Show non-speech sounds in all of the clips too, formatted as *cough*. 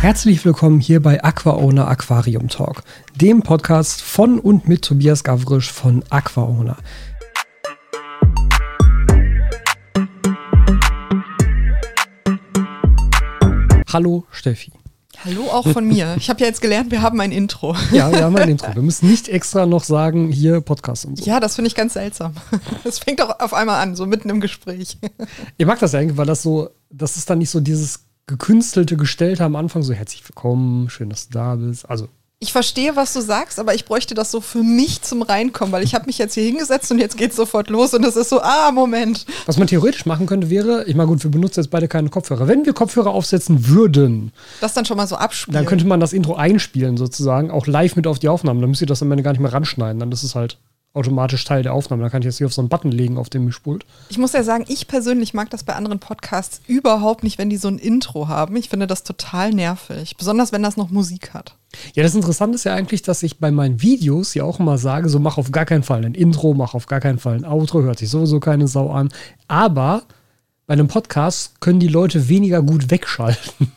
Herzlich willkommen hier bei AquaOwner Aquarium Talk, dem Podcast von und mit Tobias Gavrisch von AquaOwner. Hallo Steffi. Hallo auch von mir. Ich habe ja jetzt gelernt, wir haben ein Intro. *laughs* Ja, wir haben ein Intro. Wir müssen nicht extra noch sagen, hier Podcast und so. Ja, das finde ich ganz seltsam. *laughs* Es fängt doch auf einmal an, so mitten im Gespräch. Ich mag das eigentlich, weil das so, das ist dann nicht so dieses gekünstelte Gestellte am Anfang, so herzlich willkommen, schön, dass du da bist. Also ich verstehe, was du sagst, aber ich bräuchte das so für mich zum Reinkommen, weil ich habe mich jetzt hier hingesetzt und jetzt geht's sofort los und es ist so, ah, Moment. Was man theoretisch machen könnte, wäre, ich meine, gut, wir benutzen jetzt beide keine Kopfhörer. Wenn wir Kopfhörer aufsetzen würden, das dann schon mal so abspielen. Dann könnte man das Intro einspielen, sozusagen, auch live mit auf die Aufnahmen. Dann müsst ihr das am Ende gar nicht mehr ranschneiden. Dann ist es halt automatisch Teil der Aufnahme. Da kann ich jetzt hier auf so einen Button legen auf dem Mischpult. Ich muss ja sagen, ich persönlich mag das bei anderen Podcasts überhaupt nicht, wenn die so ein Intro haben. Ich finde das total nervig. Besonders wenn das noch Musik hat. Ja, das Interessante ist ja eigentlich, dass ich bei meinen Videos ja auch immer sage, so mach auf gar keinen Fall ein Intro, mach auf gar keinen Fall ein Outro, hört sich sowieso keine Sau an. Aber bei einem Podcast können die Leute weniger gut wegschalten.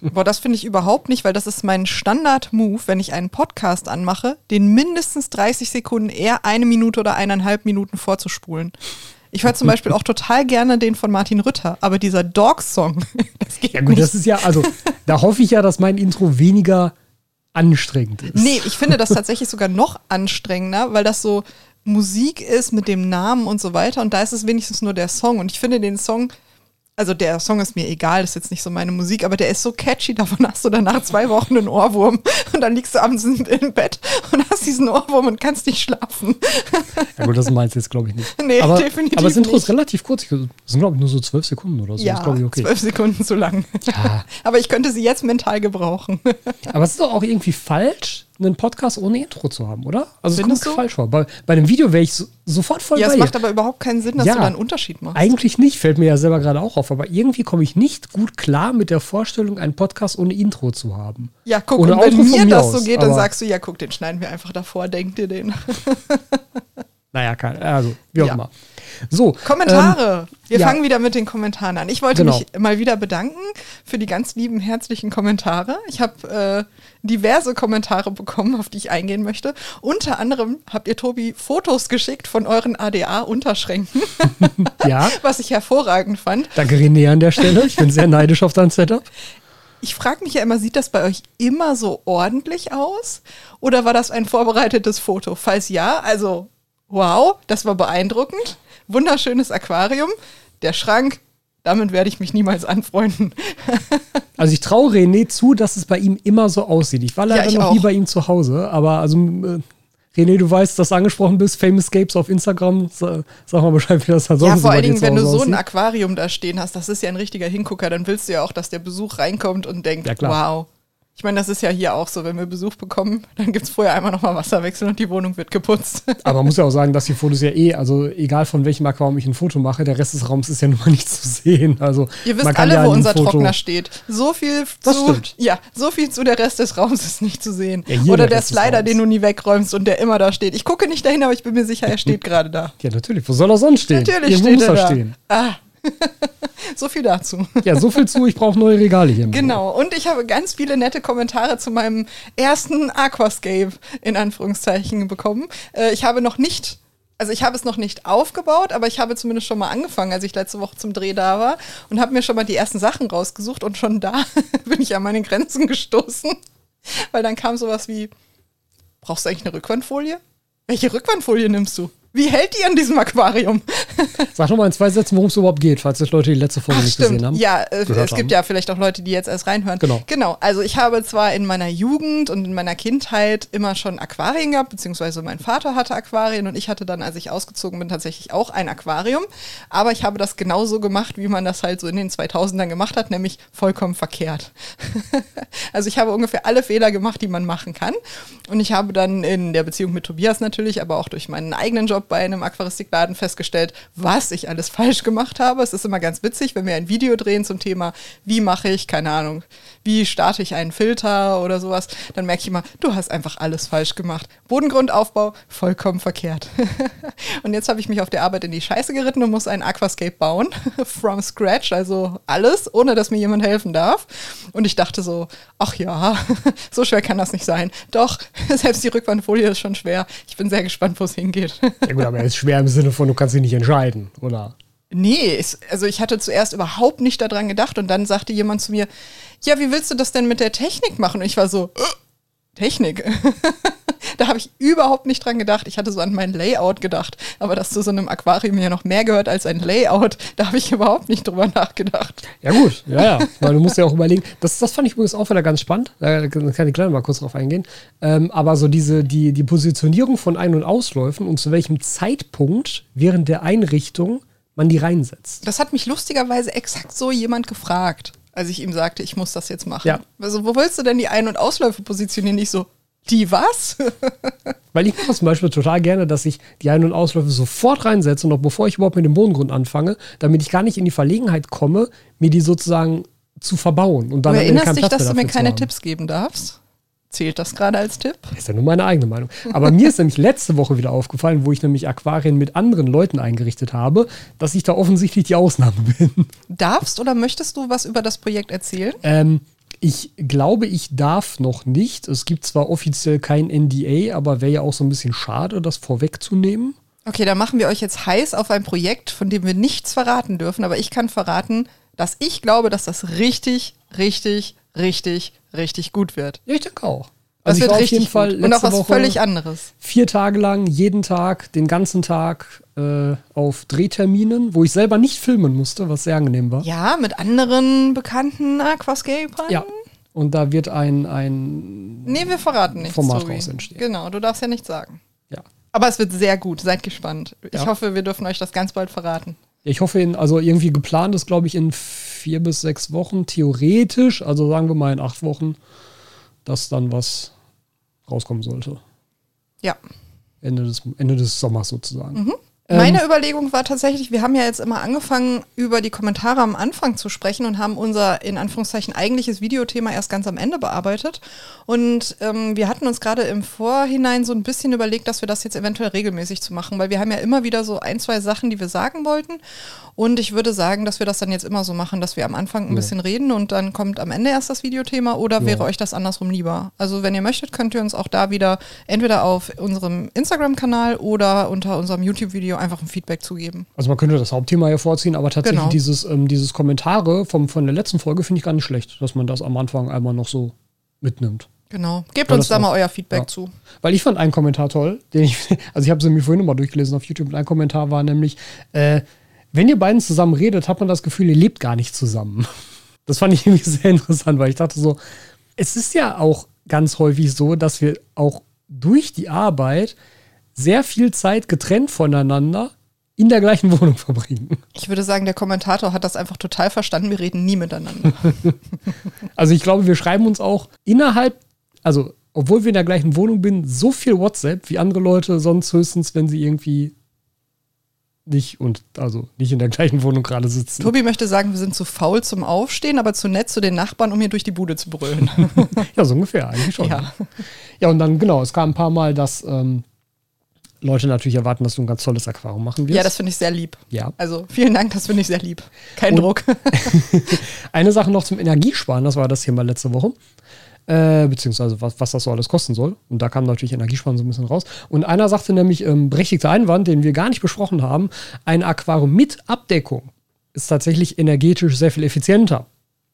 Boah, das finde ich überhaupt nicht, weil das ist mein Standard-Move, wenn ich einen Podcast anmache, den mindestens 30 Sekunden eher eine Minute oder eineinhalb Minuten vorzuspulen. Ich höre zum Beispiel auch total gerne den von Martin Rütter, aber dieser Dog-Song, *laughs* das geht Ja gut, nicht. das ist ja, also da hoffe ich ja, dass mein Intro weniger anstrengend ist. Nee, ich finde das tatsächlich sogar noch anstrengender, weil das so Musik ist mit dem Namen und so weiter und da ist es wenigstens nur der Song und ich finde den Song also der Song ist mir egal, das ist jetzt nicht so meine Musik, aber der ist so catchy, davon hast du dann nach zwei Wochen einen Ohrwurm und dann liegst du abends im Bett und hast diesen Ohrwurm und kannst nicht schlafen. Ja gut, das meinst du jetzt glaube ich nicht. Nee, aber, definitiv Aber das Intro ist relativ kurz, das sind glaube ich nur so zwölf Sekunden oder so. Ja, das ich okay. zwölf Sekunden zu lang. Ja. *laughs* aber ich könnte sie jetzt mental gebrauchen. aber es ist doch auch irgendwie falsch, einen Podcast ohne Intro zu haben, oder? Also es kommt du? falsch vor. Bei, bei einem Video wäre ich so, sofort voll ja, bei Ja, es macht aber überhaupt keinen Sinn, dass ja, du da einen Unterschied machst. Eigentlich nicht, fällt mir ja selber gerade auch auf. Aber irgendwie komme ich nicht gut klar mit der Vorstellung, einen Podcast ohne Intro zu haben. Ja, guck, ohne und wenn Outro mir das so geht, dann sagst du, ja, guck, den schneiden wir einfach davor, denk dir den. *laughs* naja, also, wie auch ja. immer. So. Kommentare. Ähm, Wir ja. fangen wieder mit den Kommentaren an. Ich wollte genau. mich mal wieder bedanken für die ganz lieben, herzlichen Kommentare. Ich habe äh, diverse Kommentare bekommen, auf die ich eingehen möchte. Unter anderem habt ihr Tobi Fotos geschickt von euren ADA-Unterschränken. *laughs* *laughs* ja. Was ich hervorragend fand. Danke, René, an der Stelle. Ich bin sehr neidisch auf dein Setup. Ich frage mich ja immer, sieht das bei euch immer so ordentlich aus? Oder war das ein vorbereitetes Foto? Falls ja, also wow, das war beeindruckend wunderschönes Aquarium. Der Schrank, damit werde ich mich niemals anfreunden. *laughs* also ich traue René zu, dass es bei ihm immer so aussieht. Ich war leider ja, noch auch. nie bei ihm zu Hause, aber also äh, René, du weißt, dass du angesprochen bist, Famous Scapes auf Instagram. Sag mal Bescheid, wie das da sonst Ja, vor allen Dingen, wenn du so ein Aquarium da stehen hast, das ist ja ein richtiger Hingucker, dann willst du ja auch, dass der Besuch reinkommt und denkt, ja, wow, ich meine, das ist ja hier auch so, wenn wir Besuch bekommen, dann gibt es vorher einmal nochmal Wasserwechsel und die Wohnung wird geputzt. *laughs* Aber man muss ja auch sagen, dass die Fotos ja eh, also egal von welchem Aquarium ich ein Foto mache, der Rest des Raums ist ja nun mal nicht zu sehen. Also Ihr wisst alle, ja wo unser Foto Trockner steht. So viel das zu, stimmt. ja, so viel zu der Rest des Raums ist nicht zu sehen. Ja, Oder der, der Slider, den du nie wegräumst und der immer da steht. Ich gucke nicht dahin, aber ich bin mir sicher, er *laughs* steht gerade da. Ja, natürlich. Wo soll er sonst stehen? Natürlich Irgendwo steht er da. Stehen. Ah, *laughs* so viel dazu. Ja, so viel zu, ich brauche neue Regale hier. Genau, und ich habe ganz viele nette Kommentare zu meinem ersten Aquascape in Anführungszeichen bekommen. Äh, ich habe noch nicht also ich habe es noch nicht aufgebaut, aber ich habe zumindest schon mal angefangen, als ich letzte Woche zum Dreh da war und habe mir schon mal die ersten Sachen rausgesucht und schon da *laughs* bin ich an meine Grenzen gestoßen, weil dann kam sowas wie, brauchst du eigentlich eine Rückwandfolie? Welche Rückwandfolie nimmst du? Wie hält die an diesem Aquarium? *laughs* Sag doch mal in zwei Sätzen, worum es überhaupt geht, falls das Leute die letzte Folge Ach, nicht stimmt. gesehen haben. Ja, äh, es haben. gibt ja vielleicht auch Leute, die jetzt erst reinhören. Genau. Genau. Also ich habe zwar in meiner Jugend und in meiner Kindheit immer schon Aquarien gehabt, beziehungsweise mein Vater hatte Aquarien und ich hatte dann, als ich ausgezogen bin, tatsächlich auch ein Aquarium. Aber ich habe das genauso gemacht, wie man das halt so in den 2000ern gemacht hat, nämlich vollkommen verkehrt. *laughs* also ich habe ungefähr alle Fehler gemacht, die man machen kann. Und ich habe dann in der Beziehung mit Tobias natürlich, aber auch durch meinen eigenen Job bei einem Aquaristikladen festgestellt, was ich alles falsch gemacht habe. Es ist immer ganz witzig, wenn wir ein Video drehen zum Thema, wie mache ich, keine Ahnung, wie starte ich einen Filter oder sowas, dann merke ich immer, du hast einfach alles falsch gemacht. Bodengrundaufbau, vollkommen verkehrt. *laughs* und jetzt habe ich mich auf der Arbeit in die Scheiße geritten und muss einen Aquascape bauen, *laughs* from scratch, also alles, ohne dass mir jemand helfen darf. Und ich dachte so, ach ja, *laughs* so schwer kann das nicht sein. Doch, selbst die Rückwandfolie ist schon schwer. Ich bin sehr gespannt, wo es hingeht. Gut, aber er ist schwer im Sinne von, du kannst dich nicht entscheiden, oder? Nee, also ich hatte zuerst überhaupt nicht daran gedacht und dann sagte jemand zu mir, ja, wie willst du das denn mit der Technik machen? Und ich war so, äh, Technik. *laughs* da habe ich überhaupt nicht dran gedacht. Ich hatte so an mein Layout gedacht. Aber dass zu so einem Aquarium ja noch mehr gehört als ein Layout, *laughs* da habe ich überhaupt nicht drüber nachgedacht. Ja, gut, ja, ja. Weil du musst ja auch überlegen. Das, das fand ich übrigens auch wieder ganz spannend. Da kann ich gleich mal kurz drauf eingehen. Ähm, aber so diese, die, die Positionierung von Ein- und Ausläufen und zu welchem Zeitpunkt während der Einrichtung man die reinsetzt. Das hat mich lustigerweise exakt so jemand gefragt, als ich ihm sagte, ich muss das jetzt machen. Ja. Also, wo willst du denn die Ein- und Ausläufe positionieren? Ich so, die was? *laughs* Weil ich mache zum Beispiel total gerne, dass ich die Ein- und Ausläufe sofort reinsetze, noch bevor ich überhaupt mit dem Bodengrund anfange, damit ich gar nicht in die Verlegenheit komme, mir die sozusagen zu verbauen. Und dann du erinnerst dich, dass du mir keine. Tipps geben darfst? Zählt das gerade als Tipp? Das ist ja nur meine eigene Meinung. Aber mir ist *laughs* nämlich letzte Woche wieder aufgefallen, wo ich nämlich Aquarien mit anderen Leuten eingerichtet habe, dass ich da offensichtlich die Ausnahme *laughs* bin. Darfst oder möchtest du was über das Projekt erzählen? Ähm, ich glaube, ich darf noch nicht. Es gibt zwar offiziell kein NDA, aber wäre ja auch so ein bisschen schade, das vorwegzunehmen. Okay, dann machen wir euch jetzt heiß auf ein Projekt, von dem wir nichts verraten dürfen, aber ich kann verraten, dass ich glaube, dass das richtig, richtig, richtig, richtig gut wird. Ja, ich denke auch. Das Also ich wird war auf richtig jeden Fall gut. Und auch was Woche völlig anderes. vier Tage lang, jeden Tag, den ganzen Tag äh, auf Drehterminen, wo ich selber nicht filmen musste, was sehr angenehm war. Ja, mit anderen bekannten Aquascapern. Ja. Und da wird ein, ein Nee, wir verraten nichts. Format Tobi. raus entstehen. Genau, du darfst ja nichts sagen. ja. Aber es wird sehr gut, seid gespannt. Ich Ja. hoffe, wir dürfen euch das ganz bald verraten. Ich hoffe, in, also irgendwie geplant ist, glaube ich, in vier bis sechs Wochen, theoretisch, also sagen wir mal in acht Wochen, dass dann was rauskommen sollte. Ja. Ende des, Ende des Sommers sozusagen. Mhm. Ähm, Meine Überlegung war tatsächlich, wir haben ja jetzt immer angefangen, über die Kommentare am Anfang zu sprechen und haben unser in Anführungszeichen eigentliches Videothema erst ganz am Ende bearbeitet. Und ähm, wir hatten uns gerade im Vorhinein so ein bisschen überlegt, dass wir das jetzt eventuell regelmäßig zu machen, weil wir haben ja immer wieder so ein, zwei Sachen, die wir sagen wollten. Und ich würde sagen, dass wir das dann jetzt immer so machen, dass wir am Anfang ein Ja. bisschen reden und dann kommt am Ende erst das Videothema oder Ja. wäre euch das andersrum lieber? Also wenn ihr möchtet, könnt ihr uns auch da wieder entweder auf unserem Instagram-Kanal oder unter unserem YouTube-Video einfach ein Feedback zugeben. Also man könnte das Hauptthema hier vorziehen, aber tatsächlich Genau. dieses, ähm, dieses Kommentare vom, von der letzten Folge finde ich gar nicht schlecht, dass man das am Anfang einmal noch so mitnimmt. Genau. Gebt Ja, uns da mal euer Feedback Ja. zu. Weil ich fand einen Kommentar toll, den ich, *laughs* also ich habe sie mir vorhin nochmal durchgelesen auf YouTube und ein Kommentar war nämlich, äh, wenn ihr beiden zusammen redet, hat man das Gefühl, ihr lebt gar nicht zusammen. Das fand ich *laughs* irgendwie sehr interessant, weil ich dachte so, es ist ja auch ganz häufig so, dass wir auch durch die Arbeit sehr viel Zeit getrennt voneinander in der gleichen *laughs* Wohnung verbringen. Ich würde sagen, der Kommentator hat das einfach total verstanden. Wir reden nie miteinander. *laughs* Also ich glaube, wir schreiben uns auch innerhalb, also obwohl wir in der gleichen Wohnung bin, so viel WhatsApp wie andere Leute sonst höchstens, wenn sie irgendwie nicht und also nicht in der gleichen Wohnung gerade sitzen. Tobi möchte sagen, wir sind zu faul zum Aufstehen, aber zu nett zu den Nachbarn, um hier durch die Bude zu brüllen. *laughs* Ja, so ungefähr eigentlich schon. Ja. Ja, und dann genau, es kam ein paar Mal, dass ähm, Leute natürlich erwarten, dass du ein ganz tolles Aquarium machen wirst. ja, das finde ich sehr lieb. ja. Also vielen Dank, das finde ich sehr lieb. Kein Und- Druck. *laughs* Eine Sache noch zum Energiesparen, das war das Thema letzte Woche. Äh, beziehungsweise was, was das so alles kosten soll. Und da kam natürlich Energiesparen so ein bisschen raus. Und einer sagte nämlich, ähm, berechtigter Einwand, den wir gar nicht besprochen haben, ein Aquarium mit Abdeckung ist tatsächlich energetisch sehr viel effizienter.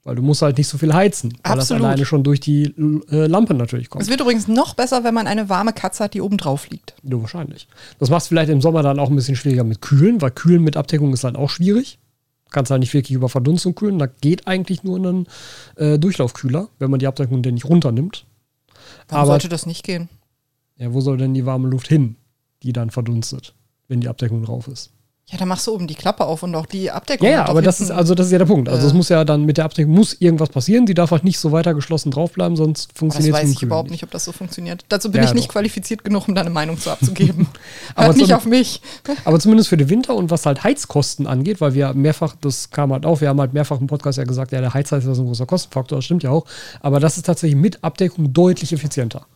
Weil du musst halt nicht so viel heizen. Weil Absolut. das alleine schon durch die äh, Lampe natürlich kommt. Es wird übrigens noch besser, wenn man eine warme Katze hat, die oben drauf liegt. Ja, wahrscheinlich. Das macht es vielleicht im Sommer dann auch ein bisschen schwieriger mit Kühlen, weil Kühlen mit Abdeckung ist halt auch schwierig. Kannst halt nicht wirklich über Verdunstung kühlen. Da geht eigentlich nur ein äh, Durchlaufkühler, wenn man die Abdeckung denn nicht runternimmt. Warum Aber- sollte das nicht gehen? Ja, wo soll denn die warme Luft hin, die dann verdunstet, wenn die Abdeckung drauf ist? Ja, dann machst du oben die Klappe auf und auch die Abdeckung. Ja, ja, aber das ist, also das ist ja der Punkt. Also äh, es muss ja dann mit der Abdeckung muss irgendwas passieren. Die darf halt nicht so weiter geschlossen draufbleiben, sonst Das funktioniert es weiß nicht. ich überhaupt nicht, ob das so funktioniert. Dazu bin Ja, ich nicht doch. qualifiziert genug, um da eine Meinung zu abzugeben. *laughs* Aber Hört nicht auf mich. Aber zumindest für den Winter und was halt Heizkosten angeht, weil wir mehrfach, das kam halt auf, wir haben halt mehrfach im Podcast ja gesagt, ja, der Heizheiz ist ein großer Kostenfaktor, das stimmt ja auch. Aber das ist tatsächlich mit Abdeckung deutlich effizienter.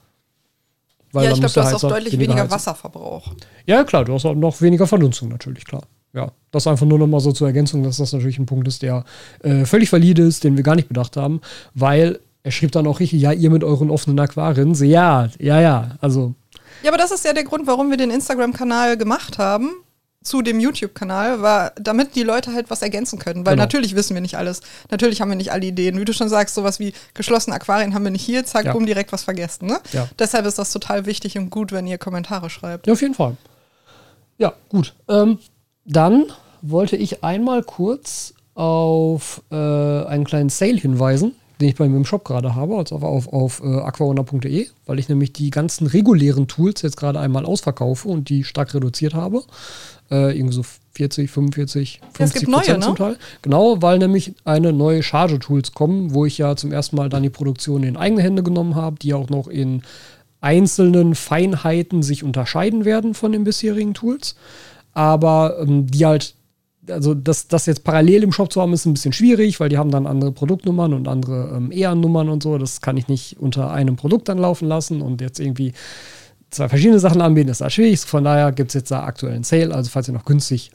Weil ja, ich glaube, du hast auch Heizer deutlich weniger heizen. Wasserverbrauch. Ja, klar, du hast auch noch weniger Verdunstung natürlich, klar. Ja, das einfach nur noch mal so zur Ergänzung, dass das natürlich ein Punkt ist, der äh, völlig valide ist, den wir gar nicht bedacht haben, weil er schrieb dann auch richtig, ja, ihr mit euren offenen Aquarien. So, ja, ja, ja, also Ja, aber das ist ja der Grund, warum wir den Instagram-Kanal gemacht haben zu dem YouTube-Kanal, war, damit die Leute halt was ergänzen können. Weil Genau. natürlich wissen wir nicht alles. Natürlich haben wir nicht alle Ideen. Wie du schon sagst, sowas wie geschlossene Aquarien haben wir nicht hier, zack, Ja. bumm, direkt was vergessen. Ne? Ja. Deshalb ist das total wichtig und gut, wenn ihr Kommentare schreibt. Ja, auf jeden Fall. Ja, gut. Ähm, dann wollte ich einmal kurz auf äh, einen kleinen Sale hinweisen, den ich bei mir im Shop gerade habe, also auf, auf, auf äh, weil ich nämlich die ganzen regulären Tools jetzt gerade einmal ausverkaufe und die stark reduziert habe. Äh, irgendwie so 40, 45, 50 Ja, es gibt neue, Prozent ne? zum Teil. Genau, weil nämlich eine neue Charge-Tools kommen, wo ich ja zum ersten Mal dann die Produktion in eigene Hände genommen habe, die auch noch in einzelnen Feinheiten sich unterscheiden werden von den bisherigen Tools. Aber ähm, die halt, also das, das jetzt parallel im Shop zu haben, ist ein bisschen schwierig, weil die haben dann andere Produktnummern und andere ähm, EA-Nummern und so. Das kann ich nicht unter einem Produkt dann laufen lassen und jetzt irgendwie zwei verschiedene Sachen anbieten, ist da schwierig. Von daher gibt es jetzt da aktuell einen Sale. Also falls ihr noch günstig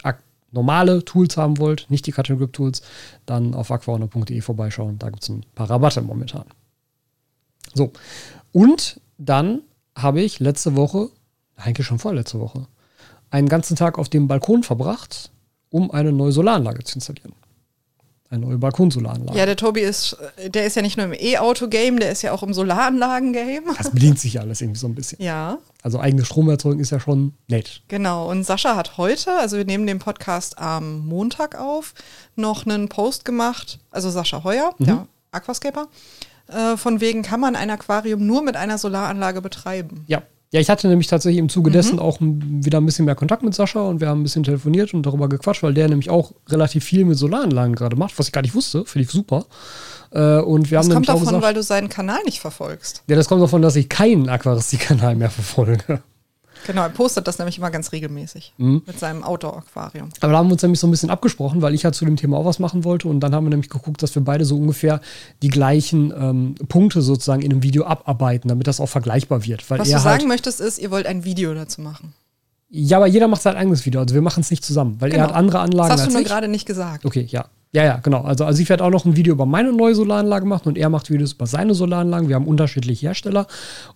normale Tools haben wollt, nicht die Cut Grip Tools, dann auf aquaona.de vorbeischauen. Da gibt es ein paar Rabatte momentan. So. Und dann habe ich letzte Woche, eigentlich schon vorletzte Woche, einen ganzen Tag auf dem Balkon verbracht, um eine neue Solaranlage zu installieren. Eine neue Balkonsolaranlage. Ja, der Tobi ist, der ist ja nicht nur im E-Auto-Game, der ist ja auch im Solaranlagen-Game. das bedient sich ja alles irgendwie so ein bisschen. Ja, Also eigene Stromerzeugung ist ja schon nett. genau. Und Sascha hat heute, also wir nehmen den Podcast am Montag auf, noch einen Post gemacht, also Sascha Heuer, der Aquascaper, äh, von wegen kann man ein Aquarium nur mit einer Solaranlage betreiben. Ja. Ja, ich hatte nämlich tatsächlich im Zuge dessen auch wieder ein bisschen mehr Kontakt mit Sascha und wir haben ein bisschen telefoniert und darüber gequatscht, weil der nämlich auch relativ viel mit Solaranlagen gerade macht, was ich gar nicht wusste, finde ich super. Äh, und wir Das haben kommt davon, gesagt, weil du seinen Kanal nicht verfolgst. ja, das kommt davon, dass ich keinen Aquaristik-Kanal mehr verfolge. Genau, er postet das nämlich immer ganz regelmäßig Mhm. mit seinem Outdoor-Aquarium. Aber da haben wir uns nämlich so ein bisschen abgesprochen, weil ich ja zu dem Thema auch was machen wollte. Und dann haben wir nämlich geguckt, dass wir beide so ungefähr die gleichen ähm, Punkte sozusagen in einem Video abarbeiten, damit das auch vergleichbar wird. Weil Was er du sagen halt, möchtest, ist, ihr wollt ein Video dazu machen. ja, aber jeder macht sein eigenes Video. Also wir machen es nicht zusammen, weil er hat andere Anlagen Genau. Das hast du nur ich. gerade nicht gesagt. Okay, ja. Ja, ja, genau. Also, also ich werde auch noch ein Video über meine neue Solaranlage machen und er macht Videos über seine Solaranlagen. Wir haben unterschiedliche Hersteller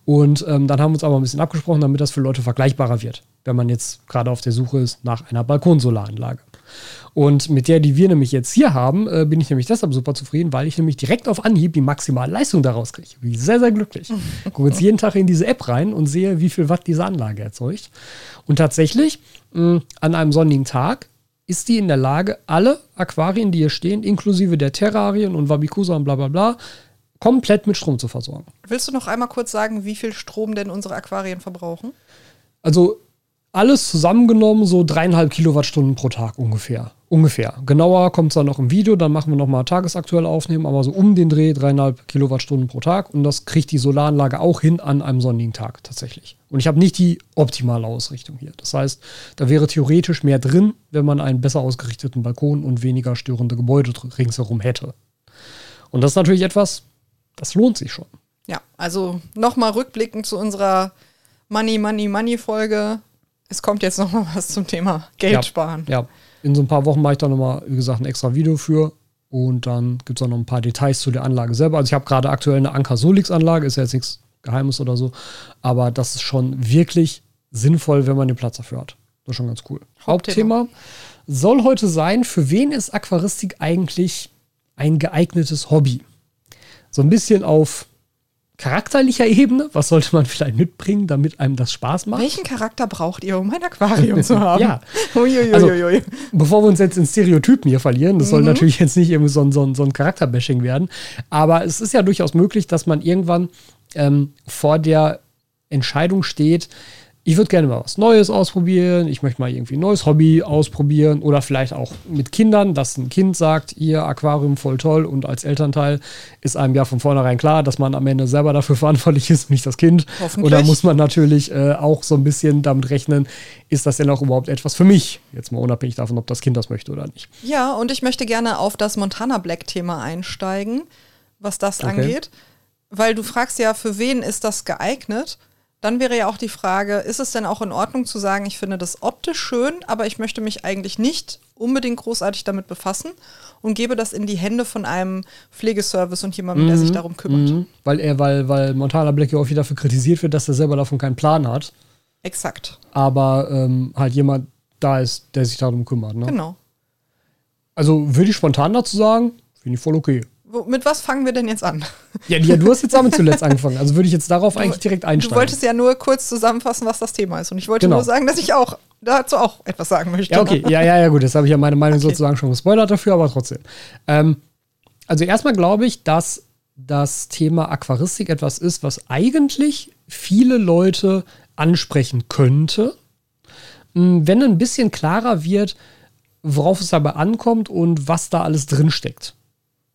und ähm, dann haben wir uns aber ein bisschen abgesprochen, damit das für Leute vergleichbarer wird, wenn man jetzt gerade auf der Suche ist nach einer Balkonsolaranlage. Und mit der, die wir nämlich jetzt hier haben, äh, bin ich nämlich deshalb super zufrieden, weil ich nämlich direkt auf Anhieb die maximale Leistung daraus kriege. Bin ich sehr, sehr glücklich. Gucke jetzt jeden Tag in diese App rein und sehe, wie viel Watt diese Anlage erzeugt. Und tatsächlich, mh, an einem sonnigen Tag ist die in der Lage, alle Aquarien, die hier stehen, inklusive der Terrarien und Wabikusa und bla bla bla, komplett mit Strom zu versorgen. Willst du noch einmal kurz sagen, wie viel Strom denn unsere Aquarien verbrauchen? Also alles zusammengenommen so dreieinhalb Kilowattstunden pro Tag ungefähr. Ungefähr. Genauer kommt es dann noch im Video, dann machen wir nochmal tagesaktuell aufnehmen, aber so um den Dreh dreieinhalb Kilowattstunden pro Tag und das kriegt die Solaranlage auch hin an einem sonnigen Tag tatsächlich. Und ich habe nicht die optimale Ausrichtung hier. Das heißt, da wäre theoretisch mehr drin, wenn man einen besser ausgerichteten Balkon und weniger störende Gebäude ringsherum hätte. Und das ist natürlich etwas, das lohnt sich schon. Ja, also nochmal rückblickend zu unserer Money, Money, Money Folge. Es kommt jetzt nochmal was zum Thema Geld Ja. sparen. Ja, in so ein paar Wochen mache ich da nochmal, wie gesagt, ein extra Video für. Und dann gibt es auch noch ein paar Details zu der Anlage selber. Also ich habe gerade aktuell eine Anker Solix Anlage, ist ja jetzt nichts Geheimes oder so. Aber das ist schon wirklich sinnvoll, wenn man den Platz dafür hat. Das ist schon ganz cool. Hauptthema. Hauptthema soll heute sein, für wen ist Aquaristik eigentlich ein geeignetes Hobby? So ein bisschen auf charakterlicher Ebene. Was sollte man vielleicht mitbringen, damit einem das Spaß macht? Welchen Charakter braucht ihr, um ein Aquarium zu haben? *laughs* Ja. Also, bevor wir uns jetzt in Stereotypen hier verlieren, das soll Mhm. natürlich jetzt nicht irgendwie so ein, so, ein, so ein Charakterbashing werden, aber es ist ja durchaus möglich, dass man irgendwann ähm, vor der Entscheidung steht, ich würde gerne mal was Neues ausprobieren, ich möchte mal irgendwie ein neues Hobby ausprobieren oder vielleicht auch mit Kindern, dass ein Kind sagt, ihr Aquarium voll toll und als Elternteil ist einem ja von vornherein klar, dass man am Ende selber dafür *laughs* verantwortlich ist, nicht das Kind. Und da muss man natürlich äh, auch so ein bisschen damit rechnen, ist das denn auch überhaupt etwas für mich? Jetzt mal unabhängig davon, ob das Kind das möchte oder nicht. Ja, und ich möchte gerne auf das Montana Black Thema einsteigen, was das okay. angeht, weil du fragst ja, für wen ist das geeignet? Dann wäre ja auch die Frage, ist es denn auch in Ordnung zu sagen, ich finde das optisch schön, aber ich möchte mich eigentlich nicht unbedingt großartig damit befassen und gebe das in die Hände von einem Pflegeservice und jemandem, mhm. der sich mhm. darum kümmert. Mhm. Weil er, weil, weil Montana Black ja auch wieder dafür kritisiert wird, dass er selber davon keinen Plan hat. Exakt. Aber ähm, halt jemand da ist, der sich darum kümmert. Ne? Genau. Also würde ich spontan dazu sagen, finde ich voll okay. Mit was fangen wir denn jetzt an? Ja, ja du hast jetzt damit zuletzt *laughs* angefangen. Also würde ich jetzt darauf du, eigentlich direkt einsteigen. Du wolltest ja nur kurz zusammenfassen, was das Thema ist. Und ich wollte genau. nur sagen, dass ich auch dazu auch etwas sagen möchte. Ja, okay. Ja, ja, ja, gut. Jetzt habe ich ja meine Meinung okay. sozusagen schon gespoilert dafür, aber trotzdem. Ähm, also erstmal glaube ich, dass das Thema Aquaristik etwas ist, was eigentlich viele Leute ansprechen könnte, hm, wenn ein bisschen klarer wird, worauf es dabei ankommt und was da alles drinsteckt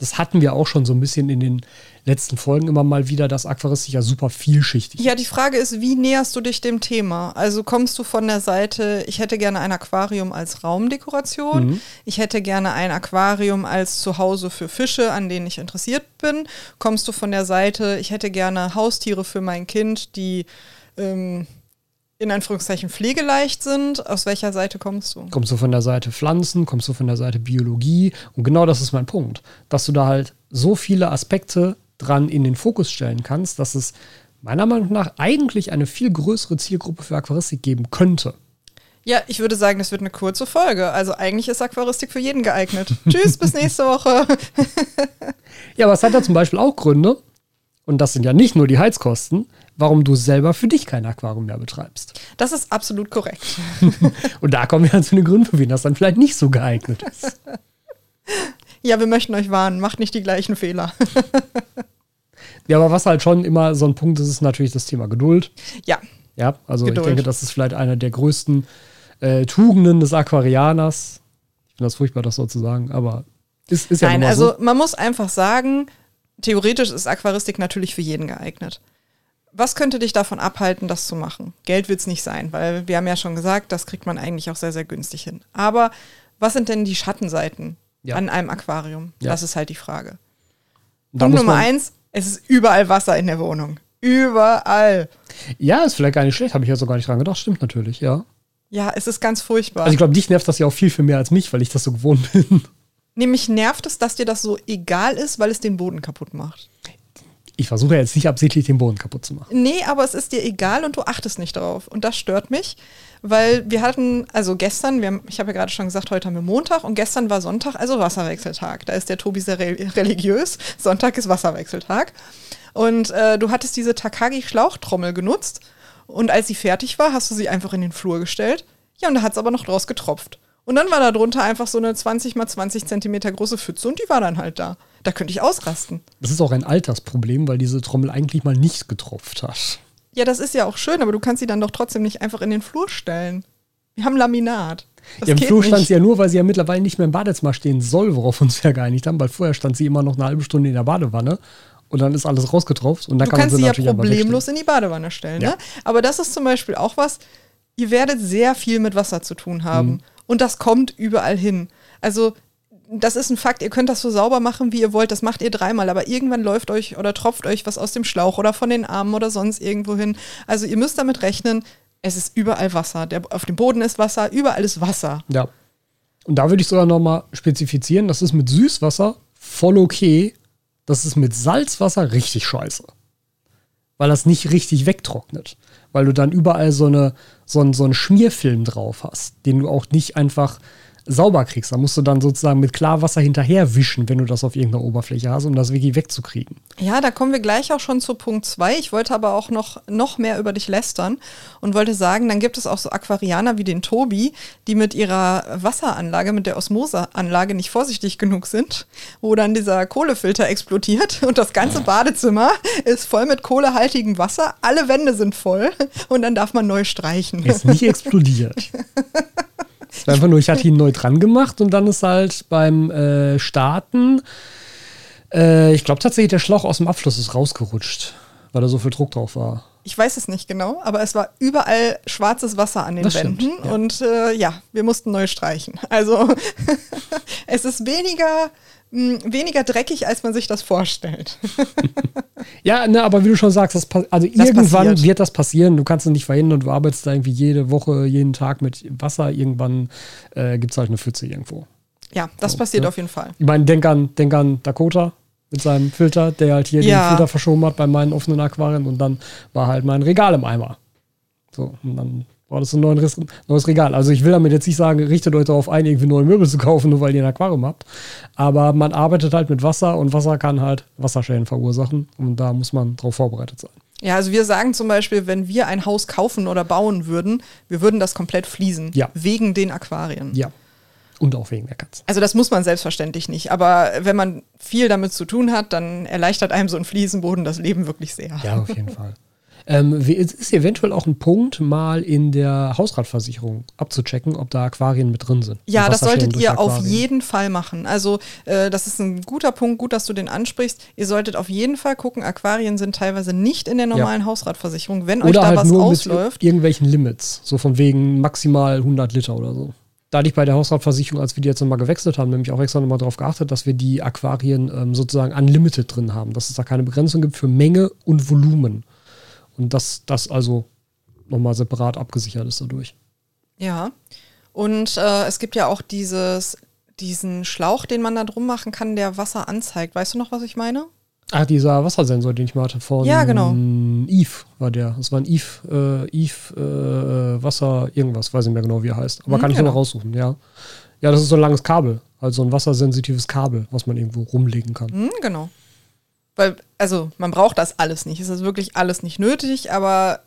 das hatten wir auch schon so ein bisschen in den letzten Folgen immer mal wieder, dass Aquaristik ja super vielschichtig Ja, die Frage ist, wie näherst du dich dem Thema? Also kommst du von der Seite, ich hätte gerne ein Aquarium als Raumdekoration, mhm. ich hätte gerne ein Aquarium als Zuhause für Fische, an denen ich interessiert bin. Kommst du von der Seite, ich hätte gerne Haustiere für mein Kind, die ähm, in Anführungszeichen pflegeleicht sind. Aus welcher Seite kommst du? Kommst du von der Seite Pflanzen, kommst du von der Seite Biologie? Und genau das ist mein Punkt, dass du da halt so viele Aspekte dran in den Fokus stellen kannst, dass es meiner Meinung nach eigentlich eine viel größere Zielgruppe für Aquaristik geben könnte. Ja, ich würde sagen, das wird eine kurze Folge. Also eigentlich ist Aquaristik für jeden geeignet. *laughs* Tschüss, bis nächste Woche. ja, aber es hat ja zum Beispiel auch Gründe, und das sind ja nicht nur die Heizkosten, warum du selber für dich kein Aquarium mehr betreibst. Das ist absolut korrekt. *laughs* und da kommen wir dann zu den Gründen, für wen das dann vielleicht nicht so geeignet ist. *laughs* Ja, wir möchten euch warnen, macht nicht die gleichen Fehler. *laughs* ja, aber was halt schon immer so ein Punkt ist, ist natürlich das Thema Geduld. Ja. Ja, also Geduld. ich denke, das ist vielleicht einer der größten äh, Tugenden des Aquarianers. Ich finde das furchtbar, das so zu sagen, aber ist, ist Nein, ja also so. man muss einfach sagen, theoretisch ist Aquaristik natürlich für jeden geeignet. Was könnte dich davon abhalten, das zu machen? Geld wird es nicht sein, weil wir haben ja schon gesagt, das kriegt man eigentlich auch sehr, sehr günstig hin. Aber was sind denn die Schattenseiten ja. an einem Aquarium? Ja. Das ist halt die Frage. Da Punkt Nummer eins, es ist überall Wasser in der Wohnung. Überall. Ja, ist vielleicht gar nicht schlecht, habe ich ja so gar nicht dran gedacht. Stimmt natürlich, ja. Ja, es ist ganz furchtbar. Also ich glaube, dich nervt das ja auch viel, viel mehr als mich, weil ich das so gewohnt bin. Nämlich nervt es, dass dir das so egal ist, weil es den Boden kaputt macht ich versuche jetzt nicht absichtlich den Boden kaputt zu machen. Nee, aber es ist dir egal und du achtest nicht darauf. Und das stört mich, weil wir hatten, also gestern, haben, ich habe ja gerade schon gesagt, heute haben wir Montag und gestern war Sonntag, also Wasserwechseltag. Da ist der Tobi sehr re religiös. Sonntag ist Wasserwechseltag. Und äh, du hattest diese Takagi-Schlauchtrommel genutzt und als sie fertig war, hast du sie einfach in den Flur gestellt. Ja, und da hat es aber noch draus getropft. Und dann war da drunter einfach so eine 20 mal 20 Zentimeter große Pfütze und die war dann halt da. Da könnte ich ausrasten. Das ist auch ein Altersproblem, weil diese Trommel eigentlich mal nicht getropft hat. Ja, das ist ja auch schön, aber du kannst sie dann doch trotzdem nicht einfach in den Flur stellen. Wir haben Laminat. Das ja, im Flur stand sie ja nur, weil sie ja mittlerweile nicht mehr im Badezimmer stehen soll, worauf wir uns ja geeinigt haben, weil vorher stand sie immer noch eine halbe Stunde in der Badewanne und dann ist alles rausgetropft und dann du kann kannst man sie, sie ja problemlos in die Badewanne stellen. Ja. Ne? Aber das ist zum Beispiel auch was, ihr werdet sehr viel mit Wasser zu tun haben. Mhm. Und das kommt überall hin. Also das ist ein Fakt, ihr könnt das so sauber machen, wie ihr wollt, das macht ihr dreimal, aber irgendwann läuft euch oder tropft euch was aus dem Schlauch oder von den Armen oder sonst irgendwo hin. Also ihr müsst damit rechnen, es ist überall Wasser. Der, auf dem Boden ist Wasser, überall ist Wasser. Ja. Und da würde ich sogar nochmal spezifizieren, das ist mit Süßwasser voll okay, das ist mit Salzwasser richtig scheiße. Weil das nicht richtig wegtrocknet. Weil du dann überall so, eine, so, einen, so einen Schmierfilm drauf hast, den du auch nicht einfach sauber kriegst. Da musst du dann sozusagen mit Klarwasser hinterher wischen, wenn du das auf irgendeiner Oberfläche hast, um das wirklich wegzukriegen. Ja, da kommen wir gleich auch schon zu Punkt 2. Ich wollte aber auch noch, noch mehr über dich lästern und wollte sagen, dann gibt es auch so Aquarianer wie den Tobi, die mit ihrer Wasseranlage, mit der Osmoseanlage nicht vorsichtig genug sind, wo dann dieser Kohlefilter explodiert und das ganze Badezimmer ist voll mit kohlehaltigem Wasser, alle Wände sind voll und dann darf man neu streichen. Ist nicht explodiert. *laughs* Es war einfach nur, ich hatte ihn neu dran gemacht und dann ist halt beim äh, Starten, äh, ich glaube tatsächlich, der Schlauch aus dem Abfluss ist rausgerutscht, weil da so viel Druck drauf war. Ich weiß es nicht genau, aber es war überall schwarzes Wasser an den Das Wänden stimmt, ja. und äh, ja, wir mussten neu streichen. Also *laughs* es ist weniger, weniger dreckig, als man sich das vorstellt. *laughs* Ja, ne, aber wie du schon sagst, das also irgendwann passiert. wird das passieren. Du kannst es nicht verhindern. Du arbeitest da irgendwie jede Woche, jeden Tag mit Wasser. Irgendwann äh, gibt es halt eine Pfütze irgendwo. Ja, das So, passiert ja. auf jeden Fall. Ich meine, denk an, denk an Dakota mit seinem Filter, der halt hier Ja. den Filter verschoben hat bei meinen offenen Aquarien und dann war halt mein Regal im Eimer. So, und dann war das ein neues, neues Regal. Also ich will damit jetzt nicht sagen, richtet euch darauf ein, irgendwie neue Möbel zu kaufen, nur weil ihr ein Aquarium habt. Aber man arbeitet halt mit Wasser und Wasser kann halt Wasserschäden verursachen und da muss man drauf vorbereitet sein. Ja, also wir sagen zum Beispiel, wenn wir ein Haus kaufen oder bauen würden, wir würden das komplett fließen. Ja. Wegen den Aquarien. Ja. Und auch wegen der Katze. Also das muss man selbstverständlich nicht. Aber wenn man viel damit zu tun hat, dann erleichtert einem so ein Fliesenboden das Leben wirklich sehr. Ja, auf jeden *laughs* Fall. Ähm, es ist eventuell auch ein Punkt, mal in der Hausratversicherung abzuchecken, ob da Aquarien mit drin sind. Ja, das solltet ihr auf jeden Fall machen. Also äh, das ist ein guter Punkt, gut, dass du den ansprichst. Ihr solltet auf jeden Fall gucken, Aquarien sind teilweise nicht in der normalen Hausratversicherung. Wenn euch Oder da halt was nur ausläuft, mit irgendwelchen Limits. So von wegen maximal 100 Liter oder so. Da hatte ich bei der Hausratversicherung, als wir die jetzt nochmal gewechselt haben, nämlich auch extra nochmal darauf geachtet, dass wir die Aquarien ähm, sozusagen unlimited drin haben. Dass es da keine Begrenzung gibt für Menge und Volumen. Und dass das also nochmal separat abgesichert ist dadurch. ja. Und äh, es gibt ja auch dieses, diesen Schlauch, den man da drum machen kann, der Wasser anzeigt. Weißt du noch, was ich meine? Ah, dieser Wassersensor, den ich mal hatte von Ja, genau. Eve war der. Das war ein Eve, äh, Eve äh, Wasser irgendwas, weiß nicht mehr genau, wie er heißt. Aber Hm, kann ich genau. noch raussuchen, ja. Ja, das ist so ein langes Kabel, also ein wassersensitives Kabel, was man irgendwo rumlegen kann. Hm, genau. Weil, also, man braucht das alles nicht. Es ist wirklich alles nicht nötig, aber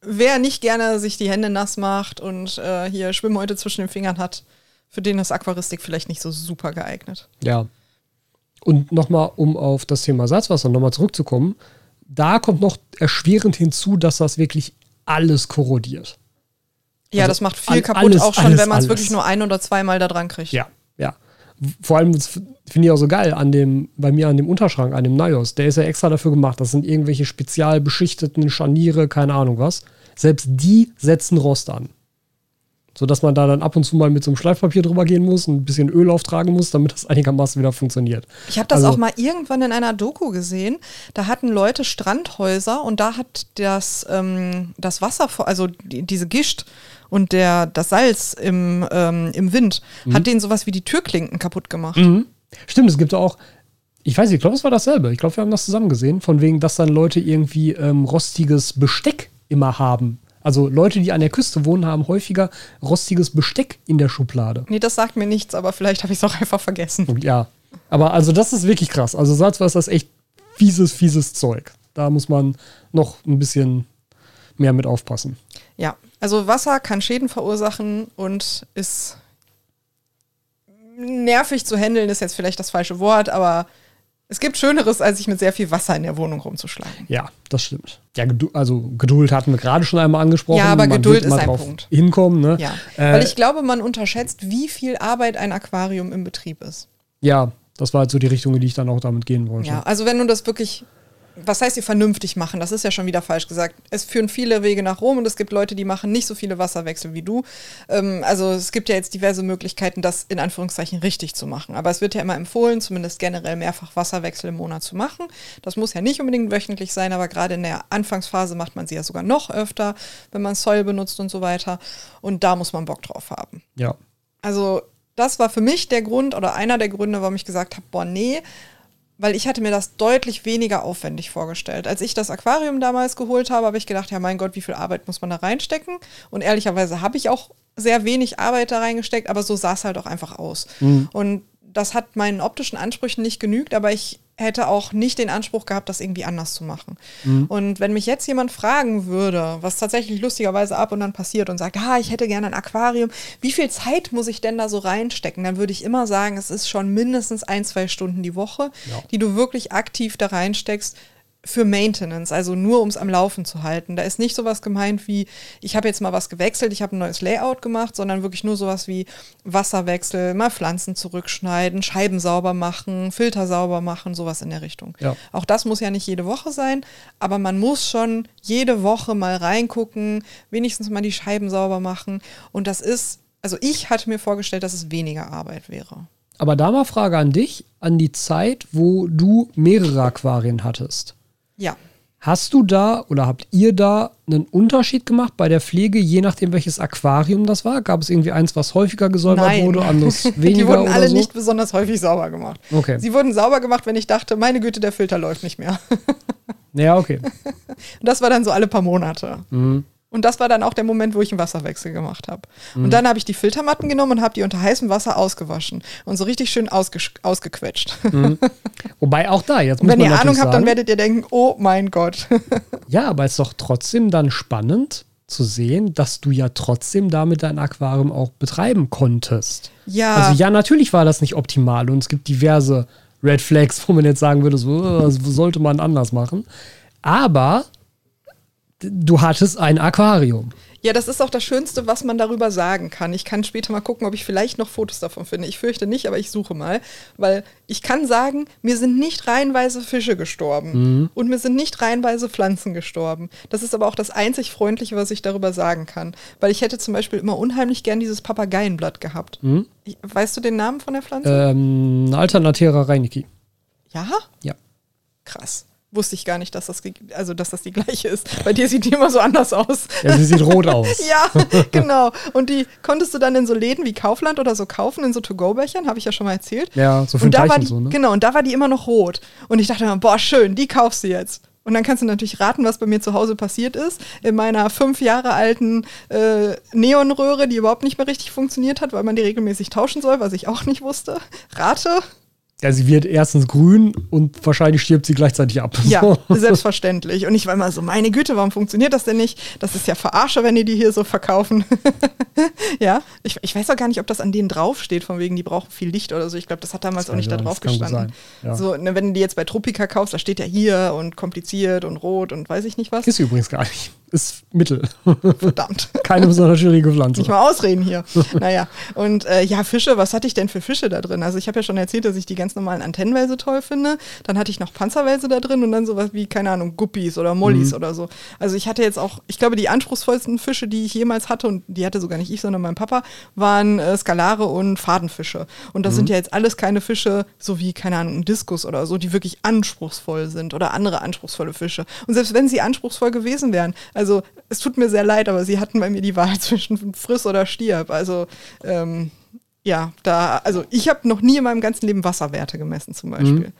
wer nicht gerne sich die Hände nass macht und äh, hier Schwimmhäute zwischen den Fingern hat, für den ist Aquaristik vielleicht nicht so super geeignet. Ja. Und nochmal, um auf das Thema Salzwasser nochmal zurückzukommen, da kommt noch erschwerend hinzu, dass das wirklich alles korrodiert. Ja, Also das macht viel kaputt, alles, auch schon, alles, wenn man es wirklich nur ein oder zweimal da dran kriegt. Ja. Vor allem das finde ich auch so geil an dem, bei mir an dem Unterschrank, an dem Nios. Der ist ja extra dafür gemacht. Das sind irgendwelche spezial beschichteten Scharniere, keine Ahnung was. Selbst die setzen Rost an. Sodass man da dann ab und zu mal mit so einem Schleifpapier drüber gehen muss und ein bisschen Öl auftragen muss, damit das einigermaßen wieder funktioniert. Ich habe das Also- auch mal irgendwann in einer Doku gesehen. Da hatten Leute Strandhäuser und da hat das, ähm, das Wasser, also die, diese Gischt und der, das Salz im, ähm, im Wind, Mhm. hat denen sowas wie die Türklinken kaputt gemacht. Stimmt, es gibt auch, ich weiß nicht, ich glaube, es war dasselbe. Ich glaube, wir haben das zusammen gesehen, von wegen, dass dann Leute irgendwie ähm, rostiges Besteck immer haben. Also Leute, die an der Küste wohnen, haben häufiger rostiges Besteck in der Schublade. Nee, das sagt mir nichts, aber vielleicht habe ich es auch einfach vergessen. Ja, aber also das ist wirklich krass. Also Salzwasser ist echt fieses, fieses Zeug. Da muss man noch ein bisschen mehr mit aufpassen. Ja, also Wasser kann Schäden verursachen und ist nervig zu handeln, ist jetzt vielleicht das falsche Wort, aber es gibt Schöneres, als sich mit sehr viel Wasser in der Wohnung rumzuschlagen. Ja, das stimmt. Ja, also Geduld hatten wir gerade schon einmal angesprochen. Ja, aber Man Geduld ist ein Punkt. Hinkommen, ne? Ja, Äh, weil ich glaube, man unterschätzt, wie viel Arbeit ein Aquarium im Betrieb ist. ja, das war halt so die Richtung, in die ich dann auch damit gehen wollte. Ja, also wenn du das wirklich, was heißt hier vernünftig machen? Das ist ja schon wieder falsch gesagt. Es führen viele Wege nach Rom und es gibt Leute, die machen nicht so viele Wasserwechsel wie du. Ähm, also es gibt ja jetzt diverse Möglichkeiten, das in Anführungszeichen richtig zu machen. Aber es wird ja immer empfohlen, zumindest generell mehrfach Wasserwechsel im Monat zu machen. Das muss ja nicht unbedingt wöchentlich sein, aber gerade in der Anfangsphase macht man sie ja sogar noch öfter, wenn man Soil benutzt und so weiter. Und da muss man Bock drauf haben. ja. Also das war für mich der Grund oder einer der Gründe, warum ich gesagt habe, boah, nee, weil ich hatte mir das deutlich weniger aufwendig vorgestellt. Als ich das Aquarium damals geholt habe, habe ich gedacht, ja mein Gott, wie viel Arbeit muss man da reinstecken? Und ehrlicherweise habe ich auch sehr wenig Arbeit da reingesteckt, aber so sah es halt auch einfach aus. Und das hat meinen optischen Ansprüchen nicht genügt, aber ich hätte auch nicht den Anspruch gehabt, das irgendwie anders zu machen. Und wenn mich jetzt jemand fragen würde, was tatsächlich lustigerweise ab und dann passiert und sagt, ah, ich hätte gerne ein Aquarium, wie viel Zeit muss ich denn da so reinstecken? Dann würde ich immer sagen, es ist schon mindestens ein, zwei Stunden die Woche, Ja. die du wirklich aktiv da reinsteckst für Maintenance, also nur um es am Laufen zu halten. Da ist nicht sowas gemeint wie, ich habe jetzt mal was gewechselt, ich habe ein neues Layout gemacht, sondern wirklich nur sowas wie Wasserwechsel, mal Pflanzen zurückschneiden, Scheiben sauber machen, Filter sauber machen, sowas in der Richtung. Ja. Auch das muss ja nicht jede Woche sein, aber man muss schon jede Woche mal reingucken, wenigstens mal die Scheiben sauber machen. Und das ist, also ich hatte mir vorgestellt, dass es weniger Arbeit wäre. Aber da mal Frage an dich, an die Zeit, wo du mehrere Aquarien hattest. Ja. Hast du da oder habt ihr da einen Unterschied gemacht bei der Pflege, je nachdem, welches Aquarium das war? Gab es irgendwie eins, was häufiger gesäubert Nein. wurde, anderes *laughs* weniger Die wurden alle so? nicht besonders häufig sauber gemacht. Okay. Sie wurden sauber gemacht, wenn ich dachte, meine Güte, der Filter läuft nicht mehr. Ja, okay. Und *laughs* das war dann so alle paar Monate. Mhm. Und das war dann auch der Moment, wo ich einen Wasserwechsel gemacht habe. Und dann habe ich die Filtermatten genommen und habe die unter heißem Wasser ausgewaschen und so richtig schön ausgesch- ausgequetscht. *laughs* Wobei auch da, jetzt muss wenn man ihr Ahnung habt, dann werdet ihr denken, oh mein Gott. *laughs* ja, aber es ist doch trotzdem dann spannend zu sehen, dass du ja trotzdem damit dein Aquarium auch betreiben konntest. ja, Also ja, natürlich war das nicht optimal und es gibt diverse Red Flags, wo man jetzt sagen würde, so, äh, das sollte man anders machen. Aber du hattest ein Aquarium. ja, das ist auch das Schönste, was man darüber sagen kann. Ich kann später mal gucken, ob ich vielleicht noch Fotos davon finde. Ich fürchte nicht, aber ich suche mal. Weil ich kann sagen, mir sind nicht reihenweise Fische gestorben. Und mir sind nicht reihenweise Pflanzen gestorben. Das ist aber auch das einzig Freundliche, was ich darüber sagen kann. Weil ich hätte zum Beispiel immer unheimlich gern dieses Papageienblatt gehabt. Ich, weißt du den Namen von der Pflanze? Ähm, Alternatera Reiniki. Ja? Ja. Krass. Wusste ich gar nicht, dass das, also, dass das die gleiche ist. Bei dir sieht die immer so anders aus. ja. Sie sieht rot aus. *laughs* Ja, genau. Und die konntest du dann in so Läden wie Kaufland oder so kaufen, in so To-Go-Bechern, habe ich ja schon mal erzählt. Ja, so für und da war die, so, ne? Genau, und da war die immer noch rot. Und ich dachte immer, boah, schön, die kaufst du jetzt. Und dann kannst du natürlich raten, was bei mir zu Hause passiert ist. In meiner fünf Jahre alten äh, Neonröhre, die überhaupt nicht mehr richtig funktioniert hat, weil man die regelmäßig tauschen soll, was ich auch nicht wusste. Rate. Ja, sie wird erstens grün und wahrscheinlich stirbt sie gleichzeitig ab. Ja, So. *laughs* selbstverständlich. Und ich war immer so, meine Güte, warum funktioniert das denn nicht? Das ist ja Verarsche, wenn die die hier so verkaufen. *laughs* ja, ich, ich weiß auch gar nicht, ob das an denen draufsteht, von wegen, die brauchen viel Licht oder so. Ich glaube, das hat damals Das auch nicht da kann- drauf gestanden. sein, ja. So, ne, wenn du die jetzt bei Tropica kaufst, da steht ja hier und kompliziert und rot und weiß ich nicht was. Ist übrigens gar nicht. Ist Mittel. Verdammt. *laughs* Keine besonders schwierige Pflanze. Nicht mal ausreden hier. naja, und äh, ja, Fische, was hatte ich denn für Fische da drin? Also ich habe ja schon erzählt, dass ich die ganz normalen Antennenwälse toll finde. Dann hatte ich noch Panzerwälse da drin und dann sowas wie, keine Ahnung, Guppies oder Mollis oder so. Also ich hatte jetzt auch, ich glaube, die anspruchsvollsten Fische, die ich jemals hatte, und die hatte sogar nicht ich, sondern mein Papa, waren äh, Skalare und Fadenfische. Und das sind ja jetzt alles keine Fische, so wie, keine Ahnung, ein Diskus oder so, die wirklich anspruchsvoll sind oder andere anspruchsvolle Fische. Und selbst wenn sie anspruchsvoll gewesen wären, also es tut mir sehr leid, aber sie hatten bei mir die Wahl *laughs* zwischen friss oder stirb. Also ähm, ja, da, also ich habe noch nie in meinem ganzen Leben Wasserwerte gemessen zum Beispiel.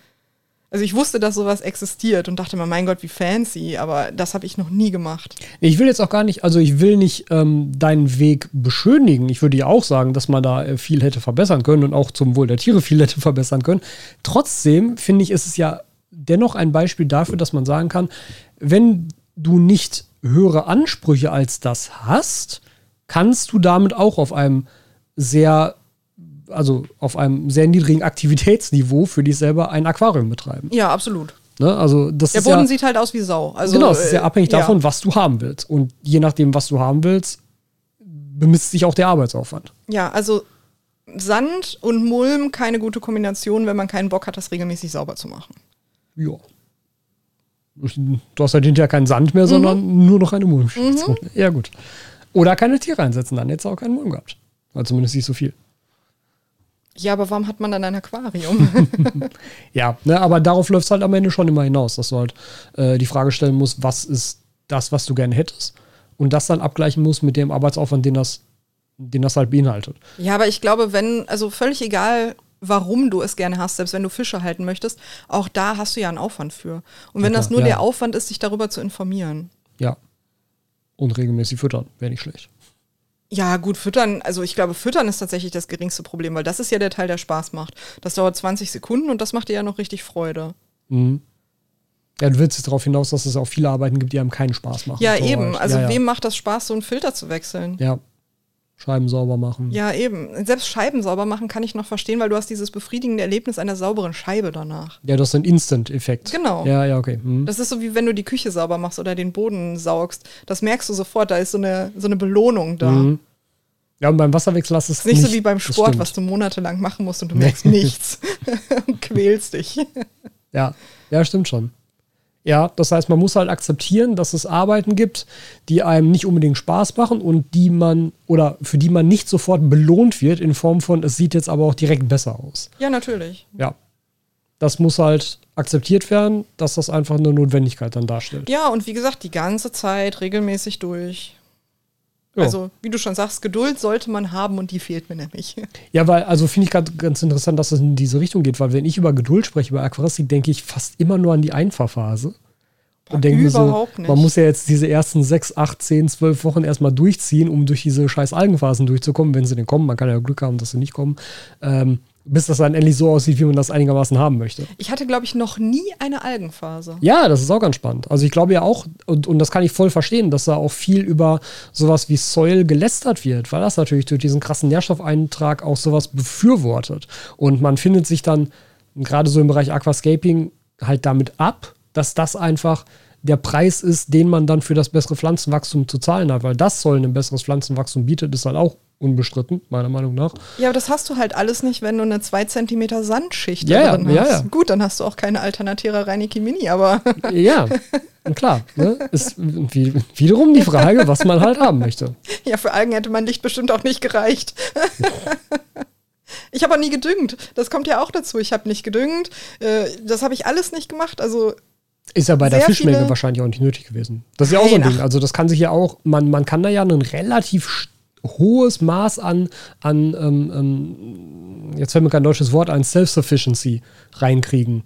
Also ich wusste, dass sowas existiert und dachte mir, mein Gott, wie fancy, aber das habe ich noch nie gemacht. Ich will jetzt auch gar nicht, also ich will nicht ähm, deinen Weg beschönigen. Ich würde ja auch sagen, dass man da äh, viel hätte verbessern können und auch zum Wohl der Tiere viel hätte *laughs* verbessern können. Trotzdem finde ich, ist es ja dennoch ein Beispiel dafür, dass man sagen kann, wenn du nicht höhere Ansprüche als das hast, kannst du damit auch auf einem sehr, also auf einem sehr niedrigen Aktivitätsniveau für dich selber ein Aquarium betreiben. Ja, absolut. Ne? Also das Der Boden ja, sieht halt aus wie Sau. Also, genau, es ist ja äh, abhängig davon, was du haben willst. Und je nachdem, was du haben willst, bemisst sich auch der Arbeitsaufwand. Ja, also Sand und Mulm keine gute Kombination, wenn man keinen Bock hat, das regelmäßig sauber zu machen. Ja. Du hast halt hinterher keinen Sand mehr, sondern nur noch eine Mulmstation. Ja, gut. Oder keine Tiere einsetzen, dann hättest du auch keinen Mulm gehabt. Also zumindest nicht so viel. Ja, aber warum hat man dann ein Aquarium? *laughs* Ja, ne, aber darauf läuft es halt am Ende schon immer hinaus, dass du halt äh, die Frage stellen musst, was ist das, was du gerne hättest? Und das dann abgleichen musst mit dem Arbeitsaufwand, den das, den das halt beinhaltet. ja, aber ich glaube, wenn, also völlig egal, warum du es gerne hast, selbst wenn du Fische halten möchtest, auch da hast du ja einen Aufwand für. Und wenn Ja, das nur ja. der Aufwand ist, dich darüber zu informieren. Ja. Und regelmäßig füttern, wäre nicht schlecht. Ja, gut, füttern, also ich glaube, füttern ist tatsächlich das geringste Problem, weil das ist ja der Teil, der Spaß macht. Das dauert 20 Sekunden und das macht dir ja noch richtig Freude. Mhm. Ja, du willst jetzt darauf hinaus, dass es auch viele Arbeiten gibt, die einem keinen Spaß machen. Ja, So eben. halt. Also ja. wem macht das Spaß, so einen Filter zu wechseln? Ja. Scheiben sauber machen. Ja, eben. Selbst Scheiben sauber machen kann ich noch verstehen, weil du hast dieses befriedigende Erlebnis einer sauberen Scheibe danach. Ja, das ist ein Instant-Effekt. Genau. Ja, ja, okay. Mhm. Das ist so wie wenn du die Küche sauber machst oder den Boden saugst. Das merkst du sofort, da ist so eine, so eine Belohnung da. Mhm. Ja, und beim Wasserwechsel hast du es ist nicht, so wie beim Sport, was du monatelang machen musst und du merkst nichts *laughs* und quälst dich. *laughs* Ja, ja, stimmt schon. Ja, das heißt, man muss halt akzeptieren, dass es Arbeiten gibt, die einem nicht unbedingt Spaß machen und die man oder für die man nicht sofort belohnt wird in Form von, es sieht jetzt aber auch direkt besser aus. Ja, natürlich. Ja. Das muss halt akzeptiert werden, dass das einfach eine Notwendigkeit dann darstellt. Ja, und wie gesagt, die ganze Zeit regelmäßig durch. Ja. Also, wie du schon sagst, Geduld sollte man haben und die fehlt mir nämlich. *laughs* Ja, weil, also finde ich gerade ganz interessant, dass es in diese Richtung geht, weil wenn ich über Geduld spreche, über Aquaristik, denke ich fast immer nur an die Einfahrphase. Und denke mir so, nicht. man muss ja jetzt diese ersten sechs, acht, zehn, zwölf Wochen erstmal durchziehen, um durch diese scheiß Algenphasen durchzukommen, wenn sie denn kommen. Man kann ja Glück haben, dass sie nicht kommen. Ähm, bis das dann endlich so aussieht, wie man das einigermaßen haben möchte. Ich hatte, glaube ich, noch nie eine Algenphase. Ja, das ist auch ganz spannend. Also ich glaube ja auch, und, und das kann ich voll verstehen, dass da auch viel über sowas wie Soil gelästert wird, weil das natürlich durch diesen krassen Nährstoffeintrag auch sowas befürwortet. Und man findet sich dann gerade so im Bereich Aquascaping halt damit ab, dass das einfach der Preis ist, den man dann für das bessere Pflanzenwachstum zu zahlen hat, weil das Soil ein besseres Pflanzenwachstum bietet, ist halt auch unbestritten, meiner Meinung nach. Ja, aber das hast du halt alles nicht, wenn du eine 2 cm Sandschicht Ja, ja, drin hast. ja, ja. Gut, dann hast du auch keine alternative Reiniki Mini, aber *laughs* Ja, klar, ne? ist wie, wiederum die Frage, was man halt haben möchte. *laughs* ja, für Algen hätte mein Licht bestimmt auch nicht gereicht. *laughs* ich habe auch nie gedüngt. Das kommt ja auch dazu. Ich habe nicht gedüngt. Äh, Das habe ich alles nicht gemacht. Also Ist ja bei der Sehr Fischmenge viele- wahrscheinlich auch nicht nötig gewesen. Das ist ja auch so ein Ding. Also das kann sich ja auch, man, man kann da ja ein relativ hohes Maß an, an ähm, ähm, jetzt fällt mir kein deutsches Wort ein, Self-Sufficiency reinkriegen.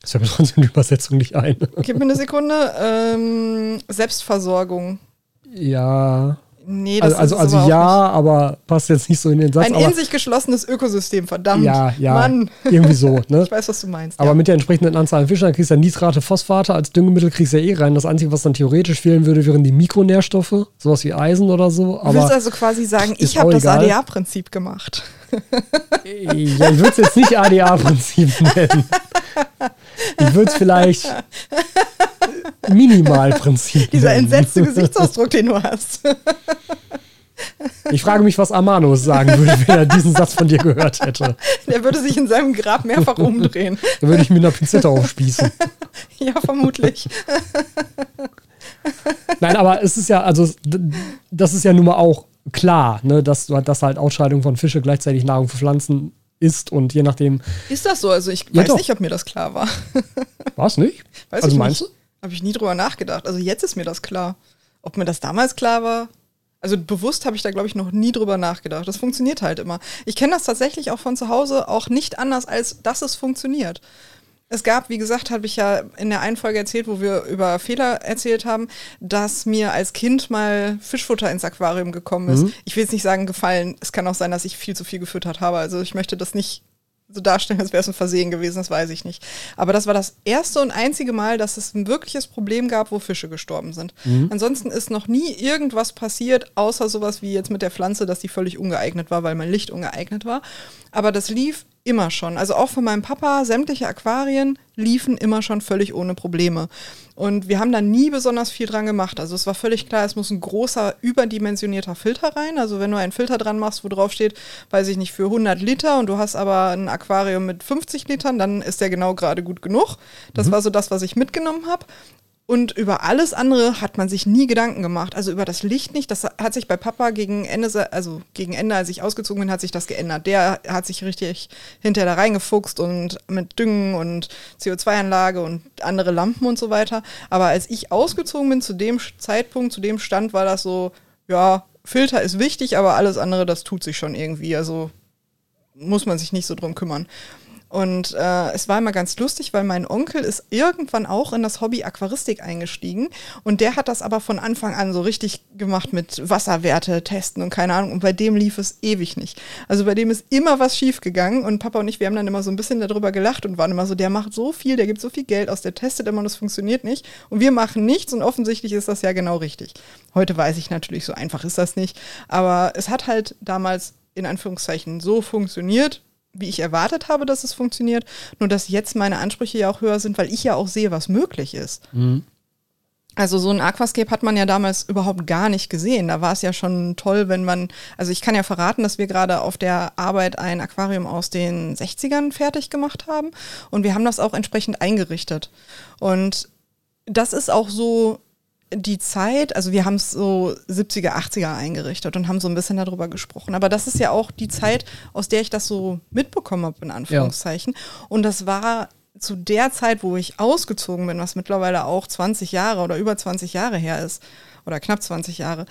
Das fällt mir *laughs* trotzdem die Übersetzung nicht ein. gib mir eine Sekunde. Ähm, Selbstversorgung. ja. Nee, das Also, also, also aber ja, aber passt jetzt nicht so in den Satz. Ein aber, in sich geschlossenes Ökosystem, verdammt. ja, ja, Mann, irgendwie so. *laughs* Ne? ich weiß, was du meinst. Aber ja. mit der entsprechenden Anzahl an Fischen, dann kriegst du ja Nitrate, Phosphate, als Düngemittel kriegst du ja eh rein. Das Einzige, was dann theoretisch fehlen würde, wären die Mikronährstoffe, sowas wie Eisen oder so. du willst Aber also quasi sagen, ich habe das. ADA-Prinzip gemacht. ja, ich würde es jetzt nicht ADA-Prinzip nennen. *laughs* Ich würde es vielleicht Minimalprinzip Dieser nennen. entsetzte Gesichtsausdruck, den du hast. Ich frage mich, was Amanos sagen würde, wenn er diesen Satz von dir gehört hätte. Der würde sich in seinem Grab mehrfach umdrehen. Da würde ich mit einer Pinzette aufspießen. Ja, vermutlich. Nein, aber es ist ja, also das ist ja nun mal auch klar, ne, dass, dass halt Ausscheidung von Fische gleichzeitig Nahrung für Pflanzen ist und je nachdem, Ist das so? Also ich Ja, weiß doch. nicht, ob mir das klar war. *laughs* war es nicht? Weiß also ich meinst nicht. Habe ich nie drüber nachgedacht. Also jetzt ist mir das klar. Ob mir das damals klar war? Also bewusst habe ich da, glaube ich, noch nie drüber nachgedacht. Das funktioniert halt immer. Ich kenne das tatsächlich auch von zu Hause auch nicht anders, als dass es funktioniert. Es gab, wie gesagt, habe ich ja in der einen Folge erzählt, wo wir über Fehler erzählt haben, dass mir als Kind mal Fischfutter ins Aquarium gekommen ist. Ich will jetzt nicht sagen gefallen. Es kann auch sein, dass ich viel zu viel gefüttert habe. Also ich möchte das nicht so darstellen, als wäre es ein Versehen gewesen, das weiß ich nicht. Aber das war das erste und einzige Mal, dass es ein wirkliches Problem gab, wo Fische gestorben sind. Ansonsten ist noch nie irgendwas passiert, außer sowas wie jetzt mit der Pflanze, dass die völlig ungeeignet war, weil mein Licht ungeeignet war. Aber das lief immer schon. Also auch von meinem Papa, sämtliche Aquarien liefen immer schon völlig ohne Probleme. Und wir haben da nie besonders viel dran gemacht. Also es war völlig klar, es muss ein großer, überdimensionierter Filter rein. Also wenn du einen Filter dran machst, wo drauf steht, weiß ich nicht, für 100 Liter und du hast aber ein Aquarium mit 50 Litern, dann ist der genau gerade gut genug. Das war so das, was ich mitgenommen habe. Und über alles andere hat man sich nie Gedanken gemacht. Also über das Licht nicht. Das hat sich bei Papa gegen Ende, also gegen Ende, als ich ausgezogen bin, hat sich das geändert. Der hat sich richtig hinterher da reingefuchst und mit Düngen und CO2-Anlage und andere Lampen und so weiter. Aber als ich ausgezogen bin, zu dem Zeitpunkt, zu dem Stand, war das so, ja, Filter ist wichtig, aber alles andere, das tut sich schon irgendwie. Also muss man sich nicht so drum kümmern. Und äh, es war immer ganz lustig, weil mein Onkel ist irgendwann auch in das Hobby Aquaristik eingestiegen und der hat das aber von Anfang an so richtig gemacht mit Wasserwerte testen und keine Ahnung. Und bei dem lief es ewig nicht. Also bei dem ist immer was schief gegangen und Papa und ich, wir haben dann immer so ein bisschen darüber gelacht und waren immer so, der macht so viel, der gibt so viel Geld aus, der testet immer und es funktioniert nicht. Und wir machen nichts und offensichtlich ist das ja genau richtig. Heute weiß ich natürlich, so einfach ist das nicht. Aber es hat halt damals in Anführungszeichen so funktioniert, wie ich erwartet habe, dass es funktioniert. Nur dass jetzt meine Ansprüche ja auch höher sind, weil ich ja auch sehe, was möglich ist. Mhm. Also so ein Aquascape hat man ja damals überhaupt gar nicht gesehen. Da war es ja schon toll, wenn man, also ich kann ja verraten, dass wir gerade auf der Arbeit ein Aquarium aus den 60ern fertig gemacht haben und wir haben das auch entsprechend eingerichtet. Und das ist auch so die Zeit, also wir haben es so 70er, 80er eingerichtet und haben so ein bisschen darüber gesprochen. Aber das ist ja auch die Zeit, aus der ich das so mitbekommen habe, in Anführungszeichen. Ja. Und das war zu der Zeit, wo ich ausgezogen bin, was mittlerweile auch 20 Jahre oder über 20 Jahre her ist, oder knapp 20 Jahre,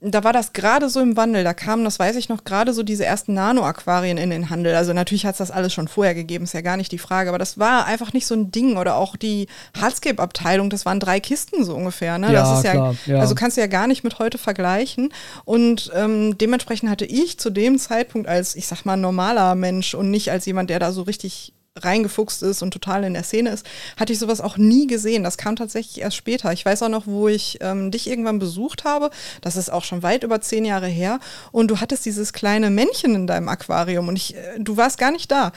da war das gerade so im Wandel. Da kamen, das weiß ich noch, gerade so diese ersten Nano-Aquarien in den Handel. Also natürlich hat es das alles schon vorher gegeben, ist ja gar nicht die Frage. Aber das war einfach nicht so ein Ding. Oder auch die Hardscape-Abteilung, das waren drei Kisten so ungefähr. Ne? Ja, das ist klar, ja, ja, also kannst du ja gar nicht mit heute vergleichen. Und ähm, dementsprechend hatte ich zu dem Zeitpunkt als, ich sag mal, normaler Mensch und nicht als jemand, der da so richtig reingefuchst ist und total in der Szene ist, hatte ich sowas auch nie gesehen. Das kam tatsächlich erst später. Ich weiß auch noch, wo ich ähm, dich irgendwann besucht habe. Das ist auch schon weit über zehn Jahre her. Und du hattest dieses kleine Männchen in deinem Aquarium und ich, äh, du warst gar nicht da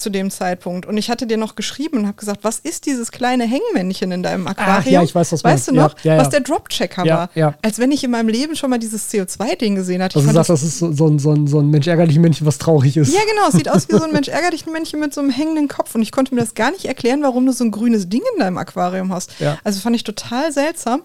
zu dem Zeitpunkt. Und ich hatte dir noch geschrieben und habe gesagt, was ist dieses kleine Hängmännchen in deinem Aquarium? Ach, ja, ich weiß, was Weißt du noch, ja, ja, was der Dropchecker war? Als wenn ich in meinem Leben schon mal dieses CO2-Ding gesehen hatte. Also du sagst, das ist so, so, ein, so, ein, so ein Mensch ärgerliches Männchen, was traurig ist. Ja, genau. Es sieht aus wie so ein *laughs* Mensch ärgerliches Männchen mit so einem hängenden Kopf. Und ich konnte mir das gar nicht erklären, warum du so ein grünes Ding in deinem Aquarium hast. Also fand ich total seltsam.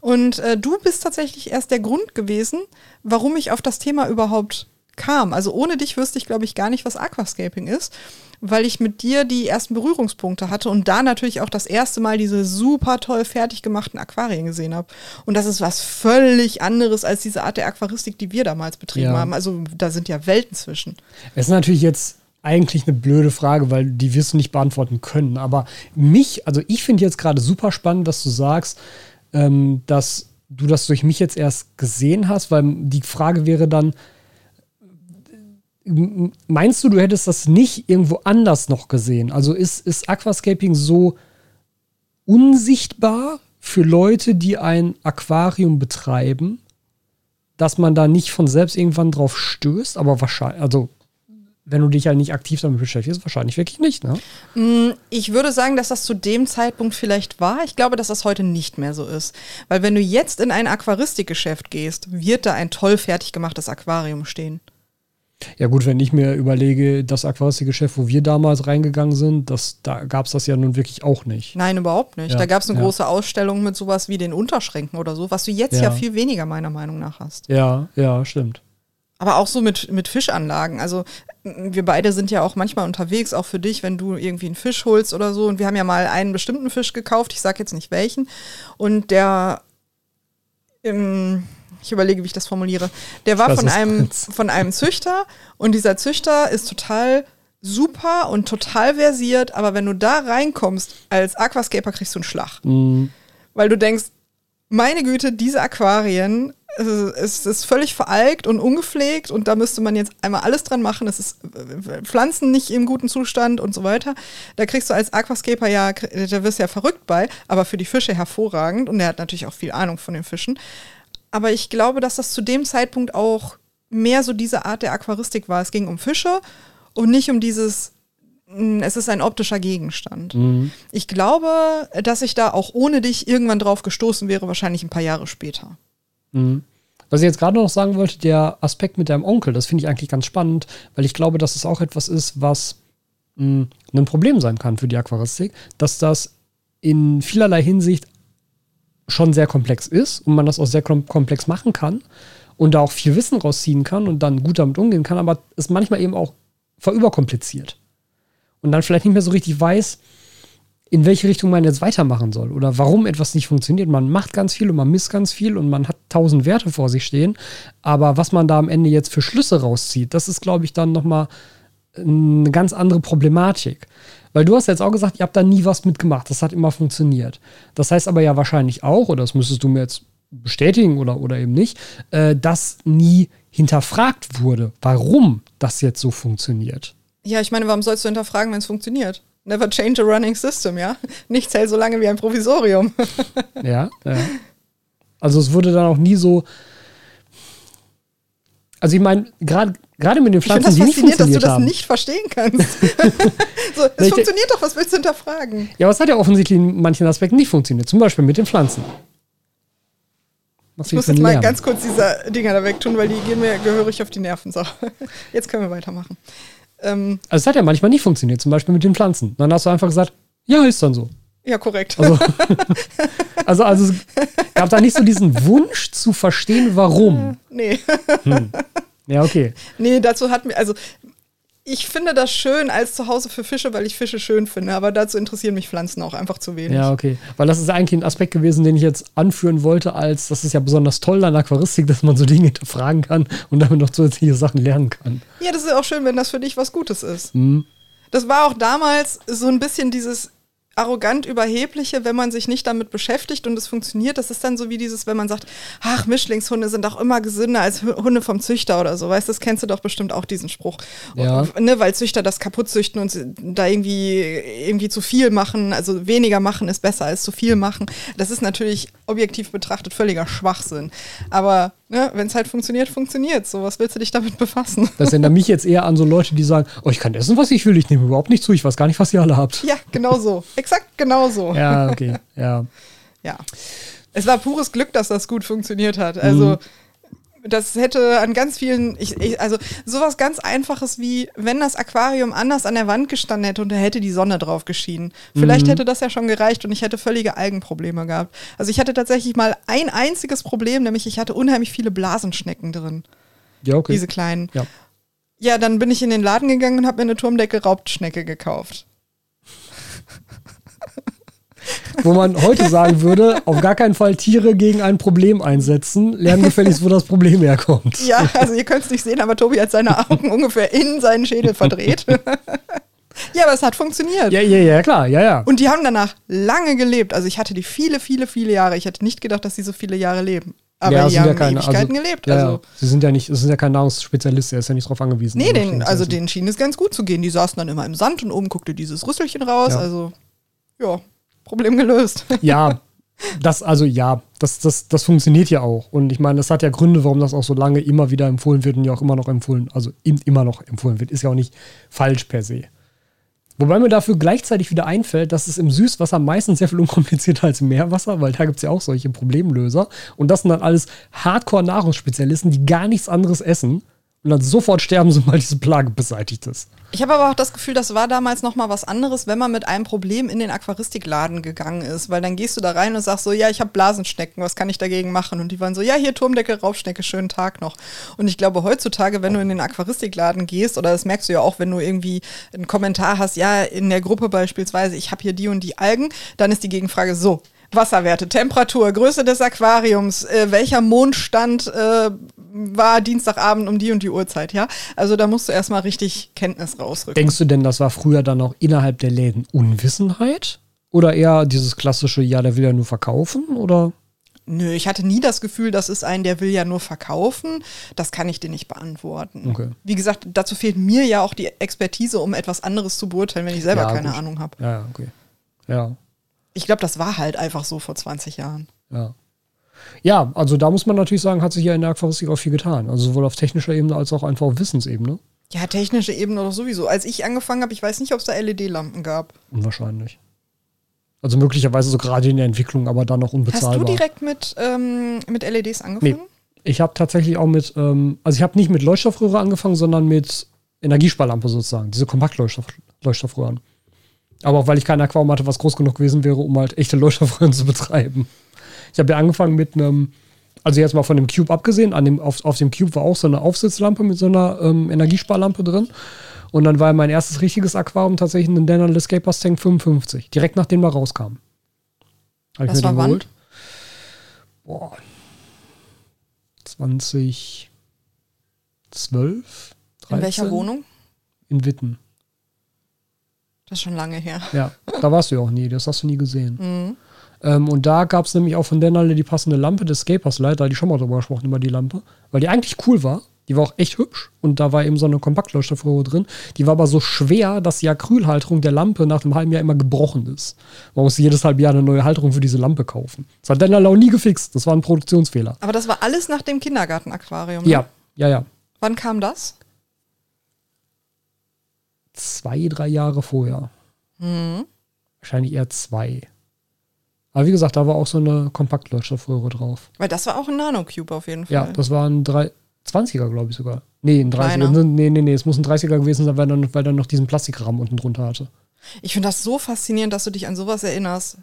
Und äh, du bist tatsächlich erst der Grund gewesen, warum ich auf das Thema überhaupt kam. Also ohne dich wüsste ich, glaube ich, gar nicht, was Aquascaping ist weil ich mit dir die ersten Berührungspunkte hatte und da natürlich auch das erste Mal diese super toll fertig gemachten Aquarien gesehen habe. Und das ist was völlig anderes als diese Art der Aquaristik, die wir damals betrieben ja. haben. Also da sind ja Welten zwischen. Es ist natürlich jetzt eigentlich eine blöde Frage, weil die wirst du nicht beantworten können. Aber mich, also ich finde jetzt gerade super spannend, dass du sagst, ähm, dass du das durch mich jetzt erst gesehen hast, weil die Frage wäre dann, meinst du, du hättest das nicht irgendwo anders noch gesehen? Also ist, ist Aquascaping so unsichtbar für Leute, die ein Aquarium betreiben, dass man da nicht von selbst irgendwann drauf stößt? Aber wahrscheinlich, also wenn du dich ja nicht aktiv damit beschäftigst, wahrscheinlich wirklich nicht, ne? Mm, ich würde sagen, dass das zu dem Zeitpunkt vielleicht war. Ich glaube, dass das heute nicht mehr so ist. Weil wenn du jetzt in ein Aquaristikgeschäft gehst, wird da ein toll fertig gemachtes Aquarium stehen. Ja gut, wenn ich mir überlege, das Aquaristikgeschäft, wo wir damals reingegangen sind, das, da gab es das ja nun wirklich auch nicht. Nein, überhaupt nicht. Ja, da gab es eine ja. große Ausstellung mit sowas wie den Unterschränken oder so, was du jetzt ja. ja viel weniger meiner Meinung nach hast. Ja, ja, stimmt. Aber auch so mit, mit Fischanlagen. Also wir beide sind ja auch manchmal unterwegs, auch für dich, wenn du irgendwie einen Fisch holst oder so. Und wir haben ja mal einen bestimmten Fisch gekauft, ich sage jetzt nicht welchen. Und der im ich überlege, wie ich das formuliere. Der war von einem, von einem Züchter und dieser Züchter ist total super und total versiert, aber wenn du da reinkommst als Aquascaper, kriegst du einen Schlag. Mhm. Weil du denkst, meine Güte, diese Aquarien, es ist völlig veralkt und ungepflegt und da müsste man jetzt einmal alles dran machen. Es ist Pflanzen nicht im guten Zustand und so weiter. Da kriegst du als Aquascaper ja, da wirst du ja verrückt bei, aber für die Fische hervorragend und er hat natürlich auch viel Ahnung von den Fischen. Aber ich glaube, dass das zu dem Zeitpunkt auch mehr so diese Art der Aquaristik war. Es ging um Fische und nicht um dieses, hm, es ist ein optischer Gegenstand. Mhm. Ich glaube, dass ich da auch ohne dich irgendwann drauf gestoßen wäre, wahrscheinlich ein paar Jahre später. Mhm. Was ich jetzt gerade noch sagen wollte, der Aspekt mit deinem Onkel, das finde ich eigentlich ganz spannend, weil ich glaube, dass es auch etwas ist, was mh, hm, ein Problem sein kann für die Aquaristik, dass das in vielerlei Hinsicht schon sehr komplex ist und man das auch sehr komplex machen kann und da auch viel Wissen rausziehen kann und dann gut damit umgehen kann, aber es manchmal eben auch verüberkompliziert. Und dann vielleicht nicht mehr so richtig weiß, in welche Richtung man jetzt weitermachen soll oder warum etwas nicht funktioniert. Man macht ganz viel und man misst ganz viel und man hat tausend Werte vor sich stehen. Aber was man da am Ende jetzt für Schlüsse rauszieht, das ist, glaube ich, dann nochmal eine ganz andere Problematik. Weil du hast jetzt auch gesagt, ihr habt da nie was mitgemacht. Das hat immer funktioniert. Das heißt aber ja wahrscheinlich auch, oder das müsstest du mir jetzt bestätigen oder, oder eben nicht, äh, dass nie hinterfragt wurde, warum das jetzt so funktioniert. Ja, ich meine, warum sollst du hinterfragen, wenn es funktioniert? Never change a running system, ja? Nichts hält so lange wie ein Provisorium. ja, ja. Also es wurde dann auch nie so. Also ich meine, gerade gerade mit den Pflanzen, die nicht funktioniert dass du das haben. nicht verstehen kannst. *laughs* so, es funktioniert doch, was willst du hinterfragen? Ja, aber es hat ja offensichtlich in manchen Aspekten nicht funktioniert. Zum Beispiel mit den Pflanzen. Was Ich muss jetzt mal ganz kurz diese Dinger da wegtun, weil die gehen mir gehörig auf die Nerven. So, *laughs* jetzt können wir weitermachen. Ähm, Also es hat ja manchmal nicht funktioniert, zum Beispiel mit den Pflanzen. Dann hast du einfach gesagt, ja, ist dann so. Ja, korrekt. Also, *laughs* also, also es gab da nicht so diesen Wunsch zu verstehen, warum. nee. Ja, okay. Nee, dazu hat mir, also ich finde das schön als Zuhause für Fische, weil ich Fische schön finde, aber dazu interessieren mich Pflanzen auch einfach zu wenig. Ja, okay. Weil das ist eigentlich ein Aspekt gewesen, den ich jetzt anführen wollte, als das ist ja besonders toll an Aquaristik, dass man so Dinge hinterfragen kann und damit noch zusätzliche Sachen lernen kann. Ja, das ist auch schön, wenn das für dich was Gutes ist. Mhm. Das war auch damals so ein bisschen dieses arrogant überhebliche, wenn man sich nicht damit beschäftigt und es funktioniert. Das ist dann so wie dieses, wenn man sagt, ach, Mischlingshunde sind doch immer gesünder als Hu- Hunde vom Züchter oder so. Weißt du, das kennst du doch bestimmt auch, diesen Spruch. Ja. Ne, weil Züchter das kaputt züchten und da irgendwie, irgendwie zu viel machen. Also weniger machen ist besser als zu viel machen. Das ist natürlich objektiv betrachtet völliger Schwachsinn. Aber ne, wenn es halt funktioniert, funktioniert So, was willst du dich damit befassen? Das erinnert mich jetzt eher an so Leute, die sagen, oh, ich kann essen, was ich will, ich nehme überhaupt nicht zu, ich weiß gar nicht, was ihr alle habt. Ja, genau so. Exakt genau so. Ja, okay. Ja. Ja. Es war pures Glück, dass das gut funktioniert hat. Also, Mhm. Das hätte an ganz vielen, ich, ich, also sowas ganz Einfaches wie, wenn das Aquarium anders an der Wand gestanden hätte und da hätte die Sonne drauf geschienen. Vielleicht Mhm. hätte das ja schon gereicht und ich hätte völlige Algenprobleme gehabt. Also ich hatte tatsächlich mal ein einziges Problem, nämlich ich hatte unheimlich viele Blasenschnecken drin. Ja, okay. Diese kleinen. Ja. Ja, dann bin ich in den Laden gegangen und habe mir eine Turmdeckel-Raubschnecke gekauft. Wo man heute sagen würde, auf gar keinen Fall Tiere gegen ein Problem einsetzen, lernen gefälligst, wo das Problem herkommt. Ja, also ihr könnt es nicht sehen, aber Tobi hat seine Augen ungefähr in seinen Schädel verdreht. *laughs* ja, aber es hat funktioniert. Ja, ja, ja, klar, ja, ja. Und die haben danach lange gelebt. Also ich hatte die viele, viele, viele Jahre. Ich hätte nicht gedacht, dass sie so viele Jahre leben. Aber ja, die haben ja keine, Ewigkeiten also, gelebt. Ja, Also. ja. Sie sind ja nicht, sind ja kein Nahrungsspezialist, er ist ja nicht drauf angewiesen. Nee, den, also denen schien es ganz gut zu gehen. Die saßen dann immer im Sand und oben guckte dieses Rüsselchen raus. Also, ja, Problem gelöst. Ja, das, also ja, das, das, das funktioniert ja auch. Und ich meine, das hat ja Gründe, warum das auch so lange immer wieder empfohlen wird und ja auch immer noch empfohlen, also im, immer noch empfohlen wird. Ist ja auch nicht falsch per se. Wobei mir dafür gleichzeitig wieder einfällt, dass es im Süßwasser meistens sehr viel unkomplizierter als im Meerwasser, weil da gibt es ja auch solche Problemlöser. Und das sind dann alles Hardcore-Nahrungsspezialisten, die gar nichts anderes essen und dann sofort sterben, *laughs* sobald diese Plage beseitigt ist. Ich habe aber auch das Gefühl, das war damals noch mal was anderes, wenn man mit einem Problem in den Aquaristikladen gegangen ist, weil dann gehst du da rein und sagst so, ja, ich habe Blasenschnecken, was kann ich dagegen machen? Und die waren so, ja, hier Turmdeckel, Raubschnecke, schönen Tag noch. Und ich glaube heutzutage, wenn du in den Aquaristikladen gehst, oder das merkst du ja auch, wenn du irgendwie einen Kommentar hast, ja, in der Gruppe beispielsweise, ich habe hier die und die Algen, dann ist die Gegenfrage so. Wasserwerte, Temperatur, Größe des Aquariums, äh, welcher Mondstand äh, war Dienstagabend um die und die Uhrzeit, ja? Also da musst du erstmal richtig Kenntnis rausrücken. Denkst du denn, das war früher dann auch innerhalb der Läden Unwissenheit? Oder eher dieses klassische, ja, der will ja nur verkaufen? Oder? Nö, ich hatte nie das Gefühl, das ist ein, der will ja nur verkaufen. Das kann ich dir nicht beantworten. Okay. Wie gesagt, dazu fehlt mir ja auch die Expertise, um etwas anderes zu beurteilen, wenn ich selber Ja, keine gut. Ahnung habe. Ja, ja, okay. Ja, Ich glaube, das war halt einfach so vor 20 Jahren. ja. Ja, also da muss man natürlich sagen, hat sich ja in der Aquaristik auch viel getan. Also sowohl auf technischer Ebene als auch einfach auf Wissensebene. Ja, technische Ebene doch sowieso. Als ich angefangen habe, ich weiß nicht, ob es da LED-Lampen gab. Unwahrscheinlich. Also möglicherweise so gerade in der Entwicklung, aber dann noch Hast unbezahlbar. du direkt mit, ähm, mit LEDs angefangen? Ich habe tatsächlich auch mit, ähm, also ich habe nicht mit Leuchtstoffröhre angefangen, sondern mit Energiesparlampe sozusagen, diese Kompaktleuchtstoffröhren. Aber auch weil ich kein Aquarium hatte, was groß genug gewesen wäre, um halt echte Leuchtstoffröhren *laughs* zu betreiben. Ich habe ja angefangen mit einem, also jetzt mal von dem Cube abgesehen, an dem, auf, auf dem Cube war auch so eine Aufsitzlampe mit so einer ähm, Energiesparlampe drin. Und dann war mein erstes richtiges Aquarium tatsächlich ein Denner Escapers Tank 55, direkt nachdem er rauskam. Hab Das war wann? Boah. 2012? 13? In welcher Wohnung? In Witten. Das ist schon lange her. Ja, da warst du ja auch nie. Das hast du nie gesehen. Mhm. Ähm, und da gab es nämlich auch von Dennerle die passende Lampe des Escapers Light. Da hatte ich schon mal drüber gesprochen, über die Lampe. Weil die eigentlich cool war. Die war auch echt hübsch. Und da war eben so eine Kompaktleuchterröhre drin. Die war aber so schwer, dass die Acrylhalterung der Lampe nach einem halben Jahr immer gebrochen ist. Man musste jedes halbe Jahr eine neue Halterung für diese Lampe kaufen. Das hat Dennerle auch nie gefixt. Das war ein Produktionsfehler. Aber das war alles nach dem Kindergartenaquarium. Ne? Ja, ja, ja. Wann kam das? Zwei, drei Jahre vorher. Mhm. Wahrscheinlich eher zwei. Aber wie gesagt, da war auch so eine Kompaktleuchterröhre drauf. Weil das war auch ein Nanocube auf jeden Fall. Ja, das war ein 3, 20er, glaube ich sogar. Nee, ein 30er. Kleiner. Nee, nee, nee, es muss ein 30er gewesen sein, weil er weil er noch diesen Plastikrahmen unten drunter hatte. Ich finde das so faszinierend, dass du dich an sowas erinnerst.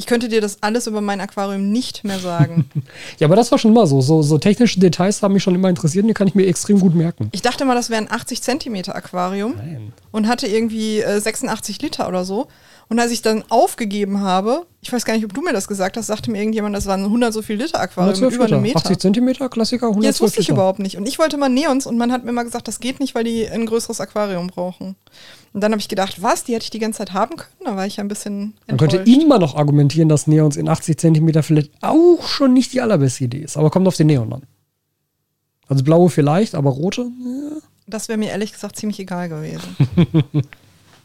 Ich könnte dir das alles über mein Aquarium nicht mehr sagen. *laughs* Ja, aber das war schon immer so. So, so technische Details haben mich schon immer interessiert und die kann ich mir extrem gut merken. Ich dachte mal, das wäre ein 80 Zentimeter Aquarium Nein. und hatte irgendwie äh, 86 Liter oder so. Und als ich dann aufgegeben habe, ich weiß gar nicht, ob du mir das gesagt hast, sagte mir irgendjemand, das waren 100 so viel Liter Aquarium mit 112 über einem Liter. Meter. 80 Zentimeter, Klassiker, 112 Ja, das wusste ich Liter. überhaupt nicht. Und ich wollte mal Neons und man hat mir immer gesagt, das geht nicht, weil die ein größeres Aquarium brauchen. Und dann habe ich gedacht, was, die hätte ich die ganze Zeit haben können? Da war ich ein bisschen Man könnte enttäuscht. immer noch argumentieren, dass Neons in 80 Zentimeter vielleicht auch schon nicht die allerbeste Idee ist. Aber kommt auf den Neon an. Also blaue vielleicht, aber rote? Das wäre mir ehrlich gesagt ziemlich egal gewesen. *laughs*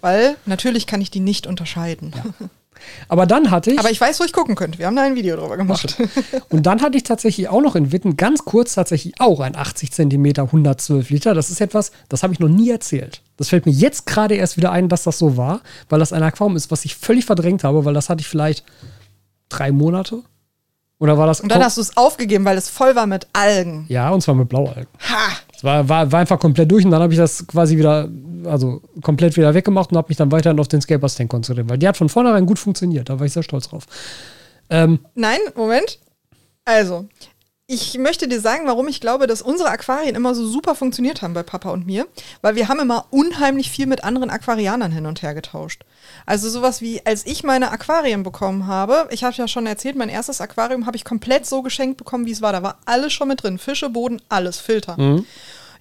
Weil natürlich kann ich die nicht unterscheiden. *laughs* Aber dann hatte ich. Aber ich weiß, wo ich gucken könnte. Wir haben da ein Video drüber gemacht. Und dann hatte ich tatsächlich auch noch in Witten ganz kurz tatsächlich auch ein 80 Zentimeter 112 Liter. Das ist etwas, das habe ich noch nie erzählt. Das fällt mir jetzt gerade erst wieder ein, dass das so war, weil das ein Aquarium ist, was ich völlig verdrängt habe, weil das hatte ich vielleicht drei Monate. Oder war das. Und dann hast du es aufgegeben, weil es voll war mit Algen. ja, und zwar mit Blaualgen. Ha! War, war, war einfach komplett durch und dann habe ich das quasi wieder, also komplett wieder weggemacht und habe mich dann weiterhin auf den Scapers Tank konzentriert, weil die hat von vornherein gut funktioniert. Da war ich sehr stolz drauf. Ähm, Nein, Moment. Also, ich möchte dir sagen, warum ich glaube, dass unsere Aquarien immer so super funktioniert haben bei Papa und mir. Weil wir haben immer unheimlich viel mit anderen Aquarianern hin und her getauscht. Also sowas wie, als ich meine Aquarien bekommen habe, ich habe ja schon erzählt, mein erstes Aquarium habe ich komplett so geschenkt bekommen, wie es war. Da war alles schon mit drin. Fische, Boden, alles, Filter.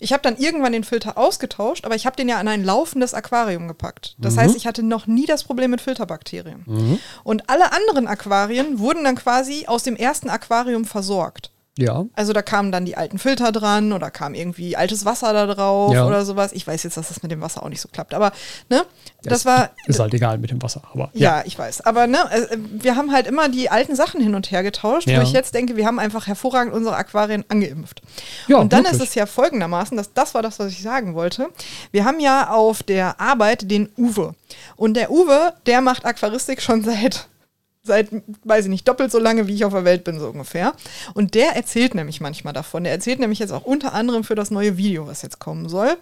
Ich habe dann irgendwann den Filter ausgetauscht, aber ich habe den ja an ein laufendes Aquarium gepackt. Das heißt, ich hatte noch nie das Problem mit Filterbakterien. Und alle anderen Aquarien wurden dann quasi aus dem ersten Aquarium versorgt. Ja, Also da kamen dann die alten Filter dran oder kam irgendwie altes Wasser da drauf Ja. oder sowas. Ich weiß jetzt, dass das mit dem Wasser auch nicht so klappt, aber ne, das war *laughs* Ist halt egal mit dem Wasser, aber ja, ich weiß. Aber ne, äh, wir haben halt immer die alten Sachen hin und her getauscht, Ja. wo ich jetzt denke, wir haben einfach hervorragend unsere Aquarien angeimpft. Ja, und dann wirklich. ist es ja folgendermaßen, dass das war das, was ich sagen wollte. Wir haben ja auf der Arbeit den Uwe. Und der Uwe, der macht Aquaristik schon seit seit, weiß ich nicht, doppelt so lange, wie ich auf der Welt bin, so ungefähr. Und der erzählt nämlich manchmal davon. Der erzählt nämlich jetzt auch unter anderem für das neue Video, was jetzt kommen soll,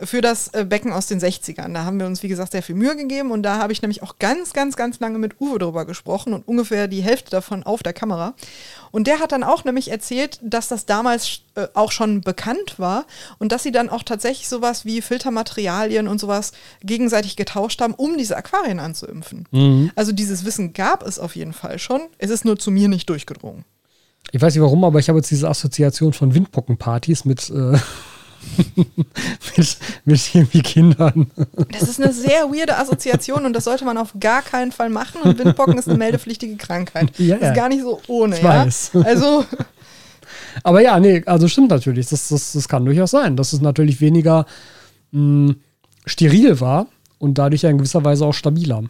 für das äh, Becken aus den 60ern. Da haben wir uns, wie gesagt, sehr viel Mühe gegeben und da habe ich nämlich auch ganz, ganz, ganz lange mit Uwe drüber gesprochen und ungefähr die Hälfte davon auf der Kamera. Und der hat dann auch nämlich erzählt, dass das damals äh, auch schon bekannt war und dass sie dann auch tatsächlich sowas wie Filtermaterialien und sowas gegenseitig getauscht haben, um diese Aquarien anzuimpfen. Also dieses Wissen gab es auf jeden Fall schon. Es ist nur zu mir nicht durchgedrungen. Ich weiß nicht warum, aber ich habe jetzt diese Assoziation von Windpockenpartys mit, äh, *laughs* mit, mit irgendwie Kindern. Das ist eine sehr weirde Assoziation und das sollte man auf gar keinen Fall machen. Und Windpocken ist eine meldepflichtige Krankheit. *laughs* Ja, Ist ja. gar nicht so ohne, Ich ja. weiß. *laughs* Also, Aber ja, nee, also stimmt natürlich. Das, das, das kann durchaus sein, dass es natürlich weniger mh, steril war und dadurch ja in gewisser Weise auch stabiler.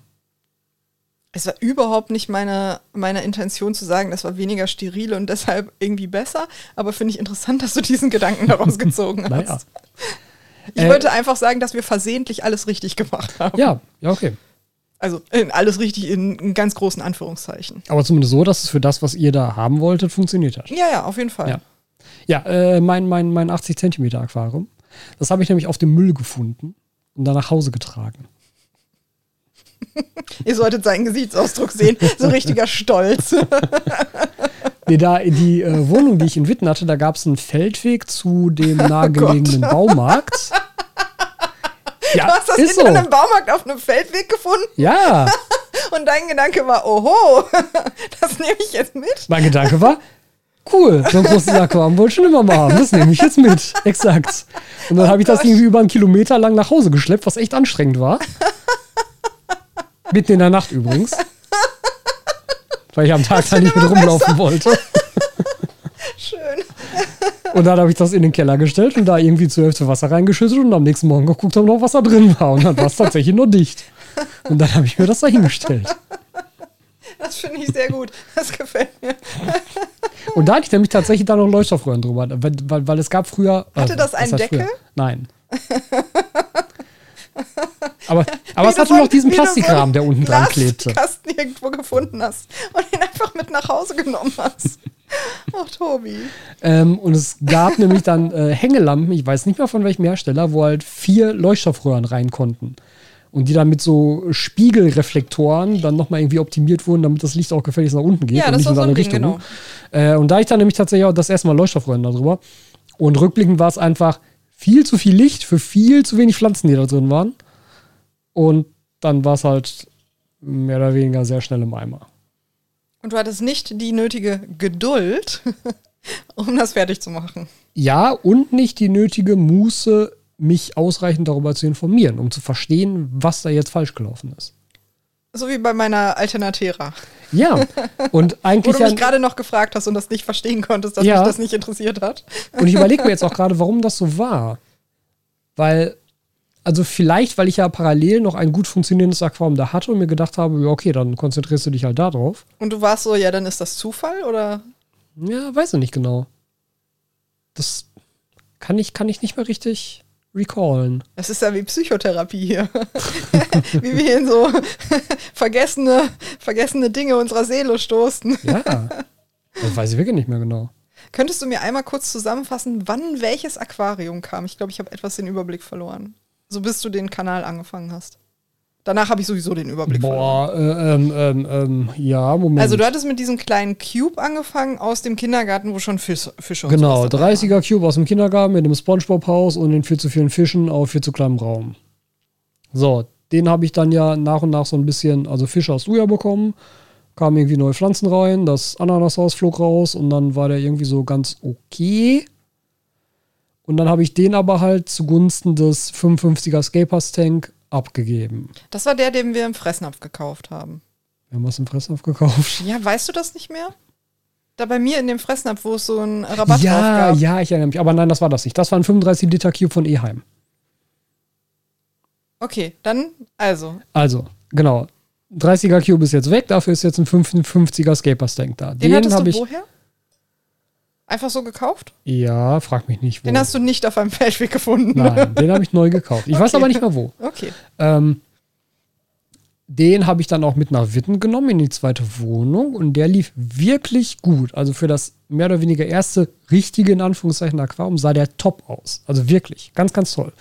Es war überhaupt nicht meine, meine Intention zu sagen, das war weniger steril und deshalb irgendwie besser. Aber finde ich interessant, dass du diesen Gedanken daraus *laughs* gezogen hast. Naja. Ich Äh, wollte einfach sagen, dass wir versehentlich alles richtig gemacht haben. Ja, ja, okay. Also alles richtig in, in ganz großen Anführungszeichen. Aber zumindest so, dass es für das, was ihr da haben wolltet, funktioniert hat. Ja, ja, auf jeden Fall. Ja. Ja, äh, mein, mein, mein 80 Zentimeter Aquarium. Das habe ich nämlich auf dem Müll gefunden und dann nach Hause getragen. *laughs* Ihr solltet seinen Gesichtsausdruck sehen. So richtiger Stolz. *laughs* Nee, da die äh, Wohnung, die ich in Witten hatte, da gab es einen Feldweg zu dem *laughs* nahegelegenen Baumarkt. Ja, Du hast das ist in so. einem Baumarkt auf einem Feldweg gefunden Ja, und dein Gedanke war, oho, das nehme ich jetzt mit. mein Gedanke war, cool, so ein großes Aquarium wollte ich schon immer mal haben. Das nehme ich jetzt mit. Exakt. Und dann Oh habe ich das irgendwie über einen Kilometer lang nach Hause geschleppt, was echt anstrengend war. Mitten in der Nacht übrigens. Weil ich am Tag da nicht mit rumlaufen wollte. Schön. Und dann habe ich das in den Keller gestellt und da irgendwie zur Hälfte Wasser reingeschüttet und am nächsten Morgen geguckt, ob noch Wasser drin war. Und dann war es tatsächlich nur dicht. Und dann habe ich mir das da hingestellt. Das finde ich sehr gut. Das gefällt mir. Und da hatte ich nämlich tatsächlich da noch Leuchtstoffröhren drüber, weil, weil, weil es gab früher. Hatte das einen Deckel? Früher? Nein. Aber, *laughs* aber es hatte so noch diesen Plastikrahmen, der unten dran klebte. Glaskasten irgendwo gefunden hast und ihn einfach mit nach Hause genommen hast. *laughs* Ach, Tobi. Ähm, und es gab *laughs* nämlich dann äh, Hängelampen, ich weiß nicht mehr von welchem Hersteller, wo halt vier Leuchtstoffröhren rein konnten. Und die dann mit so Spiegelreflektoren dann nochmal irgendwie optimiert wurden, damit das Licht auch gefälligst nach unten geht Ja, und nicht war in so ein eine Ding, Richtung. genau. Äh, und da ich dann nämlich tatsächlich auch das erste Mal Leuchtstoffröhren darüber. Und rückblickend war es einfach viel zu viel Licht für viel zu wenig Pflanzen, die da drin waren. Und dann war es halt mehr oder weniger sehr schnell im Eimer. Und du hattest nicht die nötige Geduld, *laughs* um das fertig zu machen. Ja, und nicht die nötige Muße, mich ausreichend darüber zu informieren, um zu verstehen, was da jetzt falsch gelaufen ist. So wie bei meiner Alternatera. Ja, und *laughs* Wo eigentlich du mich gerade noch gefragt hast und das nicht verstehen konntest, dass Ja. mich das nicht interessiert hat. und ich überlege mir jetzt auch *laughs* gerade, warum das so war. Weil, also vielleicht, weil ich ja parallel noch ein gut funktionierendes Aquarium da hatte und mir gedacht habe, ja, okay, dann konzentrierst du dich halt darauf. Und du warst so, ja, dann ist das Zufall oder? Ja, weiß ich nicht genau. Das kann ich, kann ich nicht mehr richtig recallen. Das ist ja wie Psychotherapie hier. *laughs* wie wir hier in so *laughs* vergessene, vergessene Dinge unserer Seele stoßen. Ja, *laughs* das weiß ich wirklich nicht mehr genau. Könntest du mir einmal kurz zusammenfassen, wann welches Aquarium kam? Ich glaube, ich habe etwas den Überblick verloren. So bis du den Kanal angefangen hast. Danach habe ich sowieso den Überblick verloren. Boah, äh, ähm, ähm, ähm, ja, Moment. Also du hattest mit diesem kleinen Cube angefangen aus dem Kindergarten, wo schon Fisch, Fische Genau, sowas dabei waren. 30er Cube aus dem Kindergarten mit einem Spongebob-Haus und den viel zu vielen Fischen auf viel zu kleinem Raum. So, den habe ich dann ja nach und nach so ein bisschen, also Fische hast du ja bekommen, kamen irgendwie neue Pflanzen rein, das Ananashaus flog raus und dann war der irgendwie so ganz okay. Und dann habe ich den aber halt zugunsten des 55er Scapers Tank abgegeben. Das war der, den wir im Fressnapf gekauft haben. Wir haben was im Fressauf gekauft. Ja, weißt du das nicht mehr? Da bei mir in dem Fressnapf, wo es so einen Rabatt drauf Ja, gab. ja, ich erinnere mich. Aber nein, das war das nicht. Das war ein 35 Liter Cube von Eheim. Okay, dann, also. Also, genau. 30er Cube ist jetzt weg, dafür ist jetzt ein 55er Scapers Tank da. Den, hattest habe du ich. woher? Einfach so gekauft? Ja, frag mich nicht wo. Den hast du nicht auf einem Feldweg gefunden. Nein, den habe ich neu gekauft. Ich weiß Okay. aber nicht mehr wo. Okay. Ähm, den habe ich dann auch mit nach Witten genommen in die zweite Wohnung und der lief wirklich gut. Also für das mehr oder weniger erste richtige, in Anführungszeichen, Aquarium sah der top aus. Also wirklich, ganz, ganz toll.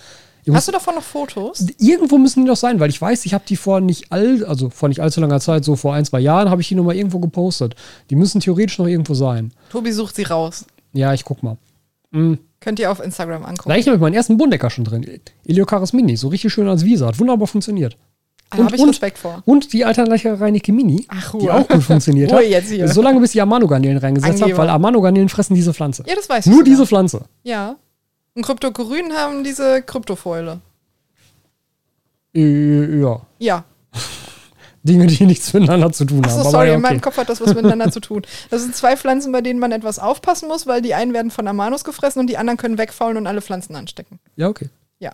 Ihr Hast du davon noch Fotos? Irgendwo müssen die noch sein, weil ich weiß, ich habe die vor nicht all, also vor nicht allzu langer Zeit, so vor ein, zwei Jahren, habe ich die noch mal irgendwo gepostet. Die müssen theoretisch noch irgendwo sein. Tobi sucht sie raus. Ja, ich guck mal. Mhm. Könnt ihr auf Instagram angucken. Da ich nämlich meinen ersten Bundecker schon drin. Eliocaris Mini, so richtig schön als Visa. Hat wunderbar funktioniert. Da habe ich und, Respekt vor. und die Alternative Reinecke Mini, Ach, die auch gut funktioniert *laughs* hat. jetzt hier. Solange bis ich Amano-Garnelen reingesetzt habe, weil Amano-Garnelen fressen diese Pflanze. Ja, das weiß ich. Nur sogar. diese Pflanze. Ja. Und Kryptokoryn haben diese Kryptofäule. Äh, ja. Ja. *laughs* Dinge, die nichts miteinander zu tun Achso, haben. sorry, ja, in meinem okay. Kopf hat das was miteinander zu *laughs* tun. Das sind zwei Pflanzen, bei denen man etwas aufpassen muss, weil die einen werden von Amanus gefressen und die anderen können wegfaulen und alle Pflanzen anstecken. Ja, okay. Ja.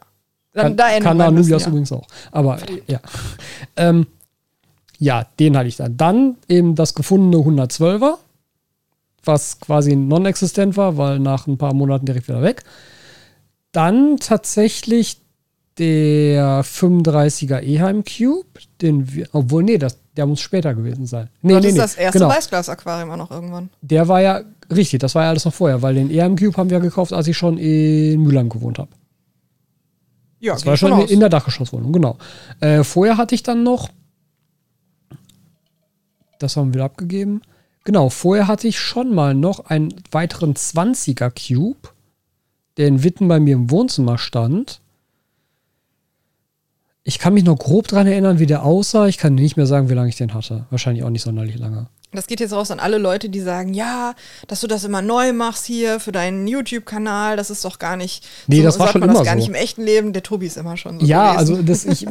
Dann, Kann, da kann Anubias ja. übrigens auch. Aber ja. *laughs* Ähm, ja, den hatte ich dann. Dann eben das gefundene 112er, was quasi non-existent war, weil nach ein paar Monaten direkt wieder weg. Dann tatsächlich der 35er Eheim Cube, den wir, obwohl, nee, das, der muss später gewesen sein. Nee, das nee, ist nee, das erste genau. Weißglas-Aquarium auch noch irgendwann. Der war ja, richtig, das war ja alles noch vorher, weil den Eheim Cube haben wir gekauft, als ich schon in Mülheim gewohnt habe. Ja, Das war schon in der Dachgeschosswohnung, genau. Äh, vorher hatte ich dann noch, das haben wir wieder abgegeben. Genau, vorher hatte ich schon mal noch einen weiteren 20er Cube, der in Witten bei mir im Wohnzimmer stand. Ich kann mich noch grob dran erinnern, wie der aussah. Ich kann nicht mehr sagen, wie lange ich den hatte. Wahrscheinlich auch nicht sonderlich lange. Das geht jetzt raus an alle Leute, die sagen, ja, dass du das immer neu machst hier für deinen YouTube-Kanal, das ist doch gar nicht. Nee, so, das war sagt schon man immer das gar so. nicht im echten Leben. Der Tobi ist immer schon so. Ja, gewesen. also das ich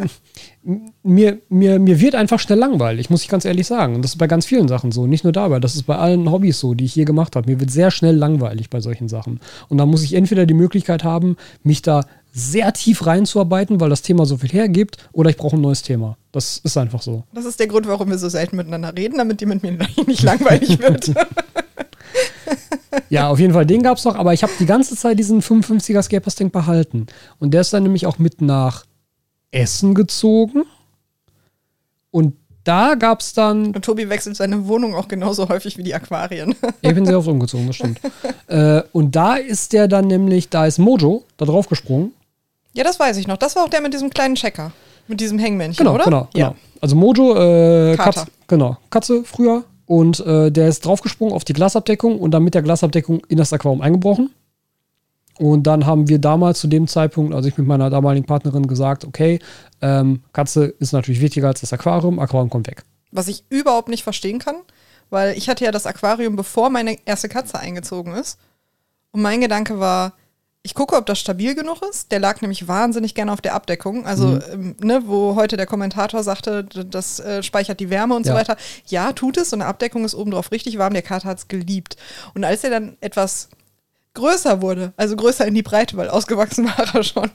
*laughs* mir, mir, mir wird einfach schnell langweilig, muss ich ganz ehrlich sagen. Und das ist bei ganz vielen Sachen so. Nicht nur dabei, das ist bei allen Hobbys so, die ich je gemacht habe. Mir wird sehr schnell langweilig bei solchen Sachen. Und da muss ich entweder die Möglichkeit haben, mich da sehr tief reinzuarbeiten, weil das Thema so viel hergibt, oder ich brauche ein neues Thema. Das ist einfach so. Das ist der Grund, warum wir so selten miteinander reden, damit die mit mir *laughs* nicht langweilig wird. Ja, auf jeden Fall, den gab es noch, aber ich habe die ganze Zeit diesen 55er Scapers Tank behalten. Und der ist dann nämlich auch mit nach Essen gezogen. Und da gab es dann Und Tobi wechselt seine Wohnung auch genauso häufig wie die Aquarien. Ich bin sehr oft umgezogen, das stimmt. *laughs* äh, und da ist der dann nämlich, da ist Mojo da drauf gesprungen. Ja, das weiß ich noch. Das war auch der mit diesem kleinen Checker. Mit diesem Hängmännchen, Genau, oder? genau, Ja. genau. Also Mojo, äh. Katze, genau, Katze früher. Und äh, der ist draufgesprungen auf die Glasabdeckung und dann mit der Glasabdeckung in das Aquarium eingebrochen. Und dann haben wir damals zu dem Zeitpunkt, also ich mit meiner damaligen Partnerin gesagt, okay, ähm, Katze ist natürlich wichtiger als das Aquarium, Aquarium kommt weg. Was ich überhaupt nicht verstehen kann, weil ich hatte ja das Aquarium, bevor meine erste Katze eingezogen ist. Und mein Gedanke war, ich gucke, ob das stabil genug ist. Der lag nämlich wahnsinnig gerne auf der Abdeckung. Also, Mhm. ähm, ne, wo heute der Kommentator sagte, das äh, speichert die Wärme und so Ja. weiter. Ja, tut es. Und eine Abdeckung ist obendrauf richtig warm. Der Kater hat es geliebt. Und als er dann etwas größer wurde, also größer in die Breite, weil ausgewachsen *laughs* war er schon,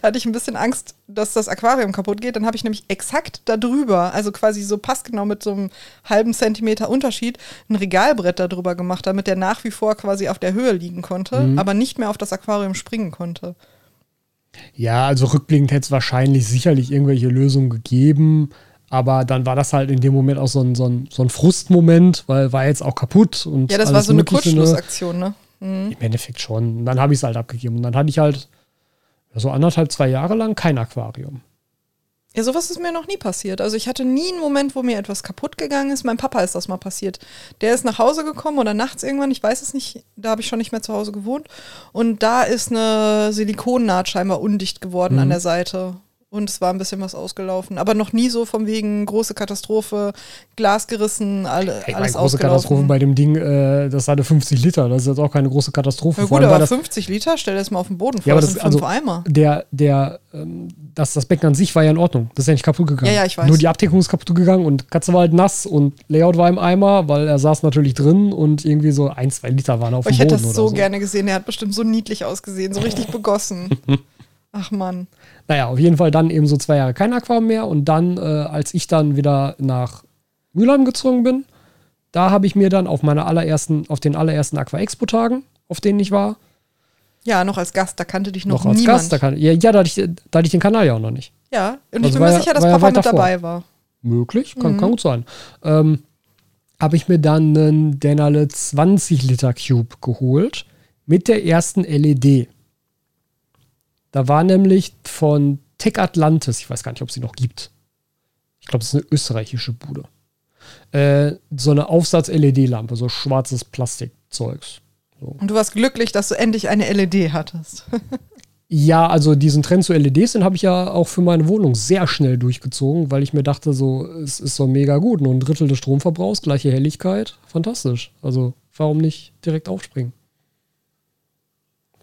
da hatte ich ein bisschen Angst, dass das Aquarium kaputt geht. Dann habe ich nämlich exakt da drüber, also quasi so passgenau mit so einem halben Zentimeter Unterschied, ein Regalbrett da drüber gemacht, damit der nach wie vor quasi auf der Höhe liegen konnte, Mhm. aber nicht mehr auf das Aquarium springen konnte. Ja, also rückblickend hätte es wahrscheinlich sicherlich irgendwelche Lösungen gegeben. Aber dann war das halt in dem Moment auch so ein, so ein, so ein Frustmoment, weil war jetzt auch kaputt. Und Ja, das war so eine ne? Kurzschlussaktion, ne? Mhm. Im Endeffekt schon. Und dann habe ich es halt abgegeben. Und dann hatte ich halt so anderthalb, zwei Jahre lang kein Aquarium. Ja, sowas ist mir noch nie passiert. Also ich hatte nie einen Moment, wo mir etwas kaputt gegangen ist. Mein Papa ist das mal passiert. Der ist nach Hause gekommen oder nachts irgendwann, ich weiß es nicht, da habe ich schon nicht mehr zu Hause gewohnt. Und da ist eine Silikonnaht scheinbar undicht geworden Mhm. an der Seite. Und es war ein bisschen was ausgelaufen. Aber noch nie so von wegen große Katastrophe, Glas gerissen, alle, Hey, alles meine große ausgelaufen. Katastrophe bei dem Ding, äh, das hatte 50 Liter. Das ist jetzt auch keine große Katastrophe. Ja gut, aber das 50 Liter, stell das mal auf den Boden vor, Ja, aber das das- sind fünf also- Eimer. der, der, ähm, das, das Becken an sich war ja in Ordnung. Das ist ja nicht kaputt gegangen. Ja, ja, ich weiß. Nur die Abdeckung ist kaputt gegangen und Katze war halt nass und Layout war im Eimer, weil er saß natürlich drin und irgendwie so ein, zwei Liter waren auf Aber dem ich hätte Boden das oder so, so. gerne gesehen, der hat bestimmt so niedlich ausgesehen, so richtig *laughs* begossen. Ach Mann. Naja, auf jeden Fall dann eben so zwei Jahre kein Aquarium mehr. Und dann, äh, als ich dann wieder nach Mülheim gezogen bin, da habe ich mir dann auf meiner allerersten, auf den allerersten Aqua Expo Tagen, auf denen ich war, Ja, noch als Gast, da kannte dich noch, noch als niemand. Gast, da, kann, ja, ja, da, hatte ich, da hatte ich den Kanal ja auch noch nicht. ja, und Also ich bin mir sicher, dass Papa mit davor. dabei war. Möglich, kann, Mhm. kann gut sein. Ähm, habe ich mir dann einen Denale 20 Liter Cube geholt mit der ersten LED. Da war nämlich von Tech Atlantis, ich weiß gar nicht, ob es sie noch gibt. Ich glaube, es ist eine österreichische Bude. Äh, so eine Aufsatz-LED-Lampe, so schwarzes Plastikzeugs. Und du warst glücklich, dass du endlich eine LED hattest. *laughs* Ja, also diesen Trend zu LEDs, den habe ich ja auch für meine Wohnung sehr schnell durchgezogen, weil ich mir dachte, so, es ist so mega gut. Nur ein Drittel des Stromverbrauchs, gleiche Helligkeit, fantastisch. Also, warum nicht direkt aufspringen?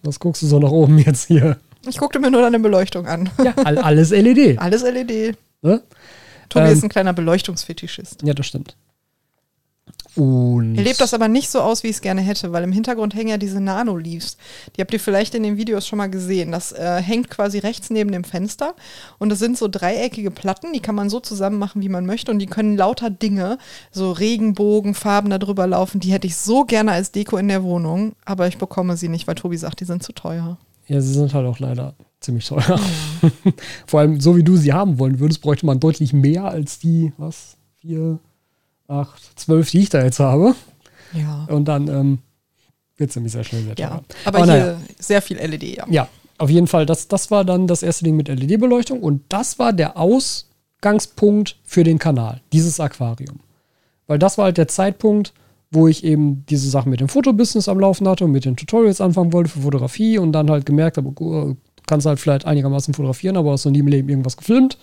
Was guckst du so nach oben jetzt hier? Ich guckte mir nur deine Beleuchtung an. Ja, all, alles LED. *laughs* Alles LED. Ne? Tobi Ähm, ist ein kleiner Beleuchtungsfetischist. Ja, das stimmt. Und Er lebt das aber nicht so aus, wie ich es gerne hätte, weil im Hintergrund hängen ja diese Nano-Leaves. Die habt ihr vielleicht in den Videos schon mal gesehen. Das äh, hängt quasi rechts neben dem Fenster und das sind so dreieckige Platten, die kann man so zusammen machen, wie man möchte und die können lauter Dinge, so Regenbogenfarben da drüber laufen. Die hätte ich so gerne als Deko in der Wohnung, aber ich bekomme sie nicht, weil Tobi sagt, die sind zu teuer. Ja, sie sind halt auch leider ziemlich teuer. *laughs* Vor allem, so wie du sie haben wollen würdest, bräuchte man deutlich mehr als die, was, vier, acht, zwölf, die ich da jetzt habe. Ja. Und dann ähm, wird es nämlich sehr schnell sehr Ja, teuer. aber, Aber hier naja. sehr viel LED, ja. Ja, auf jeden Fall, das, das war dann das erste Ding mit LED-Beleuchtung und das war der Ausgangspunkt für den Kanal, dieses Aquarium. Weil das war halt der Zeitpunkt, wo ich eben diese Sachen mit dem Fotobusiness am Laufen hatte und mit den Tutorials anfangen wollte für Fotografie und dann halt gemerkt habe, oh, kannst halt vielleicht einigermaßen fotografieren, aber hast noch nie im Leben irgendwas gefilmt.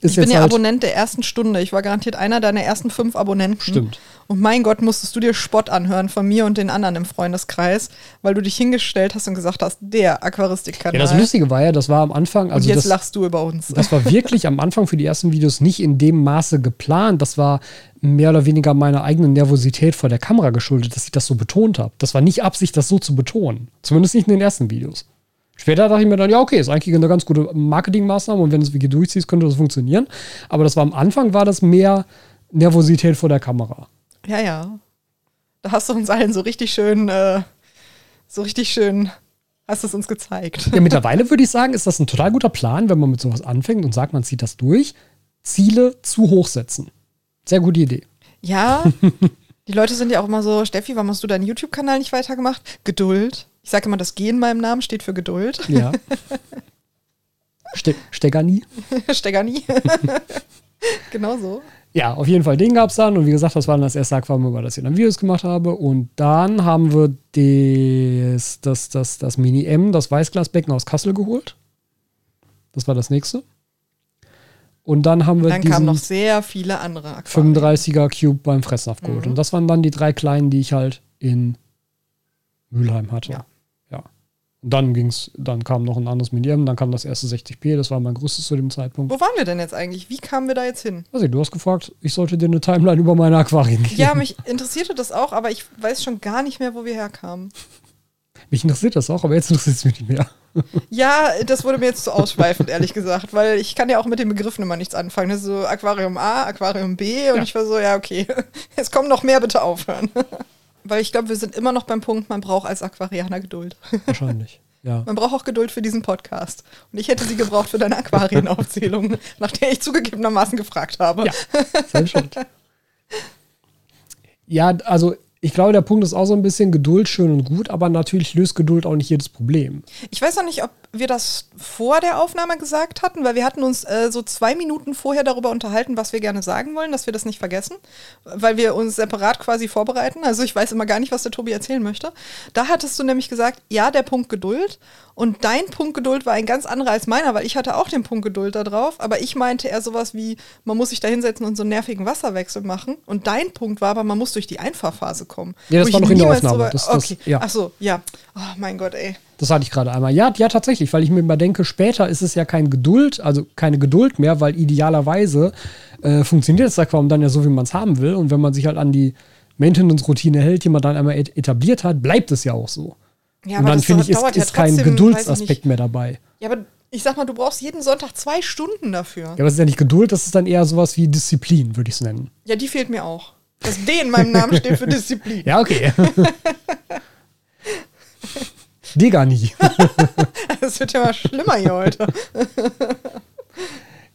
Ist Ich bin ja halt, Abonnent der ersten Stunde. Ich war garantiert einer deiner ersten fünf Abonnenten. Stimmt. Und mein Gott, musstest du dir Spott anhören von mir und den anderen im Freundeskreis, weil du dich hingestellt hast und gesagt hast, der Aquaristikkanal. Ja, das Lustige war ja, das war am Anfang, und also jetzt das, lachst du über uns. das war wirklich am Anfang für die ersten Videos nicht in dem Maße geplant. Das war mehr oder weniger meiner eigenen Nervosität vor der Kamera geschuldet, dass ich das so betont habe. Das war nicht Absicht, das so zu betonen. Zumindest nicht in den ersten Videos. Später dachte ich mir dann, ja, okay, ist eigentlich eine ganz gute Marketingmaßnahme und wenn du es wirklich durchziehst, könnte das funktionieren. Aber das war am Anfang, war das mehr Nervosität vor der Kamera. ja, ja. Da hast du uns allen so richtig schön, äh, so richtig schön, hast du es uns gezeigt. Ja, mittlerweile würde ich sagen, ist das ein total guter Plan, wenn man mit sowas anfängt und sagt, man zieht das durch. Ziele zu hoch setzen. Sehr gute Idee. Ja, *laughs* die Leute sind ja auch immer so, Steffi, warum hast du deinen YouTube-Kanal nicht weitergemacht? Geduld. Ich sage immer, das G in meinem Namen steht für Geduld. Ja. *laughs* Ste Stegani. Stegani. *laughs* genau so. Ja, auf jeden Fall, den gab es dann. Und wie gesagt, das war dann das erste Aquarium, über das ich dann Videos gemacht habe. Und dann haben wir das, das, das, das Mini-M, das Weißglasbecken aus Kassel geholt. Das war das nächste. Und dann haben wir Dann kamen noch sehr viele andere Aquarien. 35er Cube beim Fressnapf geholt. Mhm. Und das waren dann die drei kleinen, die ich halt in Mülheim hatte. Ja. ja. Und dann ging's, dann kam noch ein anderes Mini-M, dann kam das erste 60p, das war mein größtes zu dem Zeitpunkt. Wo waren wir denn jetzt eigentlich? Wie kamen wir da jetzt hin? Also, du hast gefragt, ich sollte dir eine Timeline über meine Aquarien geben. Ja, mich interessierte das auch, aber ich weiß schon gar nicht mehr, wo wir herkamen. Mich interessiert das auch, aber jetzt interessiert es mich nicht mehr. *laughs* Ja, das wurde mir jetzt zu ausschweifend, ehrlich gesagt, weil ich kann ja auch mit den Begriffen immer nichts anfangen. Das ist so Aquarium A, Aquarium B und Ja. ich war so, ja, okay, *laughs* es kommen noch mehr, bitte aufhören. *laughs* Weil ich glaube, wir sind immer noch beim Punkt, man braucht als Aquarianer Geduld. Wahrscheinlich. Ja. Man braucht auch Geduld für diesen Podcast. Und ich hätte sie gebraucht für deine Aquarienaufzählung, *laughs* nach der ich zugegebenermaßen gefragt habe. Ja, selbstverständlich. Ja, also ich glaube, der Punkt ist auch so ein bisschen Geduld schön und gut, aber natürlich löst Geduld auch nicht jedes Problem. Ich weiß noch nicht, ob wir das vor der Aufnahme gesagt hatten, weil wir hatten uns äh, so zwei Minuten vorher darüber unterhalten, was wir gerne sagen wollen, dass wir das nicht vergessen, weil wir uns separat quasi vorbereiten. Also ich weiß immer gar nicht, was der Tobi erzählen möchte. Da hattest du nämlich gesagt, ja, der Punkt Geduld. Und dein Punkt Geduld war ein ganz anderer als meiner, weil ich hatte auch den Punkt Geduld da drauf, aber ich meinte eher sowas wie, man muss sich da hinsetzen und so einen nervigen Wasserwechsel machen. Und dein Punkt war aber, man muss durch die Einfahrphase kommen. Ja, das war noch in der Aufnahme. drüber- Das- das- okay, ja. ach so, ja. Oh mein Gott, ey. Das hatte ich gerade einmal. Ja, ja, tatsächlich, weil ich mir immer denke, später ist es ja kein Geduld, also keine Geduld mehr, weil idealerweise äh, funktioniert das Aquarium dann ja so, wie man es haben will. Und wenn man sich halt an die Maintenance-Routine hält, die man dann einmal et- etabliert hat, bleibt es ja auch so. Ja, und aber dann das finde ich, ist, ja ist kein trotzdem, Geduldsaspekt mehr dabei. Ja, aber ich sag mal, du brauchst jeden Sonntag zwei Stunden dafür. Ja, aber es ist ja nicht Geduld, das ist dann eher sowas wie Disziplin, würde ich es nennen. Ja, die fehlt mir auch. Das D in meinem Namen steht für Disziplin. *laughs* Ja, okay. *laughs* Digga nie. Das wird ja mal schlimmer hier heute. *laughs*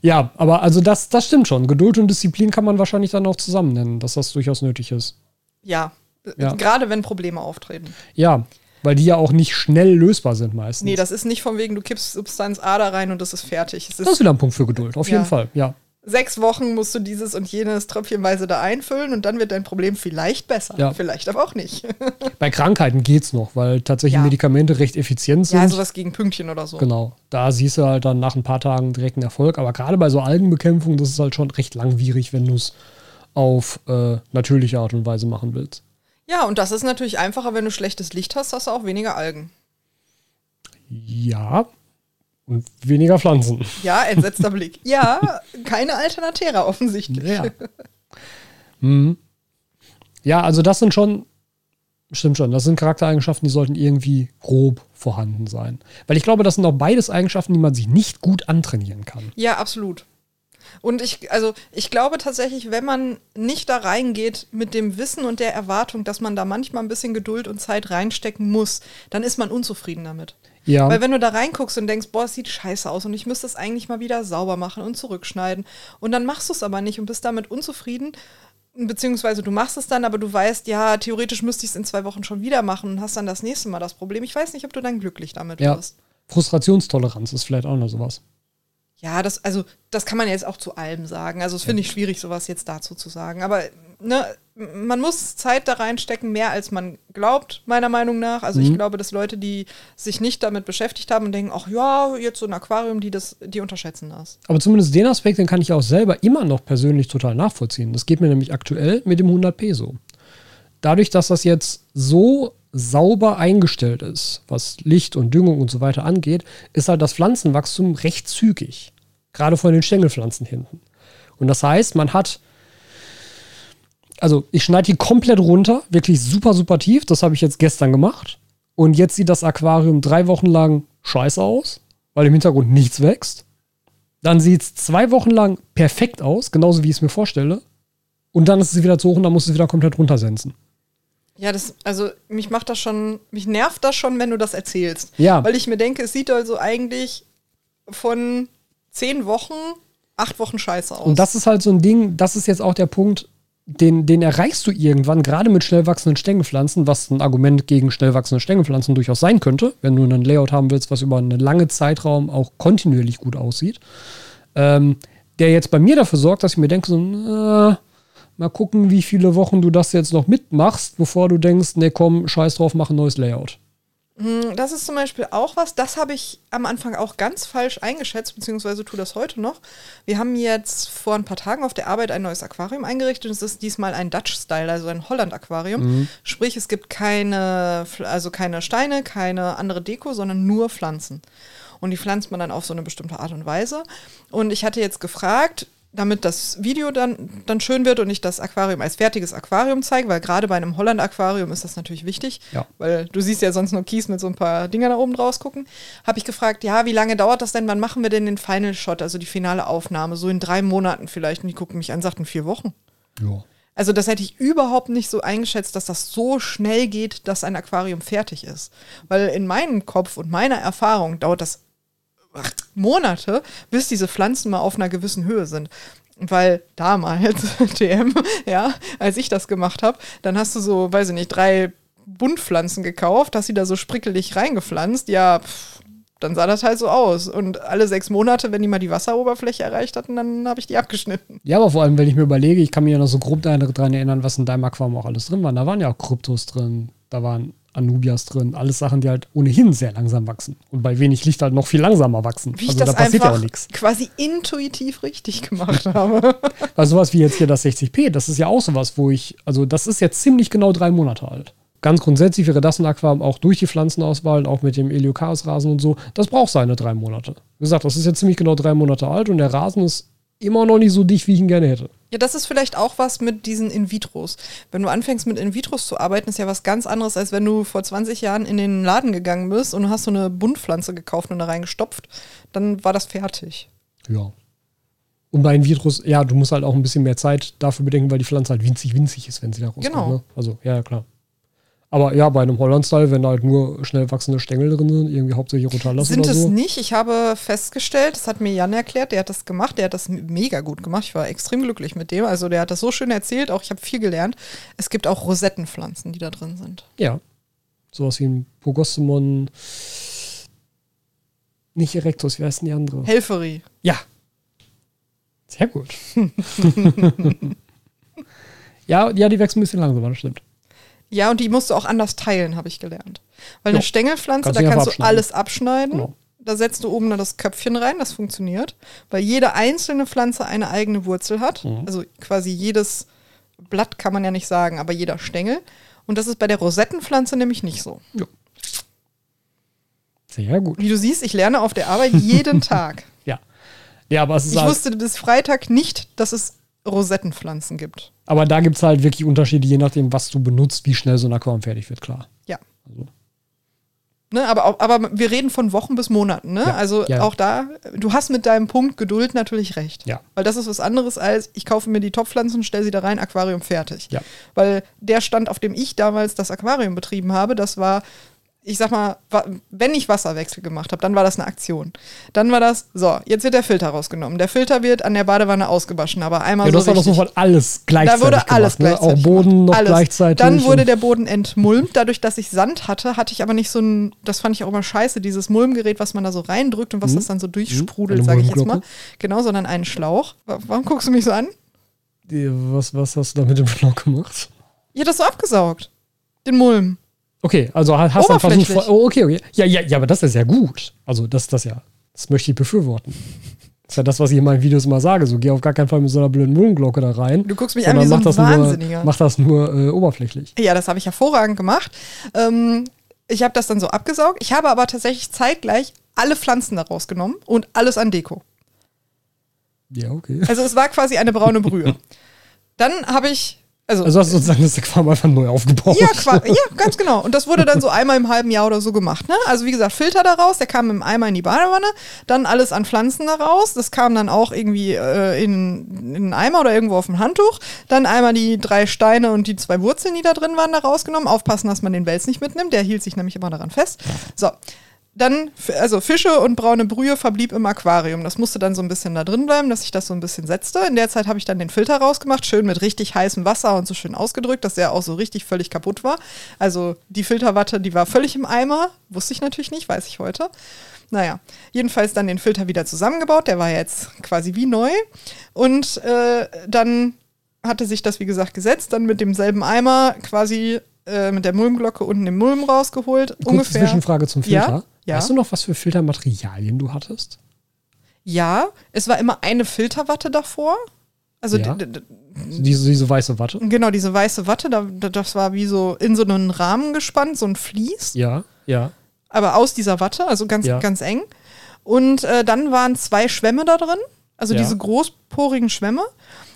Ja, aber also das, das stimmt schon. Geduld und Disziplin kann man wahrscheinlich dann auch zusammen nennen, dass das durchaus nötig ist. Ja, Ja. gerade wenn Probleme auftreten. Ja, weil die ja auch nicht schnell lösbar sind meistens. Nee, das ist nicht von wegen, du kippst Substanz A da rein und das ist fertig. Es ist Das ist wieder ein Punkt für Geduld, auf Ja. jeden Fall, ja. Sechs Wochen musst du dieses und jenes tröpfchenweise da einfüllen und dann wird dein Problem vielleicht besser. Ja. Vielleicht aber auch nicht. *laughs* Bei Krankheiten geht's noch, weil tatsächlich Ja. Medikamente recht effizient sind. ja, sowas gegen Pünktchen oder so. Genau. Da siehst du halt dann nach ein paar Tagen direkt einen Erfolg. Aber gerade bei so Algenbekämpfung, das ist halt schon recht langwierig, wenn du es auf äh, natürliche Art und Weise machen willst. Ja, und das ist natürlich einfacher, wenn du schlechtes Licht hast, hast du auch weniger Algen. Ja. Und weniger Pflanzen. Ja, entsetzter Blick. Ja, keine Alternatera offensichtlich. Ja. mhm. Ja, also das sind schon, stimmt schon, das sind Charaktereigenschaften, die sollten irgendwie grob vorhanden sein. Weil ich glaube, das sind auch beides Eigenschaften, die man sich nicht gut antrainieren kann. Ja, absolut. Und ich, also ich glaube tatsächlich, wenn man nicht da reingeht mit dem Wissen und der Erwartung, dass man da manchmal ein bisschen Geduld und Zeit reinstecken muss, dann ist man unzufrieden damit. Ja. Weil wenn du da reinguckst und denkst, boah, es sieht scheiße aus und ich müsste es eigentlich mal wieder sauber machen und zurückschneiden und dann machst du es aber nicht und bist damit unzufrieden, beziehungsweise du machst es dann, aber du weißt, ja, theoretisch müsste ich es in zwei Wochen schon wieder machen und hast dann das nächste Mal das Problem. Ich weiß nicht, ob du dann glücklich damit ja. wirst. Frustrationstoleranz ist vielleicht auch noch sowas. Ja, das, also, das kann man jetzt auch zu allem sagen. Also, das finde ich schwierig, sowas jetzt dazu zu sagen. Aber ne, man muss Zeit da reinstecken, mehr als man glaubt, meiner Meinung nach. Also ich Mhm. glaube, dass Leute, die sich nicht damit beschäftigt haben und denken, ach ja, jetzt so ein Aquarium, die das, die unterschätzen das. Aber zumindest den Aspekt, den kann ich auch selber immer noch persönlich total nachvollziehen. Das geht mir nämlich aktuell mit dem 100 Peso. Dadurch, dass das jetzt so sauber eingestellt ist, was Licht und Düngung und so weiter angeht, ist halt das Pflanzenwachstum recht zügig. Gerade von den Stängelpflanzen hinten. Und das heißt, man hat also ich schneide die komplett runter, wirklich super, super tief. Das habe ich jetzt gestern gemacht. Und jetzt sieht das Aquarium drei Wochen lang scheiße aus, weil im Hintergrund nichts wächst. Dann sieht es zwei Wochen lang perfekt aus, genauso wie ich es mir vorstelle. Und dann ist es wieder zu hoch und dann musst du es wieder komplett runtersensen. Ja, das, also mich macht das schon, mich nervt das schon, wenn du das erzählst. Ja. Weil ich mir denke, es sieht also eigentlich von zehn Wochen, acht Wochen scheiße aus. Und das ist halt so ein Ding, das ist jetzt auch der Punkt, den, den erreichst du irgendwann, gerade mit schnell wachsenden Stängelpflanzen, was ein Argument gegen schnell wachsende Stängelpflanzen durchaus sein könnte, wenn du ein Layout haben willst, was über einen langen Zeitraum auch kontinuierlich gut aussieht. Ähm, der jetzt bei mir dafür sorgt, dass ich mir denke, so, äh, mal gucken, wie viele Wochen du das jetzt noch mitmachst, bevor du denkst, nee, komm, scheiß drauf, mach ein neues Layout. Hm, Das ist zum Beispiel auch was, das habe ich am Anfang auch ganz falsch eingeschätzt, beziehungsweise tue das heute noch. Wir haben jetzt vor ein paar Tagen auf der Arbeit ein neues Aquarium eingerichtet. Es ist diesmal ein Dutch-Style, also ein Holland-Aquarium. Sprich, es gibt keine, also keine Steine, keine andere Deko, sondern nur Pflanzen. Und die pflanzt man dann auf so eine bestimmte Art und Weise. Und ich hatte jetzt gefragt, damit das Video dann, dann schön wird und ich das Aquarium als fertiges Aquarium zeige, weil gerade bei einem Holland-Aquarium ist das natürlich wichtig, Ja. weil du siehst ja sonst nur Kies mit so ein paar Dinger da oben draus gucken. Habe ich gefragt, ja, wie lange dauert das denn? Wann machen wir denn den Final Shot, also die finale Aufnahme? So in drei Monaten vielleicht. Und die gucken mich an, sagten vier Wochen. Ja. Also das hätte ich überhaupt nicht so eingeschätzt, dass das so schnell geht, dass ein Aquarium fertig ist. Weil in meinem Kopf und meiner Erfahrung dauert das Monate, bis diese Pflanzen mal auf einer gewissen Höhe sind. Weil damals, *laughs* TM, ja, als ich das gemacht habe, dann hast du so, weiß ich nicht, drei Buntpflanzen gekauft, hast sie da so sprickelig reingepflanzt, ja, pff, dann sah das halt so aus. Und alle sechs Monate, wenn die mal die Wasseroberfläche erreicht hatten, dann habe ich die abgeschnitten. Ja, aber vor allem, wenn ich mir überlege, ich kann mich ja noch so grob daran erinnern, was in deinem Aquarium auch alles drin war. Da waren ja auch Kryptos drin, da waren Anubias drin, alles Sachen, die halt ohnehin sehr langsam wachsen und bei wenig Licht halt noch viel langsamer wachsen. Wie ich also das da passiert ja auch nichts. quasi intuitiv richtig gemacht habe. *laughs* Also sowas wie jetzt hier das 60p, das ist ja auch sowas, wo ich, also das ist jetzt ziemlich genau drei Monate alt. Ganz grundsätzlich wäre das ein Aquarium auch durch die Pflanzenauswahl und auch mit dem Eliocharis-Rasen und so, das braucht seine drei Monate. Wie gesagt, das ist jetzt ziemlich genau drei Monate alt und der Rasen ist immer noch nicht so dicht, wie ich ihn gerne hätte. Ja, das ist vielleicht auch was mit diesen In-vitros. Wenn du anfängst mit In-vitros zu arbeiten, ist ja was ganz anderes, als wenn du vor 20 Jahren in den Laden gegangen bist und du hast so eine Buntpflanze gekauft und da reingestopft. Dann war das fertig. Ja. Und bei den Virus, ja, du musst halt auch ein bisschen mehr Zeit dafür bedenken, weil die Pflanze halt winzig, winzig ist, wenn sie da rauskommt. Genau. Ne? Also, ja, klar. Aber ja, bei einem Holland-Style, wenn da halt nur schnell wachsende Stängel drin sind, irgendwie hauptsächlich Rotalas Sind oder es so. nicht? Ich habe festgestellt, das hat mir Jan erklärt, der hat das gemacht, der hat das mega gut gemacht. Ich war extrem glücklich mit dem. Also der hat das so schön erzählt, auch ich habe viel gelernt. Es gibt auch Rosettenpflanzen, die da drin sind. Ja. Sowas wie ein Pogostemon. Nicht Erectus, wie heißt denn die andere? Helferi. Ja. Sehr gut. *laughs* *laughs* ja, ja, die wächst ein bisschen langsamer, das stimmt. Ja, und die musst du auch anders teilen, habe ich gelernt. Weil Ja. eine Stängelpflanze, Kannst da kannst du alles abschneiden. Genau. Da setzt du oben dann das Köpfchen rein, das funktioniert. Weil jede einzelne Pflanze eine eigene Wurzel hat. Mhm. Also quasi jedes Blatt kann man ja nicht sagen, aber jeder Stängel. Und das ist bei der Rosettenpflanze nämlich nicht so. Sehr gut. Wie du siehst, ich lerne auf der Arbeit jeden *laughs* Tag. Ja. Ja, aber es ist Ich halt, wusste bis Freitag nicht, dass es Rosettenpflanzen gibt. aber da gibt es halt wirklich Unterschiede, je nachdem, was du benutzt, wie schnell so ein Aquarium fertig wird, klar. Ja. Also. Ne, aber, auch, aber wir reden von Wochen bis Monaten. Ne? Ja, Also ja. auch da, du hast mit deinem Punkt Geduld natürlich recht. Ja. Weil das ist was anderes als, ich kaufe mir die Topfpflanzen, stelle sie da rein, Aquarium fertig. Ja. Weil der Stand, auf dem ich damals das Aquarium betrieben habe, das war, ich sag mal, wenn ich Wasserwechsel gemacht habe, dann war das eine Aktion. Dann war das, so, jetzt wird der Filter rausgenommen. Der Filter wird an der Badewanne ausgewaschen, aber einmal Ja, du so hast aber sofort alles gleichzeitig Da wurde alles gemacht, ne? gleichzeitig. Auch Boden gemacht. noch alles. gleichzeitig. Dann wurde der Boden entmulmt. Dadurch, dass ich Sand hatte, hatte ich aber nicht so ein, das fand ich auch immer scheiße, dieses Mulmgerät, was man da so reindrückt und was Mhm. das dann so durchsprudelt, Eine sage ich jetzt mal. Genau, sondern einen Schlauch. Wa- Warum guckst du mich so an? Was, was hast du da mit dem Schlauch gemacht? Ja, das so abgesaugt. Den Mulm. Okay, also hast dann versucht. Oh, okay, okay. Ja, ja, ja, aber das ist ja gut. Also, das, das ja. Das möchte ich befürworten. Das ist ja das, was ich in meinen Videos immer sage. So, geh auf gar keinen Fall mit so einer blöden Mulmglocke da rein. Du guckst mich an wie so ein das Wahnsinniger. Nur, mach das nur äh, oberflächlich. Ja, das habe ich hervorragend gemacht. Ähm, ich habe das dann so abgesaugt. Ich habe aber tatsächlich zeitgleich alle Pflanzen daraus genommen und alles an Deko. Ja, okay. Also es war quasi eine braune Brühe. *laughs* Dann habe ich, also, Also hast du sozusagen das Aquarium einfach neu aufgebaut. ja, ja, ganz genau. Und das wurde dann so einmal im halben Jahr oder so gemacht. Ne? Also wie gesagt, Filter daraus, der kam im Eimer in die Badewanne, dann alles an Pflanzen daraus. Das kam dann auch irgendwie äh, in, in einen Eimer oder irgendwo auf ein Handtuch. Dann einmal die drei Steine und die zwei Wurzeln, die da drin waren, da rausgenommen. Aufpassen, dass man den Wels nicht mitnimmt. Der hielt sich nämlich immer daran fest. So. Dann, also Fische und braune Brühe verblieb im Aquarium. Das musste dann so ein bisschen da drin bleiben, dass sich das so ein bisschen setzte. In der Zeit habe ich dann den Filter rausgemacht, schön mit richtig heißem Wasser und so schön ausgedrückt, dass der auch so richtig völlig kaputt war. Also die Filterwatte, die war völlig im Eimer. Wusste ich natürlich nicht, weiß ich heute. Naja, jedenfalls dann den Filter wieder zusammengebaut. Der war jetzt quasi wie neu. Und äh, dann hatte sich das, wie gesagt, gesetzt. Dann mit demselben Eimer quasi äh, mit der Mulmglocke unten den Mulm rausgeholt. Kurze ungefähr. Zwischenfrage zum Filter. ja. Weißt du noch, was für Filtermaterialien du hattest? Ja, es war immer eine Filterwatte davor. Also Ja. Diese, diese weiße Watte? genau, diese weiße Watte, da, da- das war wie so in so einen Rahmen gespannt, so ein Vlies, Ja, ja. aber aus dieser Watte, also ganz, Ja. ganz eng. Und äh, dann waren zwei Schwämme da drin, also Ja. diese großporigen Schwämme.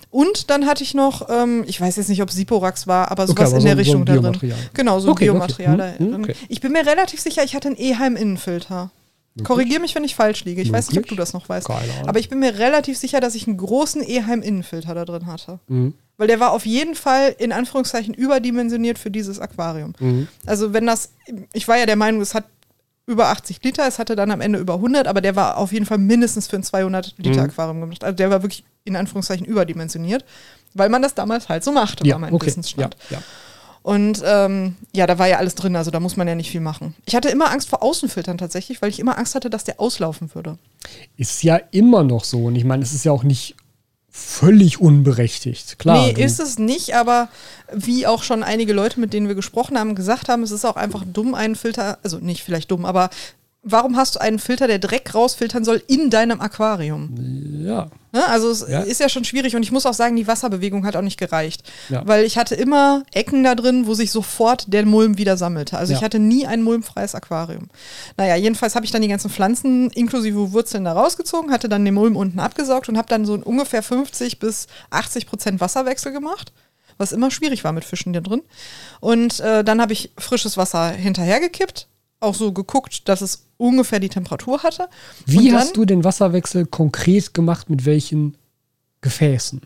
Und dann hatte ich noch, ähm, ich weiß jetzt nicht, ob Siporax war, aber Okay, sowas aber in so- der so Richtung ein da drin. Genau, so Okay, Biomaterial okay. da Hm, drin. okay. Ich bin mir relativ sicher, ich hatte einen Eheim-Innenfilter. Korrigier mich, wenn ich falsch liege. Ich weiß nicht, ob Möglich? du das noch weißt. Aber ich bin mir relativ sicher, dass ich einen großen Eheim-Innenfilter da drin hatte. Mhm. Weil der war auf jeden Fall in Anführungszeichen überdimensioniert für dieses Aquarium. Mhm. Also wenn das, ich war ja der Meinung, es hat über 80 Liter, es hatte dann am Ende über 100, aber der war auf jeden Fall mindestens für ein 200 Liter Mhm. Aquarium gemacht. Also der war wirklich in Anführungszeichen überdimensioniert, weil man das damals halt so machte, Ja, war mein okay. Wissensstand. Ja, ja. Und ähm, ja, da war ja alles drin, also da muss man ja nicht viel machen. Ich hatte immer Angst vor Außenfiltern tatsächlich, weil ich immer Angst hatte, dass der auslaufen würde. Ist ja immer noch so. Und ich meine, es ist ja auch nicht völlig unberechtigt. Klar. nee, ist es nicht, aber wie auch schon einige Leute, mit denen wir gesprochen haben, gesagt haben, es ist auch einfach dumm, einen Filter, also nicht vielleicht dumm, aber warum hast du einen Filter, der Dreck rausfiltern soll, in deinem Aquarium? Ja. Ne? Also es Ja. ist ja schon schwierig und ich muss auch sagen, die Wasserbewegung hat auch nicht gereicht. Ja. Weil ich hatte immer Ecken da drin, wo sich sofort der Mulm wieder sammelte. Also Ja. ich hatte nie ein mulmfreies Aquarium. Naja, jedenfalls habe ich dann die ganzen Pflanzen inklusive Wurzeln da rausgezogen, hatte dann den Mulm unten abgesaugt und habe dann so ungefähr 50 bis 80 Prozent Wasserwechsel gemacht. Was immer schwierig war mit Fischen da drin. Und äh, dann habe ich frisches Wasser hinterhergekippt. Auch so geguckt, dass es ungefähr die Temperatur hatte. Wie dann hast du den Wasserwechsel konkret gemacht? Mit welchen Gefäßen?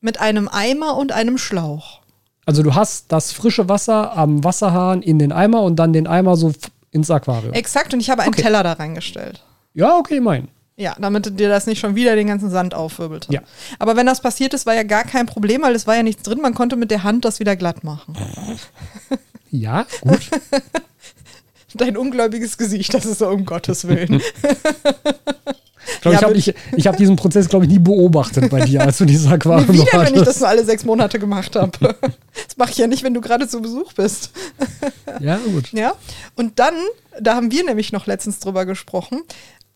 Mit einem Eimer und einem Schlauch. Also du hast das frische Wasser am Wasserhahn in den Eimer und dann den Eimer so ins Aquarium. Exakt, und ich habe einen Okay. Teller da reingestellt. ja, okay, mein. Ja, damit dir das nicht schon wieder den ganzen Sand aufwirbelte. Ja. Aber wenn das passiert ist, war ja gar kein Problem, weil es war ja nichts drin. Man konnte mit der Hand das wieder glatt machen. Ja, gut. *laughs* Dein ungläubiges Gesicht, das ist so um Gottes Willen. *laughs* Ich glaube, Ja, ich habe ich, ich hab diesen Prozess, glaube ich, nie beobachtet bei dir, als du dieses *laughs* Aquarium Wie wieder, wenn ich das nur alle sechs Monate gemacht habe. *laughs* Das mache ich ja nicht, wenn du gerade zu Besuch bist. Ja, gut. Ja. Und dann, da haben wir nämlich noch letztens drüber gesprochen,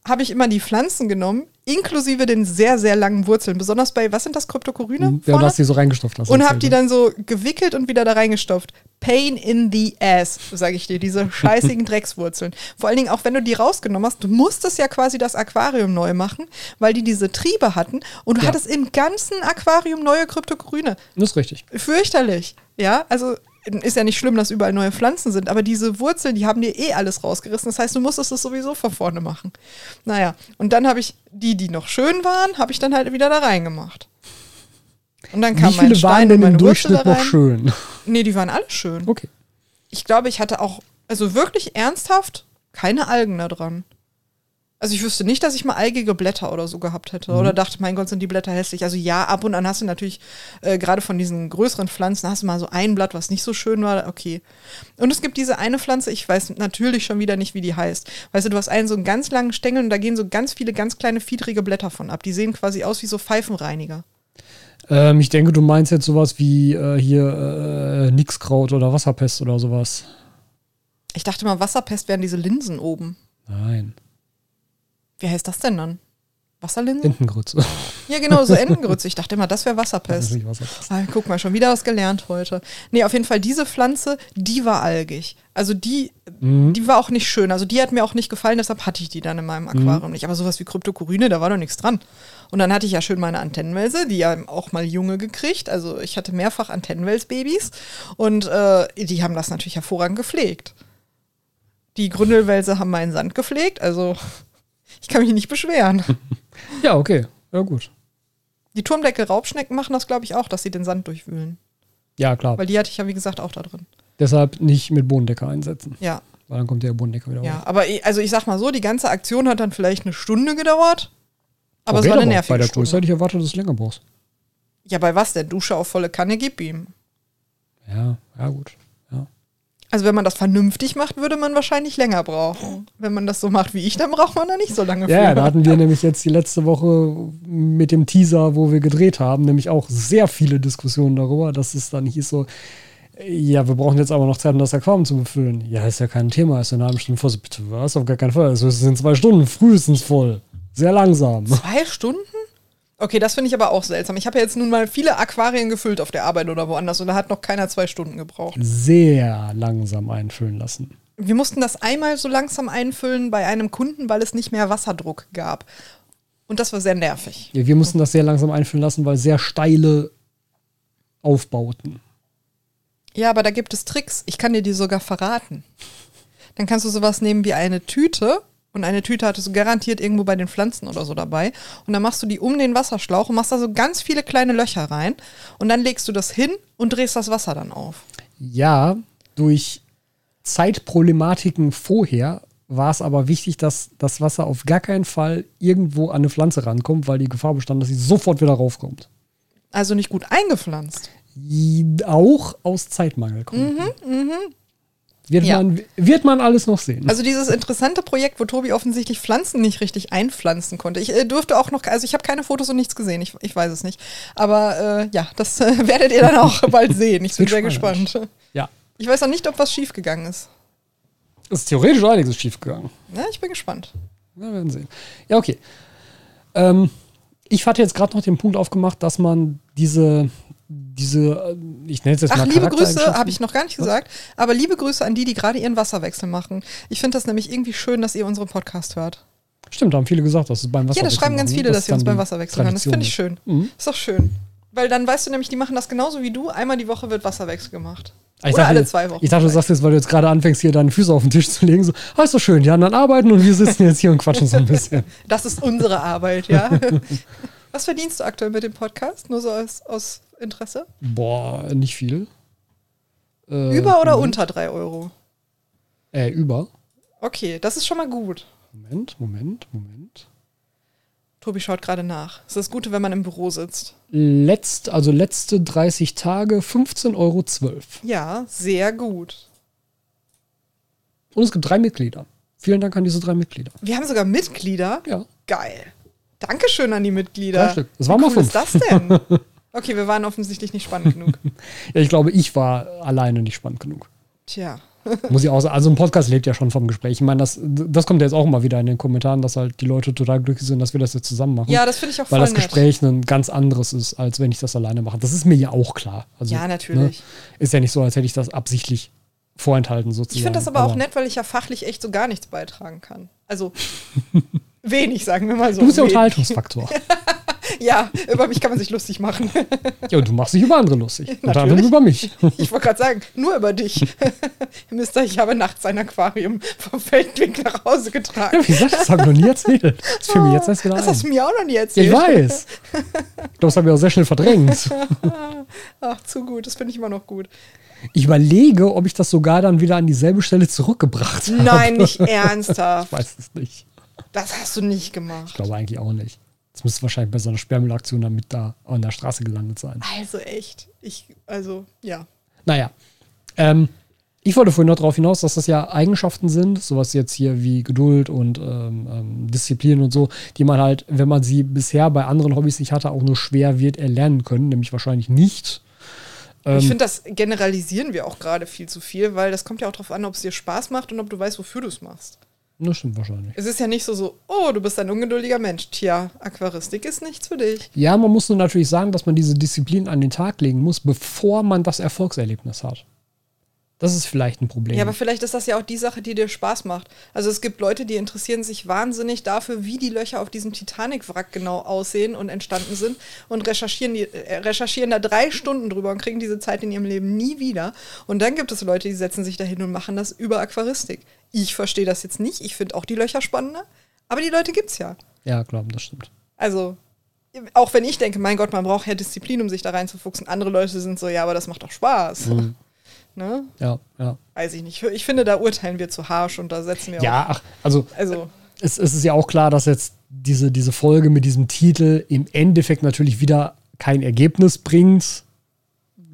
habe ich immer die Pflanzen genommen, inklusive den sehr, sehr langen Wurzeln. Besonders bei, was sind das, Kryptokorine? Ja, du hast die so reingestopft. hast und habe die dann so gewickelt und wieder da reingestopft. Pain in the ass, sage ich dir, diese scheißigen *laughs* Dreckswurzeln. Vor allen Dingen auch, wenn du die rausgenommen hast, du musstest ja quasi das Aquarium neu machen, weil die diese Triebe hatten und du Ja. hattest im ganzen Aquarium neue Kryptokorine. Das ist richtig. Fürchterlich. Ja, also ist ja nicht schlimm, dass überall neue Pflanzen sind, aber diese Wurzeln, die haben dir eh alles rausgerissen. Das heißt, du musstest es sowieso von vorne machen. Naja, und dann habe ich die, die noch schön waren, habe ich dann halt wieder da reingemacht. Und dann kam Wie mein viele Stein waren denn im Durchschnitt noch schön? Nee, die waren alle schön. Okay. Ich glaube, ich hatte auch, also wirklich ernsthaft, keine Algen da dran. Also ich wüsste nicht, dass ich mal algige Blätter oder so gehabt hätte. Mhm. Oder dachte, mein Gott, sind die Blätter hässlich. Also ja, ab und an hast du natürlich, äh, gerade von diesen größeren Pflanzen, hast du mal so ein Blatt, was nicht so schön war. Okay. Und es gibt diese eine Pflanze, ich weiß natürlich schon wieder nicht, wie die heißt. Weißt du, du hast einen so einen ganz langen Stängel und da gehen so ganz viele ganz kleine, fiedrige Blätter von ab. Die sehen quasi aus wie so Pfeifenreiniger. Ähm, ich denke, du meinst jetzt sowas wie äh, hier äh, Nixkraut oder Wasserpest oder sowas. Ich dachte mal, Wasserpest wären diese Linsen oben. Nein. Wie heißt das denn dann? Wasserlinsen? Entengrütze. Ja, genau, so Entengrütze. Ich dachte immer, das wäre Wasserpest. Wasserpest. Ah, guck mal, schon wieder was gelernt heute. Nee, auf jeden Fall, diese Pflanze, die war algig. Also die, Mhm. die war auch nicht schön. Also die hat mir auch nicht gefallen, deshalb hatte ich die dann in meinem Aquarium nicht. Aber sowas wie Kryptokoryne, da war doch nichts dran. Und dann hatte ich ja schön meine Antennenwelse, die ja auch mal Junge gekriegt. Also ich hatte mehrfach Antennenwelsbabys und äh, die haben das natürlich hervorragend gepflegt. Die Gründelwälse haben meinen Sand gepflegt, also *laughs* ich kann mich nicht beschweren. *laughs* Ja, okay. Ja, gut. Die Turmdeckel-Raubschnecken machen das, glaube ich, auch, dass sie den Sand durchwühlen. Ja, klar. Weil die hatte ich ja, wie gesagt, auch da drin. Deshalb nicht mit Bodendecker einsetzen. Ja, Weil dann kommt der Bodendecker wieder ja. hoch. Aber ich- also ich sag mal so, die ganze Aktion hat dann vielleicht eine Stunde gedauert. Aber Okay, es war eine nervige Bei der Größe Stunde. hätte ich erwartet, dass du es länger brauchst. Ja, bei was denn? Dusche auf volle Kanne, gib ihm. Ja, ja, gut. Ja. Also wenn man das vernünftig macht, würde man wahrscheinlich länger brauchen. Wenn man das so macht wie ich, dann braucht man da nicht so lange Ja, ja, für. da hatten wir nämlich jetzt die letzte Woche mit dem Teaser, wo wir gedreht haben, nämlich auch sehr viele Diskussionen darüber, dass es dann hieß so, ja, wir brauchen jetzt aber noch Zeit, um das Aquarium zu befüllen. Ja, ist ja kein Thema, ist in einer halben Stunde voll. Bitte was? Auf gar keinen Fall. Also es sind zwei Stunden frühestens voll. Sehr langsam. Zwei Stunden? Okay, das finde ich aber auch seltsam. Ich habe ja jetzt nun mal viele Aquarien gefüllt auf der Arbeit oder woanders und da hat noch keiner zwei Stunden gebraucht. Sehr langsam einfüllen lassen. Wir mussten das einmal so langsam einfüllen bei einem Kunden, weil es nicht mehr Wasserdruck gab. Und das war sehr nervig. Ja, wir mussten das sehr langsam einfüllen lassen, weil sehr steile Aufbauten. Ja, aber da gibt es Tricks. Ich kann dir die sogar verraten. Dann kannst du sowas nehmen wie eine Tüte. Und eine Tüte hattest du garantiert irgendwo bei den Pflanzen oder so dabei. Und dann machst du die um den Wasserschlauch und machst da so ganz viele kleine Löcher rein. Und dann legst du das hin und drehst das Wasser dann auf. Ja, durch Zeitproblematiken vorher war es aber wichtig, dass das Wasser auf gar keinen Fall irgendwo an eine Pflanze rankommt, weil die Gefahr bestand, dass sie sofort wieder raufkommt. Also nicht gut eingepflanzt. Auch aus Zeitmangelgründen. Wird, Ja. man, wird man alles noch sehen. Also dieses interessante Projekt, wo Tobi offensichtlich Pflanzen nicht richtig einpflanzen konnte. Ich äh, dürfte auch noch, also ich habe keine Fotos und nichts gesehen, ich, ich weiß es nicht. Aber äh, ja, das äh, *laughs* werdet ihr dann auch *laughs* bald sehen. Ich bin sehr spannend. gespannt. ja, Ich weiß auch nicht, ob was schiefgegangen ist. ist theoretisch einiges schiefgegangen. Ja, ich bin gespannt. Wir werden sehen. Ja, okay. Ähm, ich hatte jetzt gerade noch den Punkt aufgemacht, dass man diese, diese, äh, ich nenne es jetzt Ach, mal liebe Grüße, habe ich noch gar nicht gesagt. Aber liebe Grüße an die, die gerade ihren Wasserwechsel machen. Ich finde das nämlich irgendwie schön, dass ihr unseren Podcast hört. Stimmt, haben viele gesagt, dass es beim Ja, Wasserwechsel das schreiben ganz viele, dass sie uns beim Wasserwechsel hören. Das finde ich schön. ist. Mhm. Ist doch schön. Weil dann weißt du nämlich, die machen das genauso wie du. Einmal die Woche wird Wasserwechsel gemacht. Ich Oder dachte, alle zwei Wochen. Ich dachte, du sagst jetzt, weil du jetzt gerade anfängst, hier deine Füße auf den Tisch zu legen, so, ah, ist doch schön, die anderen arbeiten und wir sitzen jetzt hier und quatschen so ein bisschen. *laughs* Das ist unsere Arbeit, ja. *laughs* Was verdienst du aktuell mit dem Podcast? Nur so aus, aus Interesse? Boah, nicht viel. Äh, Über oder Moment. unter drei Euro? Äh, über. Okay, das ist schon mal gut. Moment, Moment, Moment. Tobi schaut gerade nach. Es ist das Gute, wenn man im Büro sitzt. Letzt, also letzte 30 Tage 15,12 Euro. Ja, sehr gut. Und es gibt drei Mitglieder. Vielen Dank an diese drei Mitglieder. Wir haben sogar Mitglieder. Ja. Geil. Dankeschön an die Mitglieder. Drei Stück. Das waren Wie mal cool fünf. ist das denn? *laughs* Okay, wir waren offensichtlich nicht spannend genug. *laughs* ja. Ich glaube, ich war alleine nicht spannend genug. Tja. *laughs* Muss ich auch sagen. Also ein Podcast lebt ja schon vom Gespräch. Ich meine, das, das kommt ja jetzt auch immer wieder in den Kommentaren, dass halt die Leute total glücklich sind, dass wir das jetzt zusammen machen. Ja, das finde ich auch weil das nett. Gespräch ein ganz anderes ist, als wenn ich das alleine mache. Das ist mir ja auch klar. Also, Ja, natürlich. Ne, ist ja nicht so, als hätte ich das absichtlich vorenthalten sozusagen. Ich finde das aber auch nett, weil ich ja fachlich echt so gar nichts beitragen kann. Also *laughs* wenig, sagen wir mal so. Du bist der Wenig. Unterhaltungsfaktor. Ja, über mich kann man sich lustig machen. ja, und du machst dich über andere lustig. Unter Natürlich. anderem über mich. Ich wollte gerade sagen, nur über dich. *laughs* Mister, ich habe nachts ein Aquarium vom Feldweg nach Hause getragen. Ja, wie gesagt, das habe ich noch nie erzählt. Das ist für mich jetzt erst wieder Das hast du ein. mir auch noch nie erzählt. ich weiß. Ich glaube, das habe ich auch sehr schnell verdrängt. *laughs* Ach, zu gut. Das finde ich immer noch gut. Ich überlege, ob ich das sogar dann wieder an dieselbe Stelle zurückgebracht habe. Nein, nicht Ich ernsthaft. weiß es nicht. Das hast du nicht gemacht. Ich glaube eigentlich auch nicht. Das müsste wahrscheinlich bei so einer Sperrmüllaktion dann mit da an der Straße gelandet sein. Also echt. Ich, also, ja. Naja. Ähm, Ich wollte vorhin noch darauf hinaus, dass das ja Eigenschaften sind, sowas jetzt hier wie Geduld und ähm, ähm, Disziplin und so, die man halt, wenn man sie bisher bei anderen Hobbys nicht hatte, auch nur schwer wird erlernen können, nämlich wahrscheinlich nicht. ich finde, das generalisieren wir auch gerade viel zu viel, weil das kommt ja auch darauf an, ob es dir Spaß macht und ob du weißt, wofür du es machst. Das stimmt wahrscheinlich. Es ist ja nicht so, so, oh, du bist ein ungeduldiger Mensch. Tja, Aquaristik ist nichts für dich. Ja, man muss nur natürlich sagen, dass man diese Disziplin an den Tag legen muss, bevor man das Erfolgserlebnis hat. Das ist vielleicht ein Problem. Ja, aber vielleicht ist das ja auch die Sache, die dir Spaß macht. Also es gibt Leute, die interessieren sich wahnsinnig dafür, wie die Löcher auf diesem Titanic-Wrack genau aussehen und entstanden sind und recherchieren, die, äh, recherchieren da drei Stunden drüber und kriegen diese Zeit in ihrem Leben nie wieder. Und dann gibt es Leute, die setzen sich dahin und machen das über Aquaristik. Ich verstehe das jetzt nicht. Ich finde auch die Löcher spannender. Aber die Leute gibt's ja. ja, klar, das stimmt. Also, auch wenn ich denke, mein Gott, man braucht ja Disziplin, um sich da reinzufuchsen. Andere Leute sind so, ja, aber das macht doch Spaß. Mhm. Ne? Ja, ja. Weiß ich nicht. Ich finde, da urteilen wir zu harsch und da setzen wir Ja, auch. ach, also Also, es, es ist ja auch klar, dass jetzt diese, diese Folge mit diesem Titel im Endeffekt natürlich wieder kein Ergebnis bringt,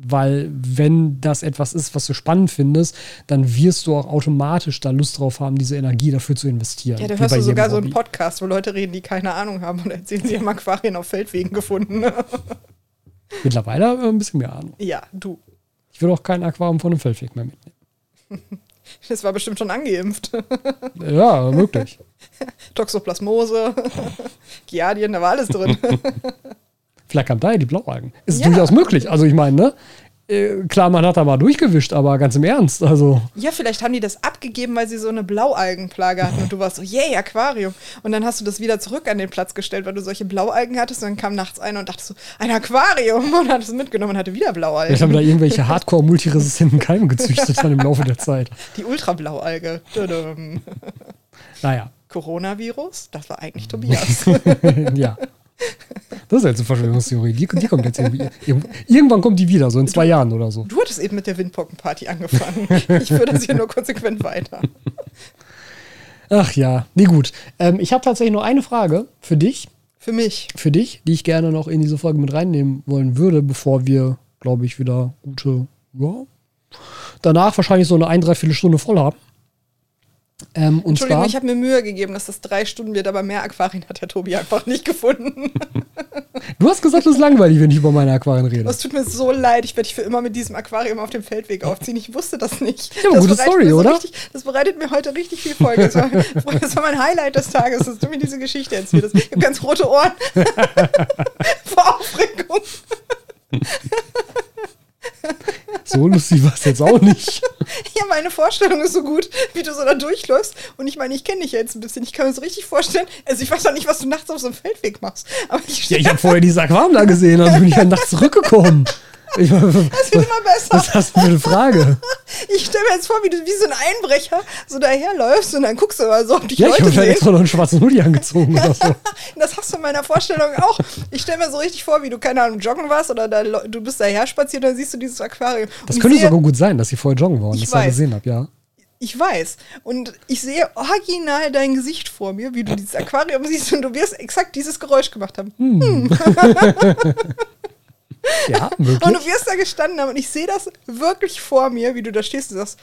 weil wenn das etwas ist, was du spannend findest, dann wirst du auch automatisch da Lust drauf haben, diese Energie dafür zu investieren. ja, da hörst du sogar so einen. Podcast, wo Leute reden, die keine Ahnung haben und erzählen, sie haben Aquarien auf Feldwegen gefunden. *laughs* Mittlerweile haben wir ein bisschen mehr Ahnung. ja, du. Ich will auch kein Aquarium von einem Feldweg mehr mitnehmen. *laughs* Das war bestimmt schon angeimpft. Ja, möglich. *laughs* Toxoplasmose, *laughs* Giardien, da war alles drin. Vielleicht kam daher die Blaualgen. Ist Ja. durchaus möglich. Also ich meine, ne? Äh, Klar, man hat da mal durchgewischt, aber ganz im Ernst. Also, ja, vielleicht haben die das abgegeben, weil sie so eine Blaualgenplage hatten und du warst so, yay, Aquarium. Und dann hast du das wieder zurück an den Platz gestellt, weil du solche Blaualgen hattest und dann kam nachts einer und dachte so, ein Aquarium und hat es mitgenommen und hatte wieder vielleicht haben Blaualgen. da irgendwelche hardcore-multiresistenten Keime gezüchtet dann im Laufe der Zeit. *laughs* Die Ultrablaualge. Naja, Coronavirus, das war eigentlich *laughs* Tobias. ja. *laughs* Das ist jetzt eine Verschwörungstheorie. Die, die kommt jetzt irgendwie. irg- Irgendwann kommt die wieder, so in zwei Jahren oder so. Du hattest eben mit der Windpockenparty angefangen. *laughs* Ich führe das hier nur konsequent weiter. Ach ja, nee, gut. Ähm, ich habe tatsächlich nur eine Frage für dich, Für mich. für dich, die ich gerne noch in diese Folge mit reinnehmen wollen würde, bevor wir, glaube ich, wieder gute, ja, danach wahrscheinlich so eine ein, dreiviertel Stunde voll haben. Ähm, Entschuldigung, zwar, ich habe mir Mühe gegeben, dass das drei Stunden wird, aber mehr Aquarien hat der Tobi einfach nicht gefunden. *laughs* du hast gesagt, es ist langweilig, wenn ich über meine Aquarien rede. Das tut mir so leid. Ich werde dich für immer mit diesem Aquarium auf dem Feldweg aufziehen. Ich wusste das nicht. Ja, aber das gute bereitet Story, mir so oder? Richtig, das bereitet mir heute richtig viel Freude. Das war, *laughs* das war mein Highlight des Tages, dass du mir diese Geschichte erzählst. Ich habe ganz rote Ohren *laughs* vor Aufregung. So lustig war es jetzt auch nicht. *laughs* Ja, meine Vorstellung ist so gut, wie du so da durchläufst. Und ich meine, ich kenne dich ja jetzt ein bisschen. Ich kann mir so richtig vorstellen. Also, ich weiß auch nicht, was du nachts auf so einem Feldweg machst. Aber ich Ja, ich *laughs* habe vorher dieses Aquarium da gesehen, also bin ich dann nachts zurückgekommen. Ich, Das wird immer besser. was hast du für eine Frage? *laughs* Ich stelle mir jetzt vor, wie du wie so ein Einbrecher so daherläufst und dann guckst du mal so, ob dich Ja, ich Leute habe vielleicht sehen. extra noch einen schwarzen Hoodie angezogen oder so. *laughs* Das hast du in meiner Vorstellung auch. Ich stelle mir so richtig vor, wie du, keine Ahnung, joggen warst oder da, du bist daher spaziert und dann siehst du dieses Aquarium. Das Und könnte ich sogar gut sein, dass sie vorher joggen waren, Ich das ich da weiß. gesehen habe, ja. Ich weiß. Und ich sehe original dein Gesicht vor mir, wie du dieses Aquarium siehst und du wirst exakt dieses Geräusch gemacht haben. *laughs* Ja, Und möglich. du wirst da gestanden haben und ich sehe das wirklich vor mir, wie du da stehst und sagst,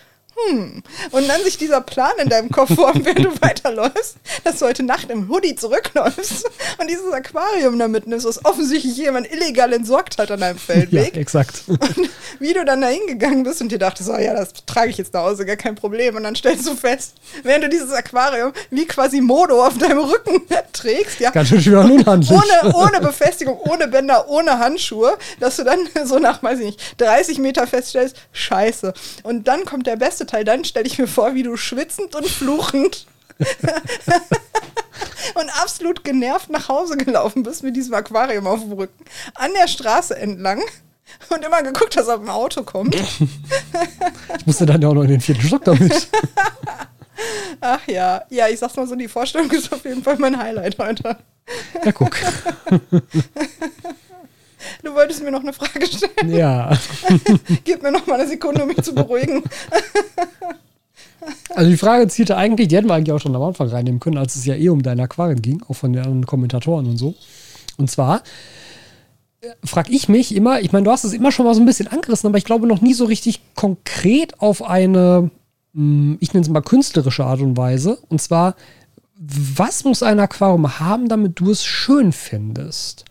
hm. Und dann sich dieser Plan in deinem Kopf formt, während du *laughs* weiterläufst, dass du heute Nacht im Hoodie zurückläufst und dieses Aquarium da mitnimmst, was offensichtlich jemand illegal entsorgt hat an deinem Ja, Feldweg. exakt. Und wie du dann da hingegangen bist und dir dachtest, oh ja, das trage ich jetzt nach Hause, gar kein Problem. Und dann stellst du fest, während du dieses Aquarium wie quasi Modo auf deinem Rücken trägst, ja, Ganz schön schwer unhandlich. ohne, ohne Befestigung, ohne Bänder, ohne Handschuhe, dass du dann *laughs* so nach, weiß ich nicht, 30 Meter feststellst, scheiße. Und dann kommt der beste Teil, dann stelle ich mir vor, wie du schwitzend und fluchend *laughs* und absolut genervt nach Hause gelaufen bist mit diesem Aquarium auf dem Rücken, an der Straße entlang und immer geguckt hast, ob ein Auto kommt. *laughs* Ich musste dann ja auch noch in den vierten Stock damit. *laughs* Ach ja, ja, ich sag's mal so, die Vorstellung ist auf jeden Fall mein Highlight heute. Ja, guck. Du wolltest mir noch eine Frage stellen. Ja. *laughs* Gib mir noch mal eine Sekunde, um mich zu beruhigen. *laughs* Also die Frage zielte eigentlich, die hätten wir eigentlich auch schon am Anfang reinnehmen können, als es ja eh um deine Aquarien ging, auch von den anderen Kommentatoren und so. Und zwar, frage ich mich immer, ich meine, du hast es immer schon mal so ein bisschen angerissen, aber ich glaube noch nie so richtig konkret auf eine, mh, ich nenne es mal künstlerische Art und Weise. Und zwar, was muss ein Aquarium haben, damit du es schön findest?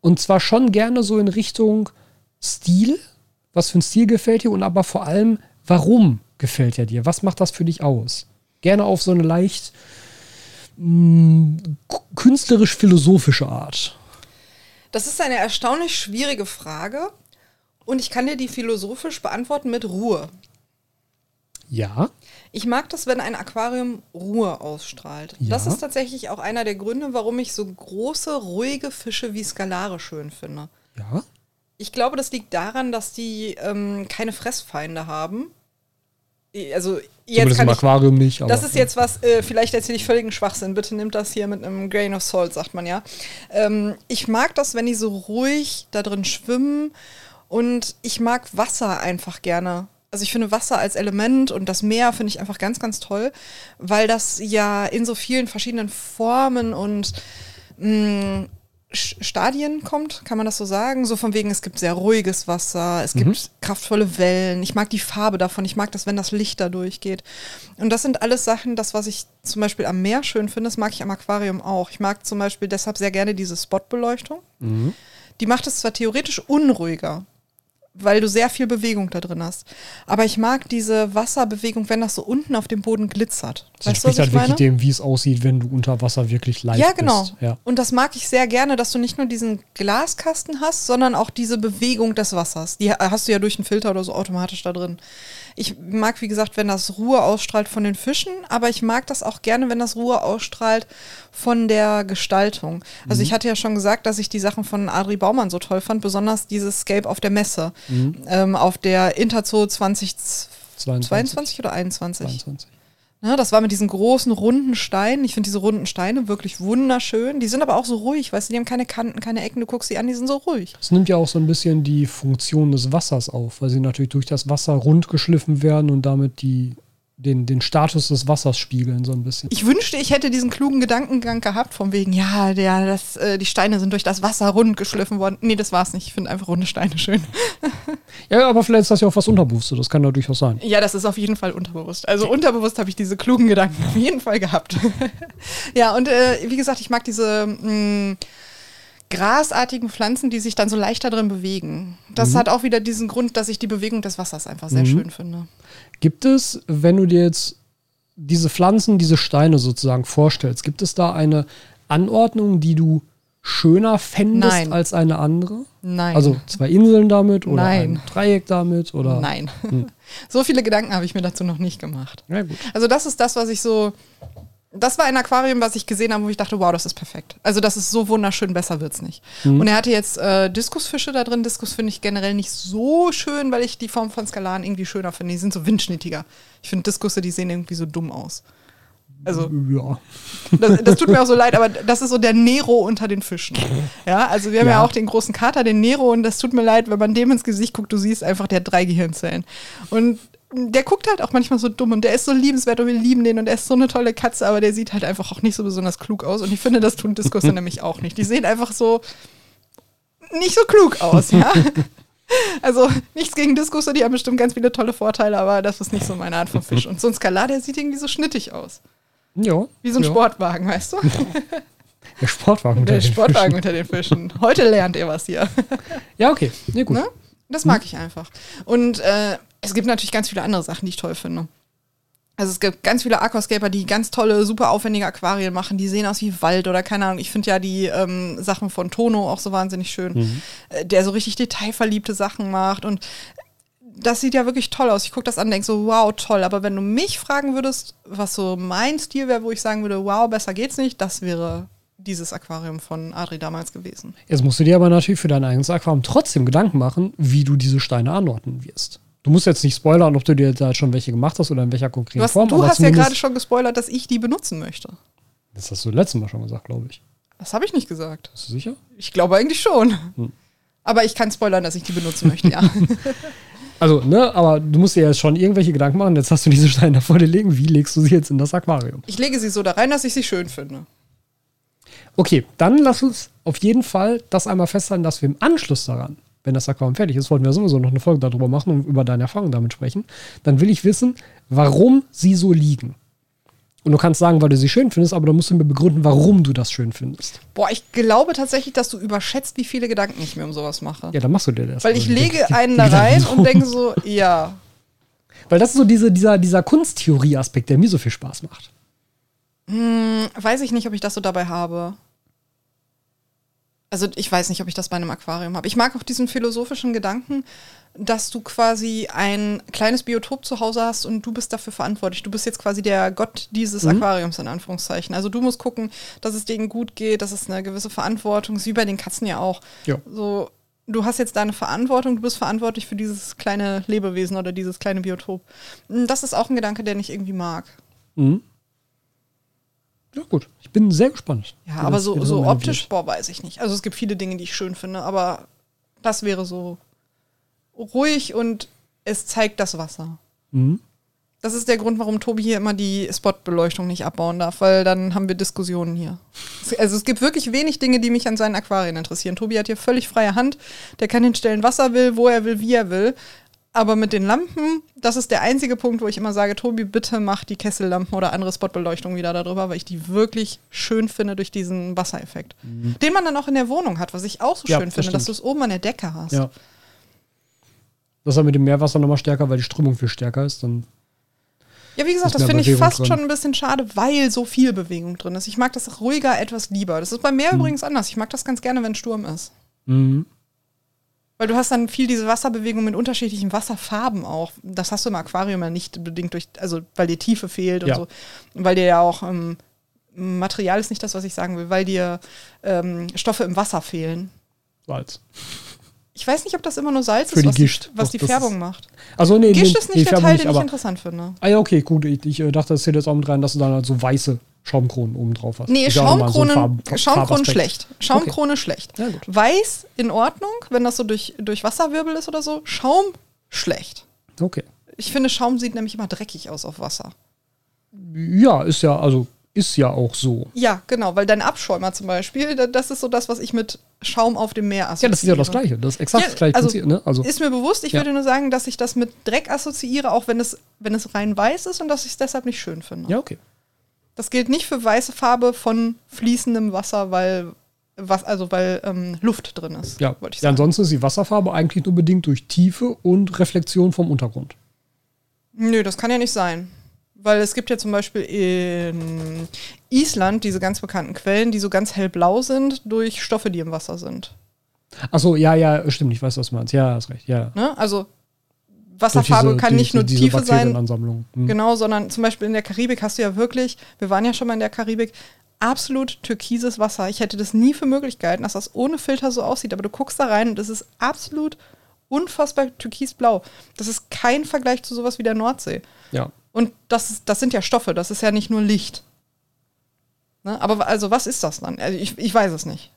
Und zwar schon gerne so in Richtung Stil, was für ein Stil gefällt dir und aber vor allem, warum gefällt er dir? Was macht das für dich aus? Gerne auf so eine leicht künstlerisch-philosophische Art. Das ist eine erstaunlich schwierige Frage und ich kann dir die philosophisch beantworten mit Ruhe. Ja. Ich mag das, wenn ein Aquarium Ruhe ausstrahlt. Ja. Das ist tatsächlich auch einer der Gründe, warum ich so große, ruhige Fische wie Skalare schön finde. Ja. Ich glaube, das liegt daran, dass die ähm, keine Fressfeinde haben. Also jetzt Zumindest kann im ich, Aquarium nicht. Aber, das ist jetzt was, äh, vielleicht erzähle ich völligen Schwachsinn. Bitte nimmt das hier mit einem Grain of Salt, sagt man ja. Ähm, ich mag das, wenn die so ruhig da drin schwimmen. Und ich mag Wasser einfach gerne. Also ich finde Wasser als Element und das Meer finde ich einfach ganz, ganz toll, weil das ja in so vielen verschiedenen Formen und mh, Sch- Stadien kommt, kann man das so sagen? So von wegen, es gibt sehr ruhiges Wasser, es gibt kraftvolle Wellen, ich mag die Farbe davon, ich mag das, wenn das Licht da durchgeht. Und das sind alles Sachen, das, was ich zum Beispiel am Meer schön finde, das mag ich am Aquarium auch. Ich mag zum Beispiel deshalb sehr gerne diese Spotbeleuchtung. Die macht es zwar theoretisch unruhiger, weil du sehr viel Bewegung da drin hast. Aber ich mag diese Wasserbewegung, wenn das so unten auf dem Boden glitzert. Das Weißt du, entspricht halt ich wirklich dem, wie es aussieht, wenn du unter Wasser wirklich leicht Ja, genau. bist. Ja. Und das mag ich sehr gerne, dass du nicht nur diesen Glaskasten hast, sondern auch diese Bewegung des Wassers. Die ha- hast du ja durch einen Filter oder so automatisch da drin. Ich mag, wie gesagt, wenn das Ruhe ausstrahlt von den Fischen, aber ich mag das auch gerne, wenn das Ruhe ausstrahlt von der Gestaltung. Also ich hatte ja schon gesagt, dass ich die Sachen von Adri Baumann so toll fand, besonders dieses Scape auf der Messe, ähm, auf der Interzoo 2022 22, oder 21. 22. Ne, das war mit diesen großen runden Steinen. Ich finde diese runden Steine wirklich wunderschön. Die sind aber auch so ruhig, weißt du, die haben keine Kanten, keine Ecken. Du guckst sie an, die sind so ruhig. Es nimmt ja auch so ein bisschen die Funktion des Wassers auf, weil sie natürlich durch das Wasser rund geschliffen werden und damit die, den, den Status des Wassers spiegeln, so ein bisschen. Ich wünschte, ich hätte diesen klugen Gedankengang gehabt, von wegen, ja, der, das, äh, die Steine sind durch das Wasser rund geschliffen worden. Nee, das war's nicht. Ich finde einfach runde Steine schön. *laughs* Ja, aber vielleicht ist das ja auch was Unterbewusstes, das kann ja durchaus sein. Ja, das ist auf jeden Fall unterbewusst. Also unterbewusst habe ich diese klugen Gedanken *laughs* auf jeden Fall gehabt. *laughs* ja, und äh, wie gesagt, ich mag diese mh, grasartigen Pflanzen, die sich dann so leichter drin bewegen. Das hat auch wieder diesen Grund, dass ich die Bewegung des Wassers einfach sehr schön finde. Gibt es, wenn du dir jetzt diese Pflanzen, diese Steine sozusagen vorstellst, gibt es da eine Anordnung, die du schöner fändest Nein. als eine andere? Nein. Also zwei Inseln damit oder Nein. ein Dreieck damit oder? Nein. *laughs* so viele Gedanken habe ich mir dazu noch nicht gemacht. Ja, gut. Also das ist das, was ich so. Das war ein Aquarium, was ich gesehen habe, wo ich dachte, wow, das ist perfekt. Also das ist so wunderschön, besser wird's nicht. Und er hatte jetzt äh, Diskusfische da drin. Diskus finde ich generell nicht so schön, weil ich die Form von Skalaren irgendwie schöner finde. Die sind so windschnittiger. Ich finde Diskusse, die sehen irgendwie so dumm aus. Also Ja. das, das tut mir auch so leid, aber das ist so der Nero unter den Fischen. Ja, also wir haben ja. Ja. auch den großen Kater, den Nero, und das tut mir leid, wenn man dem ins Gesicht guckt, du siehst einfach, der hat drei Gehirnzellen. Und der guckt halt auch manchmal so dumm und der ist so liebenswert und wir lieben den und er ist so eine tolle Katze, aber der sieht halt einfach auch nicht so besonders klug aus. Und ich finde, das tun Diskusse *laughs* nämlich auch nicht. Die sehen einfach so nicht so klug aus, ja. *laughs* Also nichts gegen Diskusse, die haben bestimmt ganz viele tolle Vorteile, aber das ist nicht so meine Art von Fisch. Und so ein Skalar, der sieht irgendwie so schnittig aus. Ja. Wie so ein ja. Sportwagen, weißt du? *laughs* Der Sportwagen. unter Der den Sportwagen Fischen. unter den Fischen. Heute lernt ihr was hier. Ja, okay. Nee, gut. Ne? Das mag ich einfach. Und äh, es gibt natürlich ganz viele andere Sachen, die ich toll finde. Also es gibt ganz viele Aquascaper, die ganz tolle, super aufwendige Aquarien machen. Die sehen aus wie Wald oder keine Ahnung. Ich finde ja die ähm, Sachen von Tono auch so wahnsinnig schön. Äh, der so richtig detailverliebte Sachen macht. Und das sieht ja wirklich toll aus. Ich gucke das an und denke so, wow, toll. Aber wenn du mich fragen würdest, was so mein Stil wäre, wo ich sagen würde, wow, besser geht's nicht, das wäre dieses Aquarium von Adri damals gewesen. Jetzt musst du dir aber natürlich für dein eigenes Aquarium trotzdem Gedanken machen, wie du diese Steine anordnen wirst. Du musst jetzt nicht spoilern, ob du dir da schon welche gemacht hast oder in welcher konkreten Du hast, Form. du hast ja gerade schon gespoilert, dass ich die benutzen möchte. Das hast du letztes Mal schon gesagt, glaube ich. Das habe ich nicht gesagt. Bist du sicher? Ich glaube eigentlich schon. Hm. Aber ich kann spoilern, dass ich die benutzen möchte, ja. *laughs* Also, ne, aber du musst dir jetzt schon irgendwelche Gedanken machen. Jetzt hast du diese Steine vor dir liegen. Wie legst du sie jetzt in das Aquarium? Ich lege sie so da rein, dass ich sie schön finde. Okay, dann lass uns auf jeden Fall das einmal festhalten, dass wir im Anschluss daran, wenn das Aquarium fertig ist, wollten wir sowieso noch eine Folge darüber machen und über deine Erfahrungen damit sprechen, dann will ich wissen, warum sie so liegen. Und du kannst sagen, weil du sie schön findest, aber dann musst du mir begründen, warum du das schön findest. Boah, ich glaube tatsächlich, dass du überschätzt, wie viele Gedanken ich mir um sowas mache. Ja, dann machst du dir das. Weil ich lege die- einen *laughs* da rein und denke so, ja. Weil das ist so diese, dieser, dieser Kunsttheorie-Aspekt, der mir so viel Spaß macht. Weiß ich nicht, ob ich das so dabei habe. Also ich weiß nicht, ob ich das bei einem Aquarium habe. Ich mag auch diesen philosophischen Gedanken, dass du quasi ein kleines Biotop zu Hause hast und du bist dafür verantwortlich. Du bist jetzt quasi der Gott dieses Mhm. Aquariums in Anführungszeichen. Also du musst gucken, dass es denen gut geht, dass es eine gewisse Verantwortung ist, wie bei den Katzen ja auch. Ja. So, du hast jetzt deine Verantwortung, du bist verantwortlich für dieses kleine Lebewesen oder dieses kleine Biotop. Das ist auch ein Gedanke, den ich irgendwie mag. Mhm. Ja, gut. Ich bin sehr gespannt. Ja, aber das- so, so optisch, wird. boah, weiß ich nicht. Also es gibt viele Dinge, die ich schön finde, aber das wäre so ruhig und es zeigt das Wasser. Mhm. Das ist der Grund, warum Tobi hier immer die Spotbeleuchtung nicht abbauen darf, weil dann haben wir Diskussionen hier. Also es gibt wirklich wenig Dinge, die mich an seinen Aquarien interessieren. Tobi hat hier völlig freie Hand. Der kann hinstellen, was er will, wo er will, wie er will. Aber mit den Lampen, das ist der einzige Punkt, wo ich immer sage, Tobi, bitte mach die Kessellampen oder andere Spotbeleuchtung wieder darüber, weil ich die wirklich schön finde durch diesen Wassereffekt. Den man dann auch in der Wohnung hat, was ich auch so Mhm. Ja, schön das finde, dass du stimmt. es oben an der Decke hast. Ja. Das ist halt mit dem Meerwasser nochmal stärker, weil die Strömung viel stärker ist. Dann Ja, wie gesagt, das finde ich fast drin. schon ein bisschen schade, weil so viel Bewegung drin ist. Ich mag das ruhiger etwas lieber. Das ist bei mir übrigens anders. Ich mag das ganz gerne, wenn Sturm ist. mhm. Weil du hast dann viel diese Wasserbewegung mit unterschiedlichen Wasserfarben auch. Das hast du im Aquarium ja nicht bedingt durch, also weil dir Tiefe fehlt und Ja. so. Und weil dir ja auch ähm, Material ist nicht das, was ich sagen will, weil dir ähm, Stoffe im Wasser fehlen. Salz. Ich weiß nicht, ob das immer nur Salz Für ist, die was Gischt. die, was Doch, die das Färbung ist- macht. Also nee, Gischt nee, ist nee, nicht der Färbung Teil, nicht, den ich interessant finde. Ah ja, okay, gut. Ich, ich äh, dachte, das zählt jetzt auch mit rein, dass du dann halt so weiße Schaumkronen oben drauf hast. Nee, auch nochmal so Schaumkronen, Farb- Schaumkronen schlecht. Schaumkrone schlecht. Ja. Weiß in Ordnung, wenn das so durch, durch Wasserwirbel ist oder so. Schaum schlecht. Okay. Ich finde, Schaum sieht nämlich immer dreckig aus auf Wasser. Ja, ist ja, also ist ja auch so. Ja, genau, weil dein Abschäumer zum Beispiel, da- das ist so das, was ich mit Schaum auf dem Meer assoziiere. Ja, das ist ja das Gleiche. Das ist exakt Ja, das gleiche also ne? Also, Ist mir bewusst, ich Ja. würde nur sagen, dass ich das mit Dreck assoziiere, auch wenn es, wenn es rein weiß ist und dass ich es deshalb nicht schön finde. ja, okay. Das gilt nicht für weiße Farbe von fließendem Wasser, weil, was, also weil ähm, Luft drin ist. Ja, wollte ich ja sagen. ansonsten ist die Wasserfarbe eigentlich nur bedingt durch Tiefe und Reflexion vom Untergrund. Nö, das kann ja nicht sein. Weil es gibt ja zum Beispiel in Island diese ganz bekannten Quellen, die so ganz hellblau sind durch Stoffe, die im Wasser sind. Achso, ja, ja, stimmt, ich weiß, was du meinst. Ja, hast recht, ja. Ne? Also Wasserfarbe diese- kann nicht nur diese- diese Tiefe sein, Bakterienansammlung. Hm. genau, sondern zum Beispiel in der Karibik hast du ja wirklich, wir waren ja schon mal in der Karibik, absolut türkises Wasser. Ich hätte das nie für möglich gehalten, dass das ohne Filter so aussieht, aber du guckst da rein und es ist absolut unfassbar türkisblau. Das ist kein Vergleich zu sowas wie der Nordsee. Ja. Und das, ist, das sind ja Stoffe, das ist ja nicht nur Licht. Ne? Aber also, was ist das dann? Also ich, ich weiß es nicht.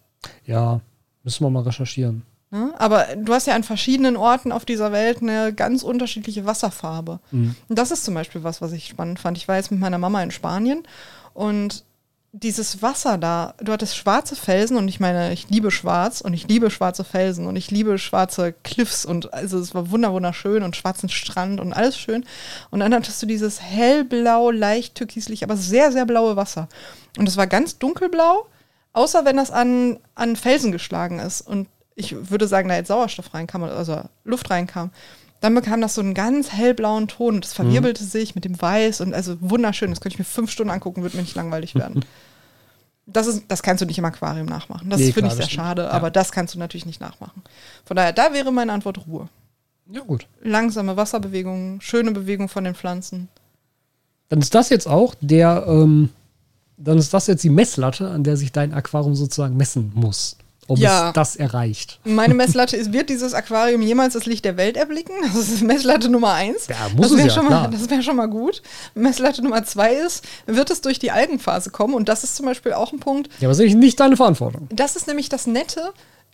Ja, müssen wir mal recherchieren. Ne? Aber du hast ja an verschiedenen Orten auf dieser Welt eine ganz unterschiedliche Wasserfarbe. Mhm. Und das ist zum Beispiel was, was ich spannend fand. Ich war jetzt mit meiner Mama in Spanien und dieses Wasser da, du hattest schwarze Felsen und ich meine, ich liebe schwarz und ich liebe schwarze Felsen und ich liebe schwarze Cliffs und also es war wunder wunderschön und schwarzen Strand und alles schön. Und dann hattest du dieses hellblau, leicht türkislich, aber sehr, sehr blaue Wasser. Und es war ganz dunkelblau, außer wenn das an, an Felsen geschlagen ist. Und ich würde sagen, da jetzt Sauerstoff reinkam, also Luft reinkam. Dann bekam das so einen ganz hellblauen Ton und es verwirbelte sich mit dem Weiß und also wunderschön. Das könnte ich mir fünf Stunden angucken, würde mir nicht langweilig werden. *laughs* Das, ist, das kannst du nicht im Aquarium nachmachen. Das Nee, finde ich das sehr schade, Ja. aber das kannst du natürlich nicht nachmachen. Von daher, da wäre meine Antwort Ruhe. Ja, gut. Langsame Wasserbewegungen, schöne Bewegung von den Pflanzen. Dann ist das jetzt auch der, ähm, dann ist das jetzt die Messlatte, an der sich dein Aquarium sozusagen messen muss. Ob Ja. es das erreicht. Meine *laughs* Messlatte ist, wird dieses Aquarium jemals das Licht der Welt erblicken? Das ist Messlatte Nummer eins. Ja, muss das wäre ja, schon, mal, das wär schon mal gut. Messlatte Nummer zwei ist, wird es durch die Algenphase kommen? Und das ist zum Beispiel auch ein Punkt, Ja, aber das ist nicht deine Verantwortung. das ist nämlich das Nette,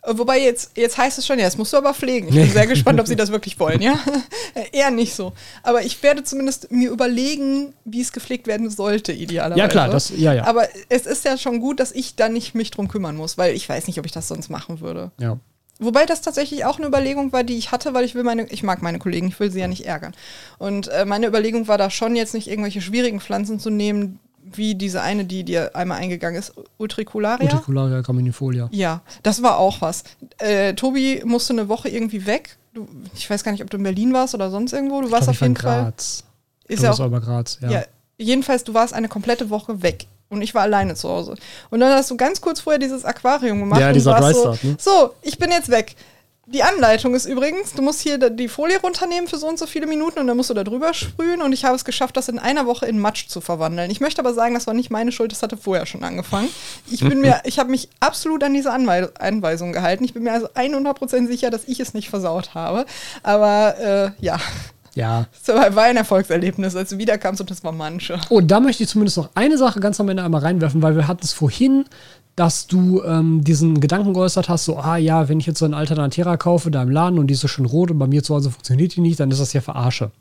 Wobei jetzt, jetzt heißt es schon, ja, das musst du aber pflegen. Ich bin sehr gespannt, ob sie das *laughs* wirklich wollen, ja? *laughs* Eher nicht so. Aber ich werde zumindest mir überlegen, wie es gepflegt werden sollte, idealerweise. Ja, klar, das, ja, ja. Aber es ist ja schon gut, dass ich da nicht mich drum kümmern muss, weil ich weiß nicht, ob ich das sonst machen würde. ja. Wobei das tatsächlich auch eine Überlegung war, die ich hatte, weil ich will meine, ich mag meine Kollegen, ich will sie ja nicht ärgern. Und äh, meine Überlegung war da schon jetzt nicht irgendwelche schwierigen Pflanzen zu nehmen, wie diese eine, die dir einmal eingegangen ist, Utricularia. Utricularia graminifolia. Ja, das war auch was. Äh, Tobi musste eine Woche irgendwie weg. Du, ich weiß gar nicht, ob du in Berlin warst oder sonst irgendwo. Du warst Glaub, auf ich war in jeden Fall. Graz. Ist ja auch, bei Graz, ja. ja, jedenfalls, du warst eine komplette Woche weg. Und ich war alleine zu Hause. Und dann hast du ganz kurz vorher dieses Aquarium gemacht. Ja, und dieser warst so, ne? so, ich bin jetzt weg. Die Anleitung ist übrigens, du musst hier die Folie runternehmen für so und so viele Minuten und dann musst du da drüber sprühen und ich habe es geschafft, das in einer Woche in Matsch zu verwandeln. Ich möchte aber sagen, das war nicht meine Schuld, das hatte vorher schon angefangen. Ich bin mir, ich habe mich absolut an diese Anwei Anweisung gehalten. Ich bin mir also 100% sicher, dass ich es nicht versaut habe. Aber äh, ja, Ja. es war ein Erfolgserlebnis, als du wiederkamst und das war manche. Oh, da möchte ich zumindest noch eine Sache ganz am Ende einmal reinwerfen, weil wir hatten es vorhin, dass du ähm, diesen Gedanken geäußert hast, so, ah ja, wenn ich jetzt so einen Alternatera kaufe da im Laden und die ist so schön rot und bei mir zu Hause funktioniert die nicht, dann ist das ja verarsche.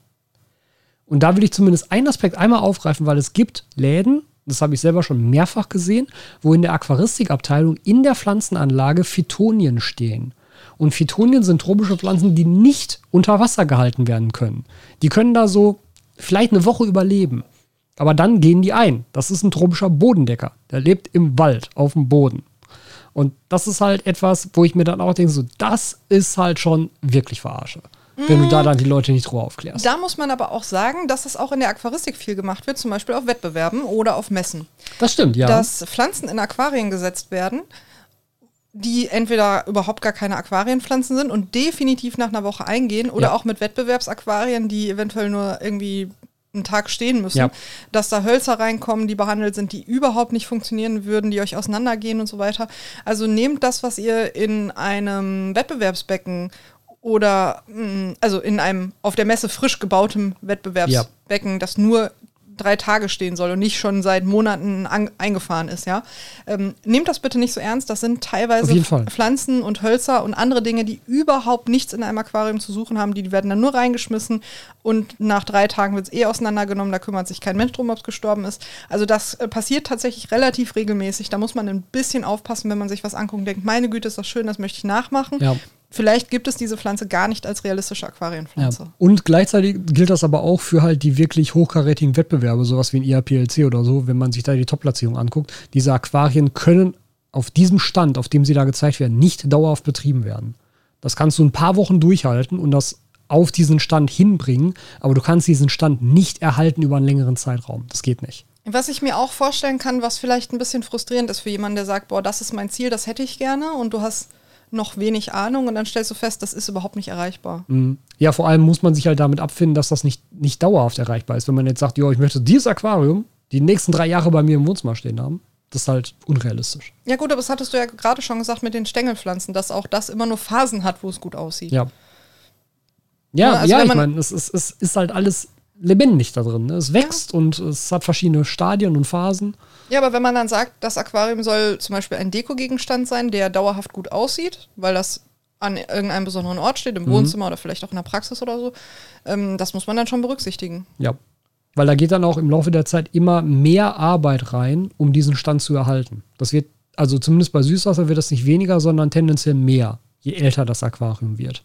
Und da will ich zumindest einen Aspekt einmal aufgreifen, weil es gibt Läden, das habe ich selber schon mehrfach gesehen, wo in der Aquaristikabteilung in der Pflanzenanlage Phytonien stehen. Und Phytonien sind tropische Pflanzen, die nicht unter Wasser gehalten werden können. Die können da so vielleicht eine Woche überleben. Aber dann gehen die ein. Das ist ein tropischer Bodendecker. Der lebt im Wald, auf dem Boden. Und das ist halt etwas, wo ich mir dann auch denke, so, das ist halt schon wirklich verarsche. Wenn du da dann die Leute nicht drüber aufklärst. Da muss man aber auch sagen, dass es auch in der Aquaristik viel gemacht wird, zum Beispiel auf Wettbewerben oder auf Messen. Das stimmt, ja. Dass Pflanzen in Aquarien gesetzt werden, die entweder überhaupt gar keine Aquarienpflanzen sind und definitiv nach einer Woche eingehen oder Ja. auch mit Wettbewerbsaquarien, die eventuell nur irgendwie einen Tag stehen müssen, Ja. dass da Hölzer reinkommen, die behandelt sind, die überhaupt nicht funktionieren würden, die euch auseinandergehen und so weiter. Also nehmt das, was ihr in einem Wettbewerbsbecken oder mh, also in einem auf der Messe frisch gebautem Wettbewerbsbecken, das nur drei Tage stehen soll und nicht schon seit Monaten an, eingefahren ist, ja. Ähm, nehmt das bitte nicht so ernst. Das sind teilweise. Pflanzen und Hölzer und andere Dinge, die überhaupt nichts in einem Aquarium zu suchen haben. Die werden dann nur reingeschmissen und nach drei Tagen wird es eh auseinandergenommen. Da kümmert sich kein Mensch drum, ob es gestorben ist. Also das äh, passiert tatsächlich relativ regelmäßig. Da muss man ein bisschen aufpassen, wenn man sich was anguckt und denkt, meine Güte, ist das schön, das möchte ich nachmachen. Ja. Vielleicht gibt es diese Pflanze gar nicht als realistische Ja. Aquarienpflanze. Und gleichzeitig gilt das aber auch für halt die wirklich hochkarätigen Wettbewerbe, sowas wie ein IAPLC oder so, wenn man sich da die Top-Platzierung anguckt. Diese Aquarien können auf diesem Stand, auf dem sie da gezeigt werden, nicht dauerhaft betrieben werden. Das kannst du ein paar Wochen durchhalten und das auf diesen Stand hinbringen, aber du kannst diesen Stand nicht erhalten über einen längeren Zeitraum. Das geht nicht. Was ich mir auch vorstellen kann, was vielleicht ein bisschen frustrierend ist für jemanden, der sagt, boah, das ist mein Ziel, das hätte ich gerne und du hast noch wenig Ahnung und dann stellst du fest, das ist überhaupt nicht erreichbar. Mhm. Ja, vor allem muss man sich halt damit abfinden, dass das nicht, nicht dauerhaft erreichbar ist. Wenn man jetzt sagt, jo, ich möchte dieses Aquarium die nächsten drei Jahre bei mir im Wohnzimmer stehen haben, das ist halt unrealistisch. Ja gut, aber das hattest du ja gerade schon gesagt mit den Stängelpflanzen, dass auch das immer nur Phasen hat, wo es gut aussieht. Ja. Ja, Ja, also ja ich meine, es ist, es ist halt alles lebendig da drin. Ne? Es wächst und es hat verschiedene Stadien und Phasen. Ja, aber wenn man dann sagt, das Aquarium soll zum Beispiel ein Dekogegenstand sein, der dauerhaft gut aussieht, weil das an irgendeinem besonderen Ort steht, im Mhm. Wohnzimmer oder vielleicht auch in der Praxis oder so, ähm, das muss man dann schon berücksichtigen. Ja. Weil da geht dann auch im Laufe der Zeit immer mehr Arbeit rein, um diesen Stand zu erhalten. Das wird, also zumindest bei Süßwasser wird das nicht weniger, sondern tendenziell mehr, je älter das Aquarium wird.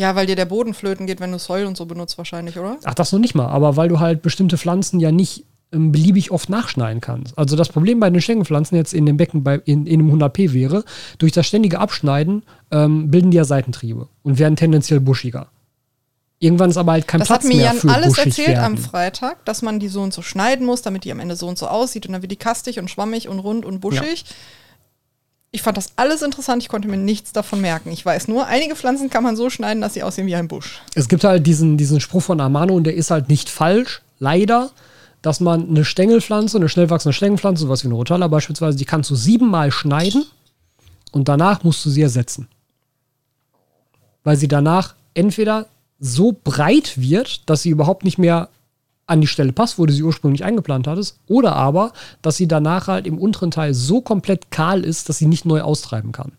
Ja, weil dir der Boden flöten geht, wenn du Soil und so benutzt wahrscheinlich, oder? Ach, das noch nicht mal, aber weil du halt bestimmte Pflanzen ja nicht ähm, beliebig oft nachschneiden kannst. Also das Problem bei den Stängelpflanzen jetzt in dem Becken bei, in, in einem 100p wäre, durch das ständige Abschneiden ähm, bilden die ja Seitentriebe und werden tendenziell buschiger. Irgendwann ist aber halt kein Das Platz hat mir mehr Jan alles erzählt am werden. Freitag, dass man die so und so schneiden muss, damit die am Ende so und so aussieht und dann wird die kastig und schwammig und rund und buschig. Ich fand das alles interessant, ich konnte mir nichts davon merken. Ich weiß nur, einige Pflanzen kann man so schneiden, dass sie aussehen wie ein Busch. Es gibt halt diesen, diesen Spruch von Amano und der ist halt nicht falsch, leider, dass man eine Stängelpflanze, eine schnell wachsende Stängelpflanze, sowas wie eine Rotala beispielsweise, die kannst du siebenmal schneiden und danach musst du sie ersetzen. Weil sie danach entweder so breit wird, dass sie überhaupt nicht mehr an die Stelle passt, wo du sie ursprünglich eingeplant hattest, oder aber, dass sie danach halt im unteren Teil so komplett kahl ist, dass sie nicht neu austreiben kann.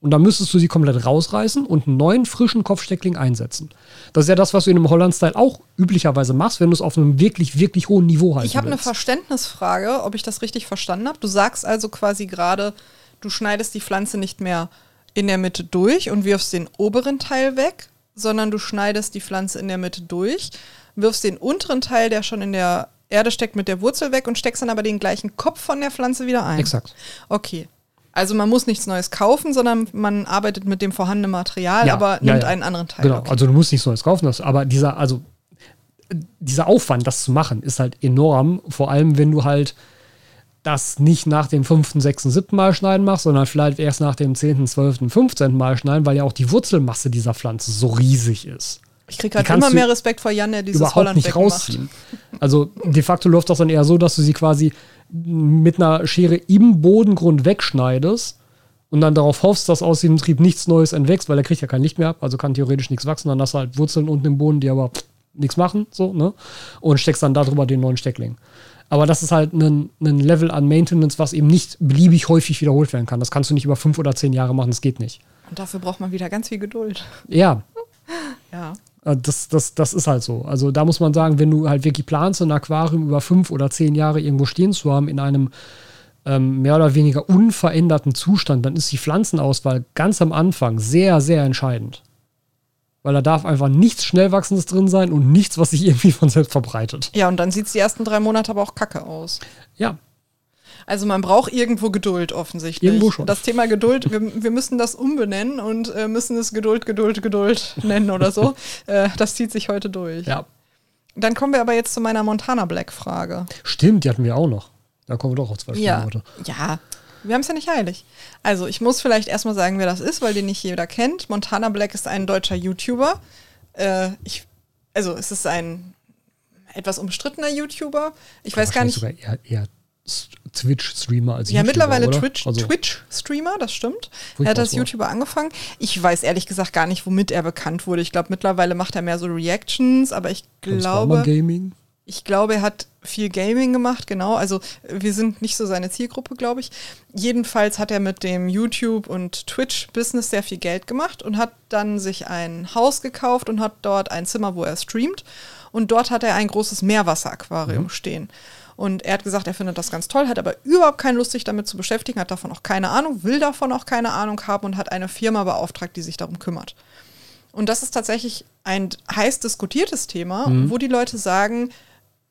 Und dann müsstest du sie komplett rausreißen und einen neuen, frischen Kopfsteckling einsetzen. Das ist ja das, was du in einem Holland-Style auch üblicherweise machst, wenn du es auf einem wirklich, wirklich hohen Niveau halten Ich habe eine. Verständnisfrage, ob ich das richtig verstanden habe. Du sagst also quasi gerade, du schneidest die Pflanze nicht mehr in der Mitte durch und wirfst den oberen Teil weg, sondern du schneidest die Pflanze in der Mitte durch, wirfst den unteren Teil, der schon in der Erde steckt, mit der Wurzel weg und steckst dann aber den gleichen Kopf von der Pflanze wieder ein. Exakt. Okay. Also man muss nichts Neues kaufen, sondern man arbeitet mit dem vorhandenen Material, Ja, aber ja, nimmt ja. einen anderen Teil. Genau, Okay. also du musst nichts Neues kaufen, das, aber dieser, also dieser Aufwand, das zu machen, ist halt enorm. Vor allem, wenn du halt das nicht nach dem fünften, sechsten, siebten Mal schneiden machst, sondern vielleicht erst nach dem zehnten, zwölften, fünfzehnten Mal schneiden, weil ja auch die Wurzelmasse dieser Pflanze so riesig ist. Ich kriege kannst immer mehr Respekt vor Jan, der dieses überhaupt Holland nicht rausziehen. Also de facto läuft das dann eher so, dass du sie quasi mit einer Schere im Bodengrund wegschneidest und dann darauf hoffst, dass aus dem Trieb nichts Neues entwächst, weil er kriegt ja kein Licht mehr ab, also kann theoretisch nichts wachsen. Dann hast du halt Wurzeln unten im Boden, die aber nichts machen, so, ne? Und steckst dann darüber den neuen Steckling. Aber das ist halt ein, ein Level an Maintenance, was eben nicht beliebig häufig wiederholt werden kann. Das kannst du nicht über fünf oder zehn Jahre machen, das geht nicht. Und dafür braucht man wieder ganz viel Geduld. Ja, Ja. Äh, Das, das, das ist halt so. Also da muss man sagen, wenn du halt wirklich planst, ein Aquarium über fünf oder zehn Jahre irgendwo stehen zu haben in einem ähm, mehr oder weniger unveränderten Zustand, dann ist die Pflanzenauswahl ganz am Anfang sehr, sehr entscheidend. Weil da darf einfach nichts Schnellwachsendes drin sein und nichts, was sich *laughs* irgendwie von selbst verbreitet. Ja, und dann sieht es die ersten drei Monate aber auch kacke aus. Ja, Also man braucht irgendwo Geduld offensichtlich. Irgendwo schon. Das Thema Geduld, wir, wir müssen das umbenennen und äh, müssen es Geduld, Geduld, Geduld nennen oder so. *laughs* äh, das zieht sich heute durch. ja. Dann kommen wir aber jetzt zu meiner Montana Black Frage. Stimmt, die hatten wir auch noch. Da kommen wir doch auf zwei Stunden Ja, heute. ja. Wir haben es ja nicht heilig. Also, ich muss vielleicht erstmal sagen, wer das ist, weil den nicht jeder kennt. Montana Black ist ein deutscher YouTuber. Äh, ich, also, es ist ein etwas umstrittener YouTuber. Ich weiß gar nicht. Sogar eher, eher Twitch-Streamer als Ja, YouTuber, mittlerweile oder? Twitch- Also, Twitch-Streamer, das stimmt. Er hat als. YouTuber angefangen. Ich weiß ehrlich gesagt gar nicht, womit er bekannt wurde. Ich glaube, mittlerweile macht er mehr so Reactions, aber ich glaube, Gaming. ich glaube, er hat viel Gaming gemacht, genau. Also wir sind nicht so seine Zielgruppe, glaube ich. Jedenfalls hat er mit dem YouTube- und Twitch-Business sehr viel Geld gemacht und hat dann sich ein Haus gekauft und hat dort ein Zimmer, wo er streamt. Und dort hat er ein großes Meerwasseraquarium stehen. Und er hat gesagt, er findet das ganz toll, hat aber überhaupt keine Lust, sich damit zu beschäftigen, hat davon auch keine Ahnung, will davon auch keine Ahnung haben und hat eine Firma beauftragt, die sich darum kümmert. Und das ist tatsächlich ein heiß diskutiertes Thema, wo die Leute sagen,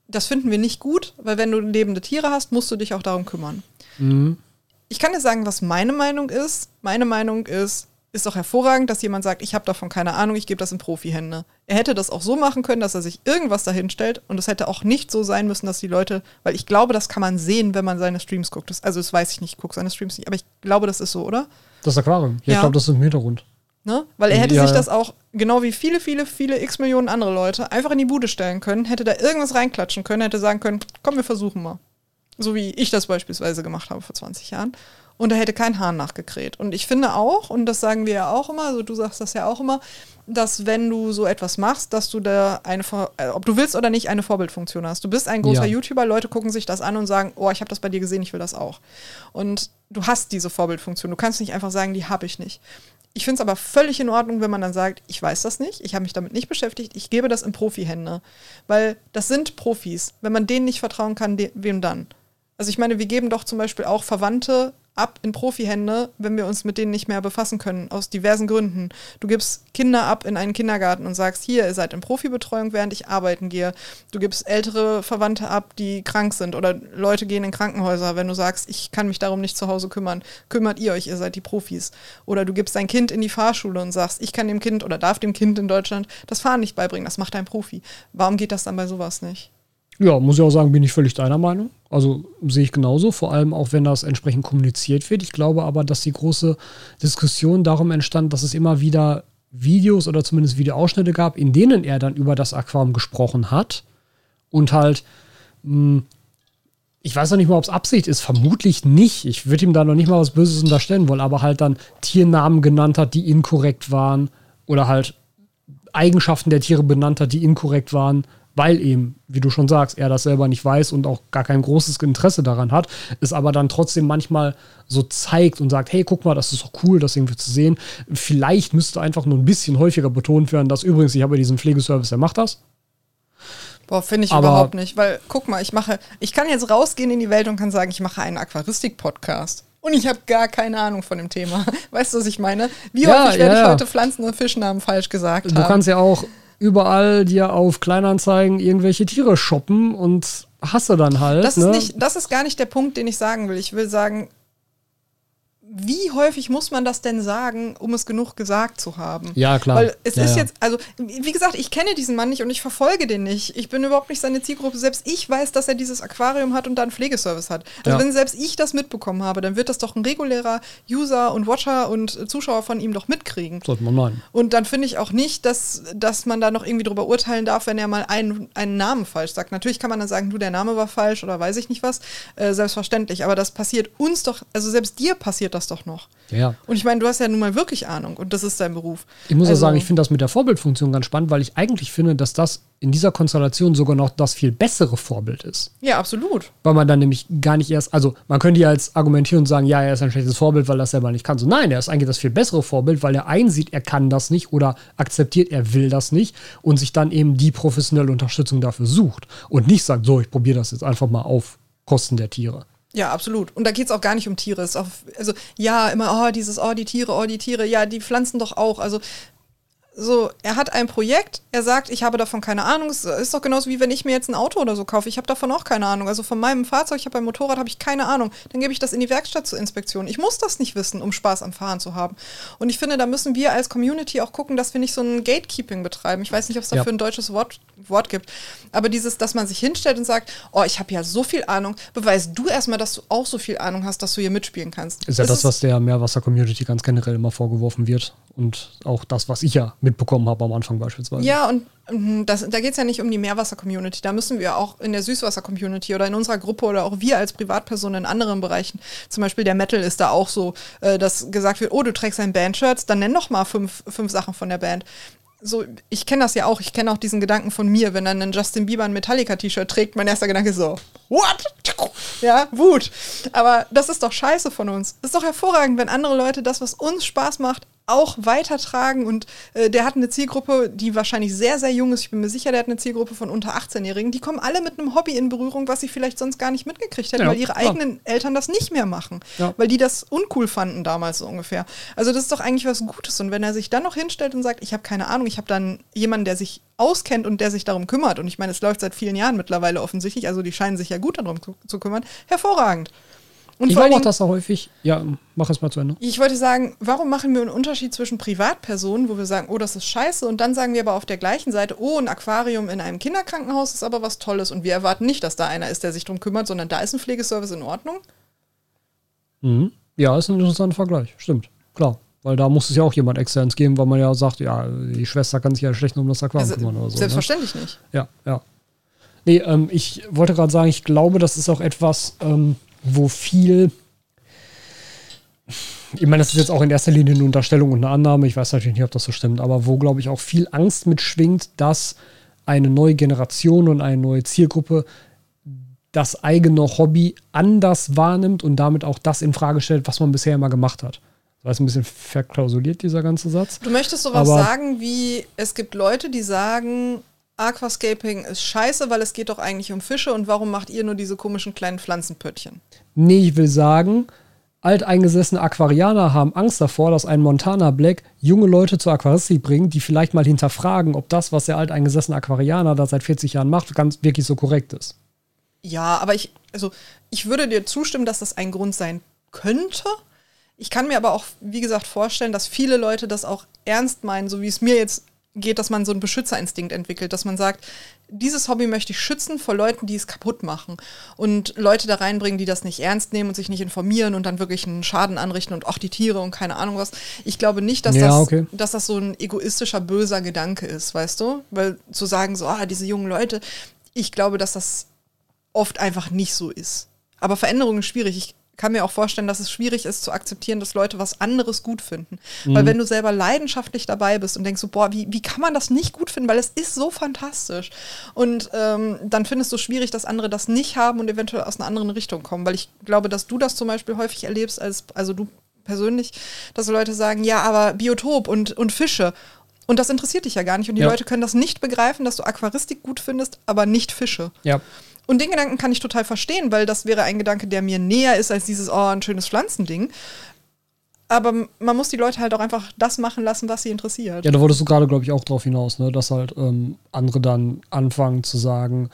das finden wir nicht gut, weil wenn du lebende Tiere hast, musst du dich auch darum kümmern. Ich kann dir sagen, was meine Meinung ist. Meine Meinung ist, ist doch hervorragend, dass jemand sagt, ich habe davon keine Ahnung, ich gebe das in Profihände. Er hätte das auch so machen können, dass er sich irgendwas dahin stellt und es hätte auch nicht so sein müssen, dass die Leute, weil ich glaube, das kann man sehen, wenn man seine Streams guckt. Das, also das weiß ich nicht, ich gucke seine Streams nicht, aber ich glaube, das ist so, oder? Das Aquarium. Ja, Ja. ich glaube, das ist im Hintergrund. Ne? Weil er hätte Ja, sich das auch, genau wie viele, viele, viele x Millionen andere Leute, einfach in die Bude stellen können, hätte da irgendwas reinklatschen können, hätte sagen können, komm, wir versuchen mal. So wie ich das beispielsweise gemacht habe vor 20 Jahren. Und da hätte kein Hahn nachgekräht. Und ich finde auch, und das sagen wir ja auch immer, also du sagst das ja auch immer, dass wenn du so etwas machst, dass du da eine, Vor äh, ob du willst oder nicht, eine Vorbildfunktion hast. Du bist ein großer Ja. YouTuber, Leute gucken sich das an und sagen, oh, ich habe das bei dir gesehen, ich will das auch. Und du hast diese Vorbildfunktion. Du kannst nicht einfach sagen, die habe ich nicht. Ich finde es aber völlig in Ordnung, wenn man dann sagt, ich weiß das nicht, ich habe mich damit nicht beschäftigt, ich gebe das in Profihände. Weil das sind Profis. Wenn man denen nicht vertrauen kann, wem dann? Also ich meine, wir geben doch zum Beispiel auch Verwandte ab in Profihände, wenn wir uns mit denen nicht mehr befassen können, aus diversen Gründen. Du gibst Kinder ab in einen Kindergarten und sagst, hier, ihr seid in Profibetreuung, während ich arbeiten gehe. Du gibst ältere Verwandte ab, die krank sind oder Leute gehen in Krankenhäuser, wenn du sagst, ich kann mich darum nicht zu Hause kümmern. Kümmert ihr euch, ihr seid die Profis. Oder du gibst dein Kind in die Fahrschule und sagst, ich kann dem Kind oder darf dem Kind in Deutschland das Fahren nicht beibringen, das macht ein Profi. Warum geht das dann bei sowas nicht? Ja, muss ich auch sagen, bin ich völlig deiner Meinung. Also sehe ich genauso, vor allem auch wenn das entsprechend kommuniziert wird. Ich glaube aber, dass die große Diskussion darum entstand, dass es immer wieder Videos oder zumindest Videoausschnitte gab, in denen er dann über das Aquarium gesprochen hat und halt, mh, ich weiß noch nicht mal, ob es Absicht ist, vermutlich nicht. Ich würde ihm da noch nicht mal was Böses unterstellen wollen, aber halt dann Tiernamen genannt hat, die inkorrekt waren oder halt Eigenschaften der Tiere benannt hat, die inkorrekt waren, weil eben, wie du schon sagst, er das selber nicht weiß und auch gar kein großes Interesse daran hat, es aber dann trotzdem manchmal so zeigt und sagt, hey, guck mal, das ist doch cool, das irgendwie zu sehen. Vielleicht müsste einfach nur ein bisschen häufiger betont werden, dass übrigens, ich habe diesen Pflegeservice, der macht das. Boah, finde ich Aber- überhaupt nicht, weil guck mal, ich mache, ich kann jetzt rausgehen in die Welt und kann sagen, ich mache einen Aquaristik-Podcast. Und ich habe gar keine Ahnung von dem Thema. *laughs* Weißt du, was ich meine? Wie Ja, häufig werde ja, ich ja. heute Pflanzen- und Fischnamen falsch gesagt Du haben? kannst ja auch überall dir auf Kleinanzeigen irgendwelche Tiere shoppen und hast du dann halt. das, ne? ist nicht, das ist gar nicht der Punkt, den ich sagen will. Ich will sagen, wie häufig muss man das denn sagen, um es genug gesagt zu haben? Ja, klar. Weil es Ja, ist ja. jetzt, also wie gesagt, ich kenne diesen Mann nicht und ich verfolge den nicht. Ich bin überhaupt nicht seine Zielgruppe. Selbst ich weiß, dass er dieses Aquarium hat und da einen Pflegeservice hat. Also Ja. wenn selbst ich das mitbekommen habe, dann wird das doch ein regulärer User und Watcher und Zuschauer von ihm doch mitkriegen. Sollte man meinen. Und dann finde ich auch nicht, dass, dass man da noch irgendwie drüber urteilen darf, wenn er mal einen, einen Namen falsch sagt. Natürlich kann man dann sagen, du, der Name war falsch oder weiß ich nicht was. Äh, selbstverständlich. Aber das passiert uns doch, also selbst dir passiert das doch noch. Ja. Und ich meine, du hast ja nun mal wirklich Ahnung und das ist dein Beruf. Ich muss auch Also- sagen, ich finde das mit der Vorbildfunktion ganz spannend, weil ich eigentlich finde, dass das in dieser Konstellation sogar noch das viel bessere Vorbild ist. Ja, absolut. Weil man dann nämlich gar nicht erst, also man könnte ja jetzt argumentieren und sagen, ja, er ist ein schlechtes Vorbild, weil er das selber nicht kann. So, nein, er ist eigentlich das viel bessere Vorbild, weil er einsieht, er kann das nicht oder akzeptiert, er will das nicht und sich dann eben die professionelle Unterstützung dafür sucht und nicht sagt, so, ich probiere das jetzt einfach mal auf Kosten der Tiere. Ja, absolut. Und da geht es auch gar nicht um Tiere. Auch, also ja, immer, oh, dieses, oh, die Tiere, oh, die Tiere. Ja, die Pflanzen doch auch. Also so, er hat ein Projekt, er sagt, ich habe davon keine Ahnung. Es ist doch genauso wie wenn ich mir jetzt ein Auto oder so kaufe. Ich habe davon auch keine Ahnung. Also von meinem Fahrzeug, ich habe ein Motorrad, habe ich keine Ahnung. Dann gebe ich das in die Werkstatt zur Inspektion. Ich muss das nicht wissen, um Spaß am Fahren zu haben. Und ich finde, da müssen wir als Community auch gucken, dass wir nicht so ein Gatekeeping betreiben. Ich weiß nicht, ob es dafür Ja. ein deutsches Wort, Wort gibt. Aber dieses, dass man sich hinstellt und sagt, oh, ich habe ja so viel Ahnung, beweis du erstmal, dass du auch so viel Ahnung hast, dass du hier mitspielen kannst. Ist ja das, was der Meerwasser-Community ganz generell immer vorgeworfen wird. Und auch das, was ich ja mitbekommen habe am Anfang beispielsweise. Ja, und mhm, das, da geht es ja nicht um die Meerwasser-Community. Da müssen wir auch in der Süßwasser-Community oder in unserer Gruppe oder auch wir als Privatpersonen in anderen Bereichen, zum Beispiel der Metal ist da auch so, äh, dass gesagt wird, oh, du trägst ein Band-Shirts, dann nenn doch mal fünf, fünf Sachen von der Band. So, ich kenne das ja auch, ich kenne auch diesen Gedanken von mir, wenn dann ein Justin Bieber ein Metallica-T-Shirt trägt, mein erster Gedanke ist so, what? Ja, Wut. Aber das ist doch scheiße von uns. Ist doch hervorragend, wenn andere Leute das, was uns Spaß macht, auch weitertragen. Und äh, der hat eine Zielgruppe, die wahrscheinlich sehr, sehr jung ist. Ich bin mir sicher, der hat eine Zielgruppe von unter 18-Jährigen. Die kommen alle mit einem Hobby in Berührung, was sie vielleicht sonst gar nicht mitgekriegt hätten, Ja, weil ihre eigenen Eltern das nicht mehr machen. Ja. Weil die das uncool fanden damals so ungefähr. Also das ist doch eigentlich was Gutes. Und wenn er sich dann noch hinstellt und sagt, ich habe keine Ahnung, ich habe dann jemanden, der sich auskennt und der sich darum kümmert. Und ich meine, es läuft seit vielen Jahren mittlerweile offensichtlich. Also die scheinen sich ja gut darum zu, zu kümmern. Hervorragend. Und ich allen glaube auch, häufig, ja, mach es mal zu Ende. ich wollte sagen, warum machen wir einen Unterschied zwischen Privatpersonen, wo wir sagen, oh, das ist scheiße, und dann sagen wir aber auf der gleichen Seite, oh, ein Aquarium in einem Kinderkrankenhaus ist aber was Tolles und wir erwarten nicht, dass da einer ist, der sich drum kümmert, sondern da ist ein Pflegeservice in Ordnung. Mhm. Ja, ist ein interessanter Vergleich. Stimmt, klar. Weil da muss es ja auch jemand externes geben, weil man ja sagt, ja, die Schwester kann sich ja schlecht um das Aquarium Also, kümmern oder so. Ne? selbstverständlich nicht. Ja, ja. Nee, ähm, ich wollte gerade sagen, ich glaube, das ist auch etwas, ähm, wo viel. Ich meine, das ist jetzt auch in erster Linie eine Unterstellung und eine Annahme. Ich weiß natürlich nicht, ob das so stimmt, aber wo, glaube ich, auch viel Angst mitschwingt, dass eine neue Generation und eine neue Zielgruppe das eigene Hobby anders wahrnimmt und damit auch das in Frage stellt, was man bisher immer gemacht hat. Das ist ein bisschen verklausuliert, dieser ganze Satz. Du möchtest sowas Aber- sagen wie, es gibt Leute, die sagen, Aquascaping ist scheiße, weil es geht doch eigentlich um Fische und warum macht ihr nur diese komischen kleinen Pflanzenpöttchen? Nee, ich will sagen, alteingesessene Aquarianer haben Angst davor, dass ein Montana Black junge Leute zur Aquaristik bringt, die vielleicht mal hinterfragen, ob das, was der alteingesessene Aquarianer da seit 40 Jahren macht, ganz wirklich so korrekt ist. Ja, aber ich, also ich würde dir zustimmen, dass das ein Grund sein könnte. Ich kann mir aber auch, wie gesagt, vorstellen, dass viele Leute das auch ernst meinen, so wie es mir jetzt geht, dass man so einen Beschützerinstinkt entwickelt, dass man sagt, dieses Hobby möchte ich schützen vor Leuten, die es kaputt machen und Leute da reinbringen, die das nicht ernst nehmen und sich nicht informieren und dann wirklich einen Schaden anrichten und auch die Tiere und keine Ahnung was. Ich glaube nicht, dass, Ja, das, okay. dass das so ein egoistischer, böser Gedanke ist, weißt du? Weil zu sagen, so, ah, diese jungen Leute, ich glaube, dass das oft einfach nicht so ist. Aber Veränderung ist schwierig. Ich kann mir auch vorstellen, dass es schwierig ist zu akzeptieren, dass Leute was anderes gut finden. Weil wenn du selber leidenschaftlich dabei bist und denkst so, boah, wie, wie kann man das nicht gut finden? Weil es ist so fantastisch. Und ähm, dann findest du schwierig, dass andere das nicht haben und eventuell aus einer anderen Richtung kommen. Weil ich glaube, dass du das zum Beispiel häufig erlebst, als, also du persönlich, dass Leute sagen, ja, aber Biotop und, und Fische. Und das interessiert dich ja gar nicht. Und die Ja. Leute können das nicht begreifen, dass du Aquaristik gut findest, aber nicht Fische. Ja. Und den Gedanken kann ich total verstehen, weil das wäre ein Gedanke, der mir näher ist als dieses, oh, ein schönes Pflanzending. Aber man muss die Leute halt auch einfach das machen lassen, was sie interessiert. Ja, da wolltest du gerade, glaube ich, auch drauf hinaus, ne? dass halt ähm, andere dann anfangen zu sagen,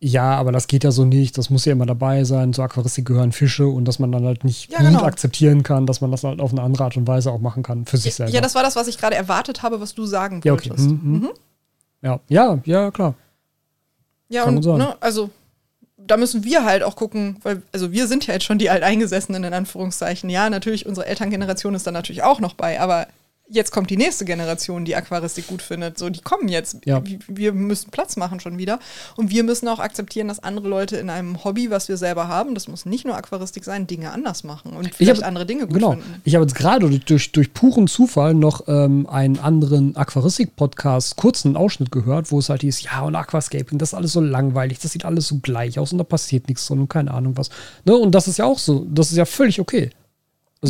ja, aber das geht ja so nicht, das muss ja immer dabei sein, zur Aquaristik gehören Fische und dass man dann halt nicht Ja, gut genau. akzeptieren kann, dass man das halt auf eine andere Art und Weise auch machen kann für sich selber. Ja, das war das, was ich gerade erwartet habe, was du sagen Ja, okay. wolltest. Mhm, mhm. Ja, ja, ja, klar. Ja, Kann und ne, also da müssen wir halt auch gucken, weil, also wir sind ja jetzt schon die Alteingesessenen in Anführungszeichen. Ja, natürlich, unsere Elterngeneration ist da natürlich auch noch bei, aber jetzt kommt die nächste Generation, die Aquaristik gut findet. So, die kommen jetzt. Ja. Wir- müssen Platz machen schon wieder. Und wir müssen auch akzeptieren, dass andere Leute in einem Hobby, was wir selber haben, das muss nicht nur Aquaristik sein, Dinge anders machen und vielleicht hab- andere Dinge gut Genau. finden. Ich habe jetzt gerade durch, durch, durch puren Zufall noch ähm, einen anderen Aquaristik-Podcast, kurzen Ausschnitt gehört, wo es halt hieß, ja, und Aquascaping, das ist alles so langweilig, das sieht alles so gleich aus und da passiert nichts drin und keine Ahnung was. Ne? Und das ist ja auch so, das ist ja völlig okay.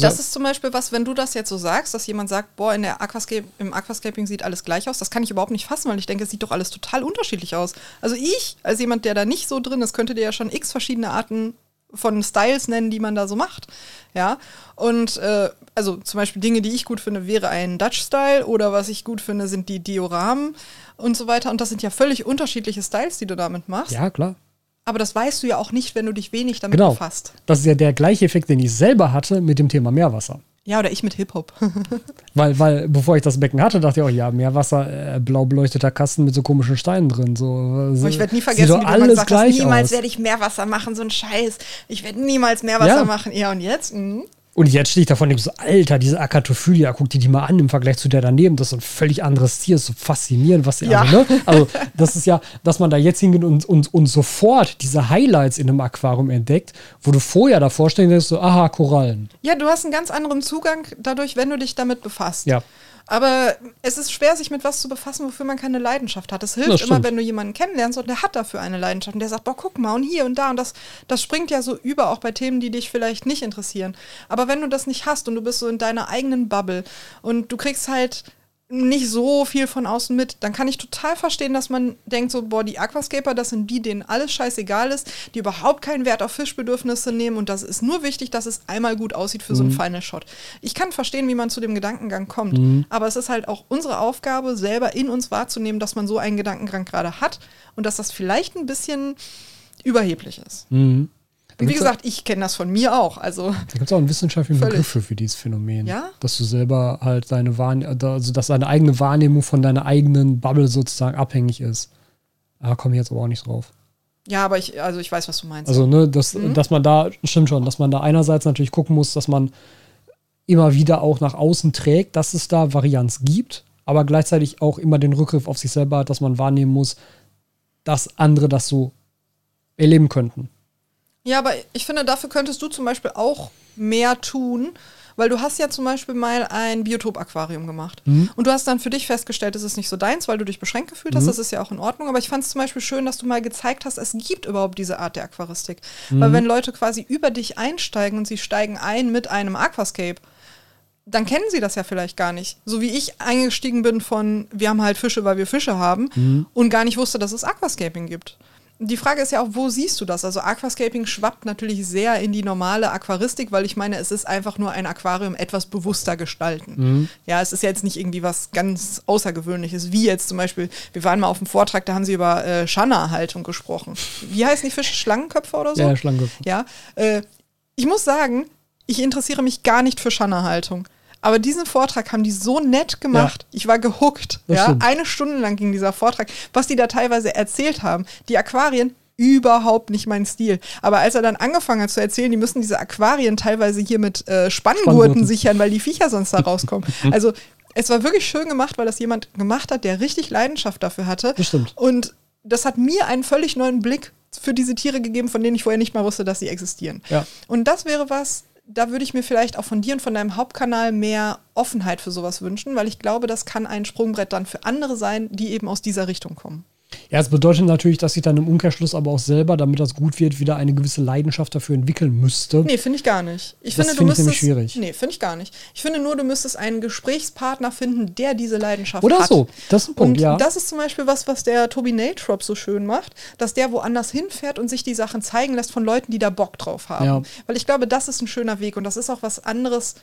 Das ist zum Beispiel was, wenn du das jetzt so sagst, dass jemand sagt, boah, in der Aquascape, im Aquascaping sieht alles gleich aus, das kann ich überhaupt nicht fassen, weil ich denke, es sieht doch alles total unterschiedlich aus. Also ich, als jemand, der da nicht so drin ist, könnte dir ja schon x verschiedene Arten von Styles nennen, die man da so macht. Ja. Und äh, also zum Beispiel Dinge, die ich gut finde, wäre ein Dutch-Style oder was ich gut finde, sind die Dioramen und so weiter. Und das sind ja völlig unterschiedliche Styles, die du damit machst. ja, klar. Aber das weißt du ja auch nicht, wenn du dich wenig damit Genau. befasst. Das ist ja der gleiche Effekt, den ich selber hatte mit dem Thema Meerwasser. Ja, oder ich mit Hip-Hop. *laughs* Weil, weil, bevor ich das Becken hatte, dachte ich auch, ja, Meerwasser, äh, blau beleuchteter Kasten mit so komischen Steinen drin. So, Aber ich werde nie vergessen, wie alles gesagt hast, gleich niemals aus. werde ich Meerwasser machen, so ein Scheiß. Ich werde niemals Meerwasser Ja. machen. Ja, und jetzt? Mhm. Und jetzt stehe ich davon und denke so, Alter, diese Akatophilia, guck dir die mal an im Vergleich zu der daneben. Das ist ein völlig anderes Tier, ist so faszinierend, was sie Ja. also, ne? Also, das ist ja, dass man da jetzt hingeht und, und, und sofort diese Highlights in einem Aquarium entdeckt, wo du vorher davor stehst und denkst so, aha, Korallen. Ja, du hast einen ganz anderen Zugang dadurch, wenn du dich damit befasst. Ja. Aber es ist schwer, sich mit was zu befassen, wofür man keine Leidenschaft hat. Es hilft immer, wenn du jemanden kennenlernst und der hat dafür eine Leidenschaft und der sagt, boah, guck mal und hier und da und das, das springt ja so über, auch bei Themen, die dich vielleicht nicht interessieren. Aber wenn du das nicht hast und du bist so in deiner eigenen Bubble und du kriegst halt nicht so viel von außen mit, dann kann ich total verstehen, dass man denkt so, boah, die Aquascaper, das sind die, denen alles scheißegal ist, die überhaupt keinen Wert auf Fischbedürfnisse nehmen und das ist nur wichtig, dass es einmal gut aussieht für so einen Final Shot. Ich kann verstehen, wie man zu dem Gedankengang kommt, aber es ist halt auch unsere Aufgabe, selber in uns wahrzunehmen, dass man so einen Gedankengang gerade hat und dass das vielleicht ein bisschen überheblich ist. Mhm. Und wie gesagt, ich kenne das von mir auch. Also Da gibt es auch einen wissenschaftlichen Völlig. Begriff für, für dieses Phänomen. Ja? Dass du selber halt deine Wahrnehmung, also dass deine eigene Wahrnehmung von deiner eigenen Bubble sozusagen abhängig ist. Da komme ich jetzt aber auch nicht drauf. ja, aber ich, also ich weiß, was du meinst. Also, ne, dass, Mhm. dass man da, stimmt schon, dass man da einerseits natürlich gucken muss, dass man immer wieder auch nach außen trägt, dass es da Varianz gibt, aber gleichzeitig auch immer den Rückgriff auf sich selber hat, dass man wahrnehmen muss, dass andere das so erleben könnten. Ja, aber ich finde, dafür könntest du zum Beispiel auch mehr tun, weil du hast ja zum Beispiel mal ein Biotop-Aquarium gemacht. Und du hast dann für dich festgestellt, es ist nicht so deins, weil du dich beschränkt gefühlt hast. Das ist ja auch in Ordnung. Aber ich fand es zum Beispiel schön, dass du mal gezeigt hast, es gibt überhaupt diese Art der Aquaristik. Weil wenn Leute quasi über dich einsteigen und sie steigen ein mit einem Aquascape, dann kennen sie das ja vielleicht gar nicht. So wie ich eingestiegen bin von, wir haben halt Fische, weil wir Fische haben und gar nicht wusste, dass es Aquascaping gibt. Die Frage ist ja auch, wo siehst du das? Also Aquascaping schwappt natürlich sehr in die normale Aquaristik, weil ich meine, es ist einfach nur ein Aquarium etwas bewusster gestalten. Ja, es ist jetzt nicht irgendwie was ganz Außergewöhnliches, wie jetzt zum Beispiel, wir waren mal auf dem Vortrag, da haben sie über äh, Schanna-Haltung gesprochen. Wie heißen die Fische? Schlangenköpfe oder so? Ja, Schlangenköpfe. Ja, äh, ich muss sagen, ich interessiere mich gar nicht für Schanna-Haltung. Aber diesen Vortrag haben die so nett gemacht. Ich war gehuckt. Ja, eine Stunde lang ging dieser Vortrag. Was die da teilweise erzählt haben, die Aquarien überhaupt nicht mein Stil. Aber als er dann angefangen hat zu erzählen, die müssen diese Aquarien teilweise hier mit äh, Spanngurten Spanngurten. sichern, weil die Viecher sonst da *laughs* rauskommen. Also es war wirklich schön gemacht, weil das jemand gemacht hat, der richtig Leidenschaft dafür hatte. Das stimmt. Und das hat mir einen völlig neuen Blick für diese Tiere gegeben, von denen ich vorher nicht mal wusste, dass sie existieren. Ja. Und das wäre was, da würde ich mir vielleicht auch von dir und von deinem Hauptkanal mehr Offenheit für sowas wünschen, weil ich glaube, das kann ein Sprungbrett dann für andere sein, die eben aus dieser Richtung kommen. Ja, es bedeutet natürlich, dass ich dann im Umkehrschluss aber auch selber, damit das gut wird, wieder eine gewisse Leidenschaft dafür entwickeln müsste. Nee, finde ich gar nicht. Ich Das finde, du ich müsstest. nämlich schwierig. Nee, finde ich gar nicht. Ich finde nur, du müsstest einen Gesprächspartner finden, der diese Leidenschaft Oder hat. so. Das ist ein Punkt, und ja. das ist zum Beispiel was, was der Toby Natrop so schön macht, dass der woanders hinfährt und sich die Sachen zeigen lässt von Leuten, die da Bock drauf haben. Ja. Weil ich glaube, das ist ein schöner Weg und das ist auch was anderes.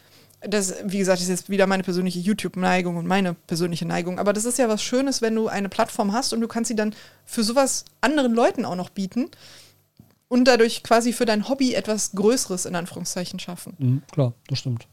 Das, wie gesagt, ist jetzt wieder meine persönliche YouTube-Neigung und meine persönliche Neigung. Aber das ist ja was Schönes, wenn du eine Plattform hast und du kannst sie dann für sowas anderen Leuten auch noch bieten und dadurch quasi für dein Hobby etwas Größeres in Anführungszeichen schaffen. Mhm, klar, das stimmt.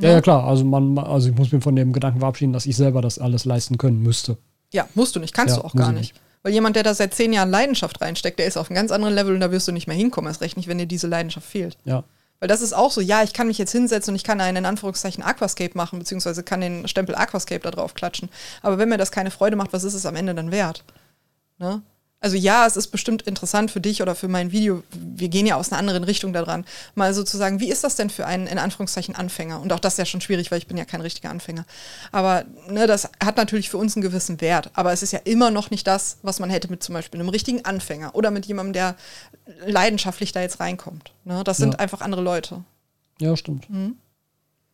Ja, ja, klar. Also, man, also ich muss mir von dem Gedanken verabschieden, dass ich selber das alles leisten können müsste. Ja, musst du nicht, kannst Ja, du auch gar ich nicht. nicht. Weil jemand, der da seit zehn Jahren Leidenschaft reinsteckt, der ist auf einem ganz anderen Level und da wirst du nicht mehr hinkommen, erst recht nicht, wenn dir diese Leidenschaft fehlt. Ja. Weil das ist auch so, ja, ich kann mich jetzt hinsetzen und ich kann einen in Anführungszeichen Aquascape machen, beziehungsweise kann den Stempel Aquascape da drauf klatschen. Aber wenn mir das keine Freude macht, was ist es am Ende dann wert? Ne? Also ja, es ist bestimmt interessant für dich oder für mein Video. Wir gehen ja aus einer anderen Richtung daran. Mal sozusagen, wie ist das denn für einen in Anführungszeichen Anfänger? Und auch das ist ja schon schwierig, weil ich bin ja kein richtiger Anfänger. Aber ne, das hat natürlich für uns einen gewissen Wert. Aber es ist ja immer noch nicht das, was man hätte mit zum Beispiel einem richtigen Anfänger oder mit jemandem, der leidenschaftlich da jetzt reinkommt. Ne? Das sind Ja. einfach andere Leute. Ja, stimmt. Mhm.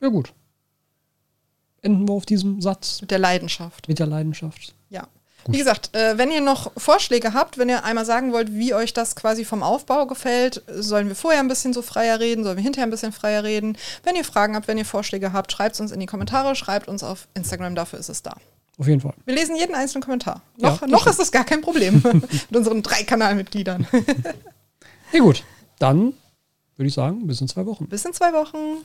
Ja, gut. Enden wir auf diesem Satz Mit der Leidenschaft. mit der Leidenschaft. Ja. Wie gesagt, äh, wenn ihr noch Vorschläge habt, wenn ihr einmal sagen wollt, wie euch das quasi vom Aufbau gefällt, sollen wir vorher ein bisschen so freier reden, sollen wir hinterher ein bisschen freier reden. Wenn ihr Fragen habt, wenn ihr Vorschläge habt, schreibt es uns in die Kommentare, schreibt uns auf Instagram, dafür ist es da. Auf jeden Fall. Wir lesen jeden einzelnen Kommentar. Ja, Noch, das noch stimmt. ist das gar kein Problem *laughs* *laughs* mit unseren drei Kanalmitgliedern. *laughs* Ja, gut. Dann würde ich sagen, bis in zwei Wochen. Bis in zwei Wochen.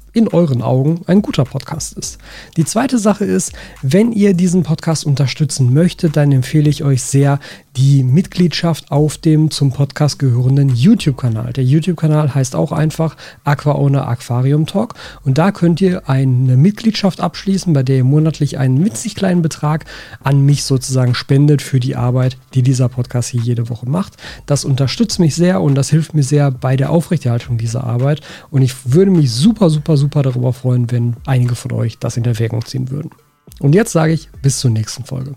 in euren Augen ein guter Podcast ist. Die zweite Sache ist, wenn ihr diesen Podcast unterstützen möchtet, dann empfehle ich euch sehr die Mitgliedschaft auf dem zum Podcast gehörenden YouTube-Kanal. Der YouTube-Kanal heißt auch einfach Aqua Owner Aquarium Talk und da könnt ihr eine Mitgliedschaft abschließen, bei der ihr monatlich einen winzig kleinen Betrag an mich sozusagen spendet für die Arbeit, die dieser Podcast hier jede Woche macht. Das unterstützt mich sehr und das hilft mir sehr bei der Aufrechterhaltung dieser Arbeit und ich würde mich super, super, super darüber freuen, wenn einige von euch das in Erwägung ziehen würden. Und jetzt sage ich bis zur nächsten Folge.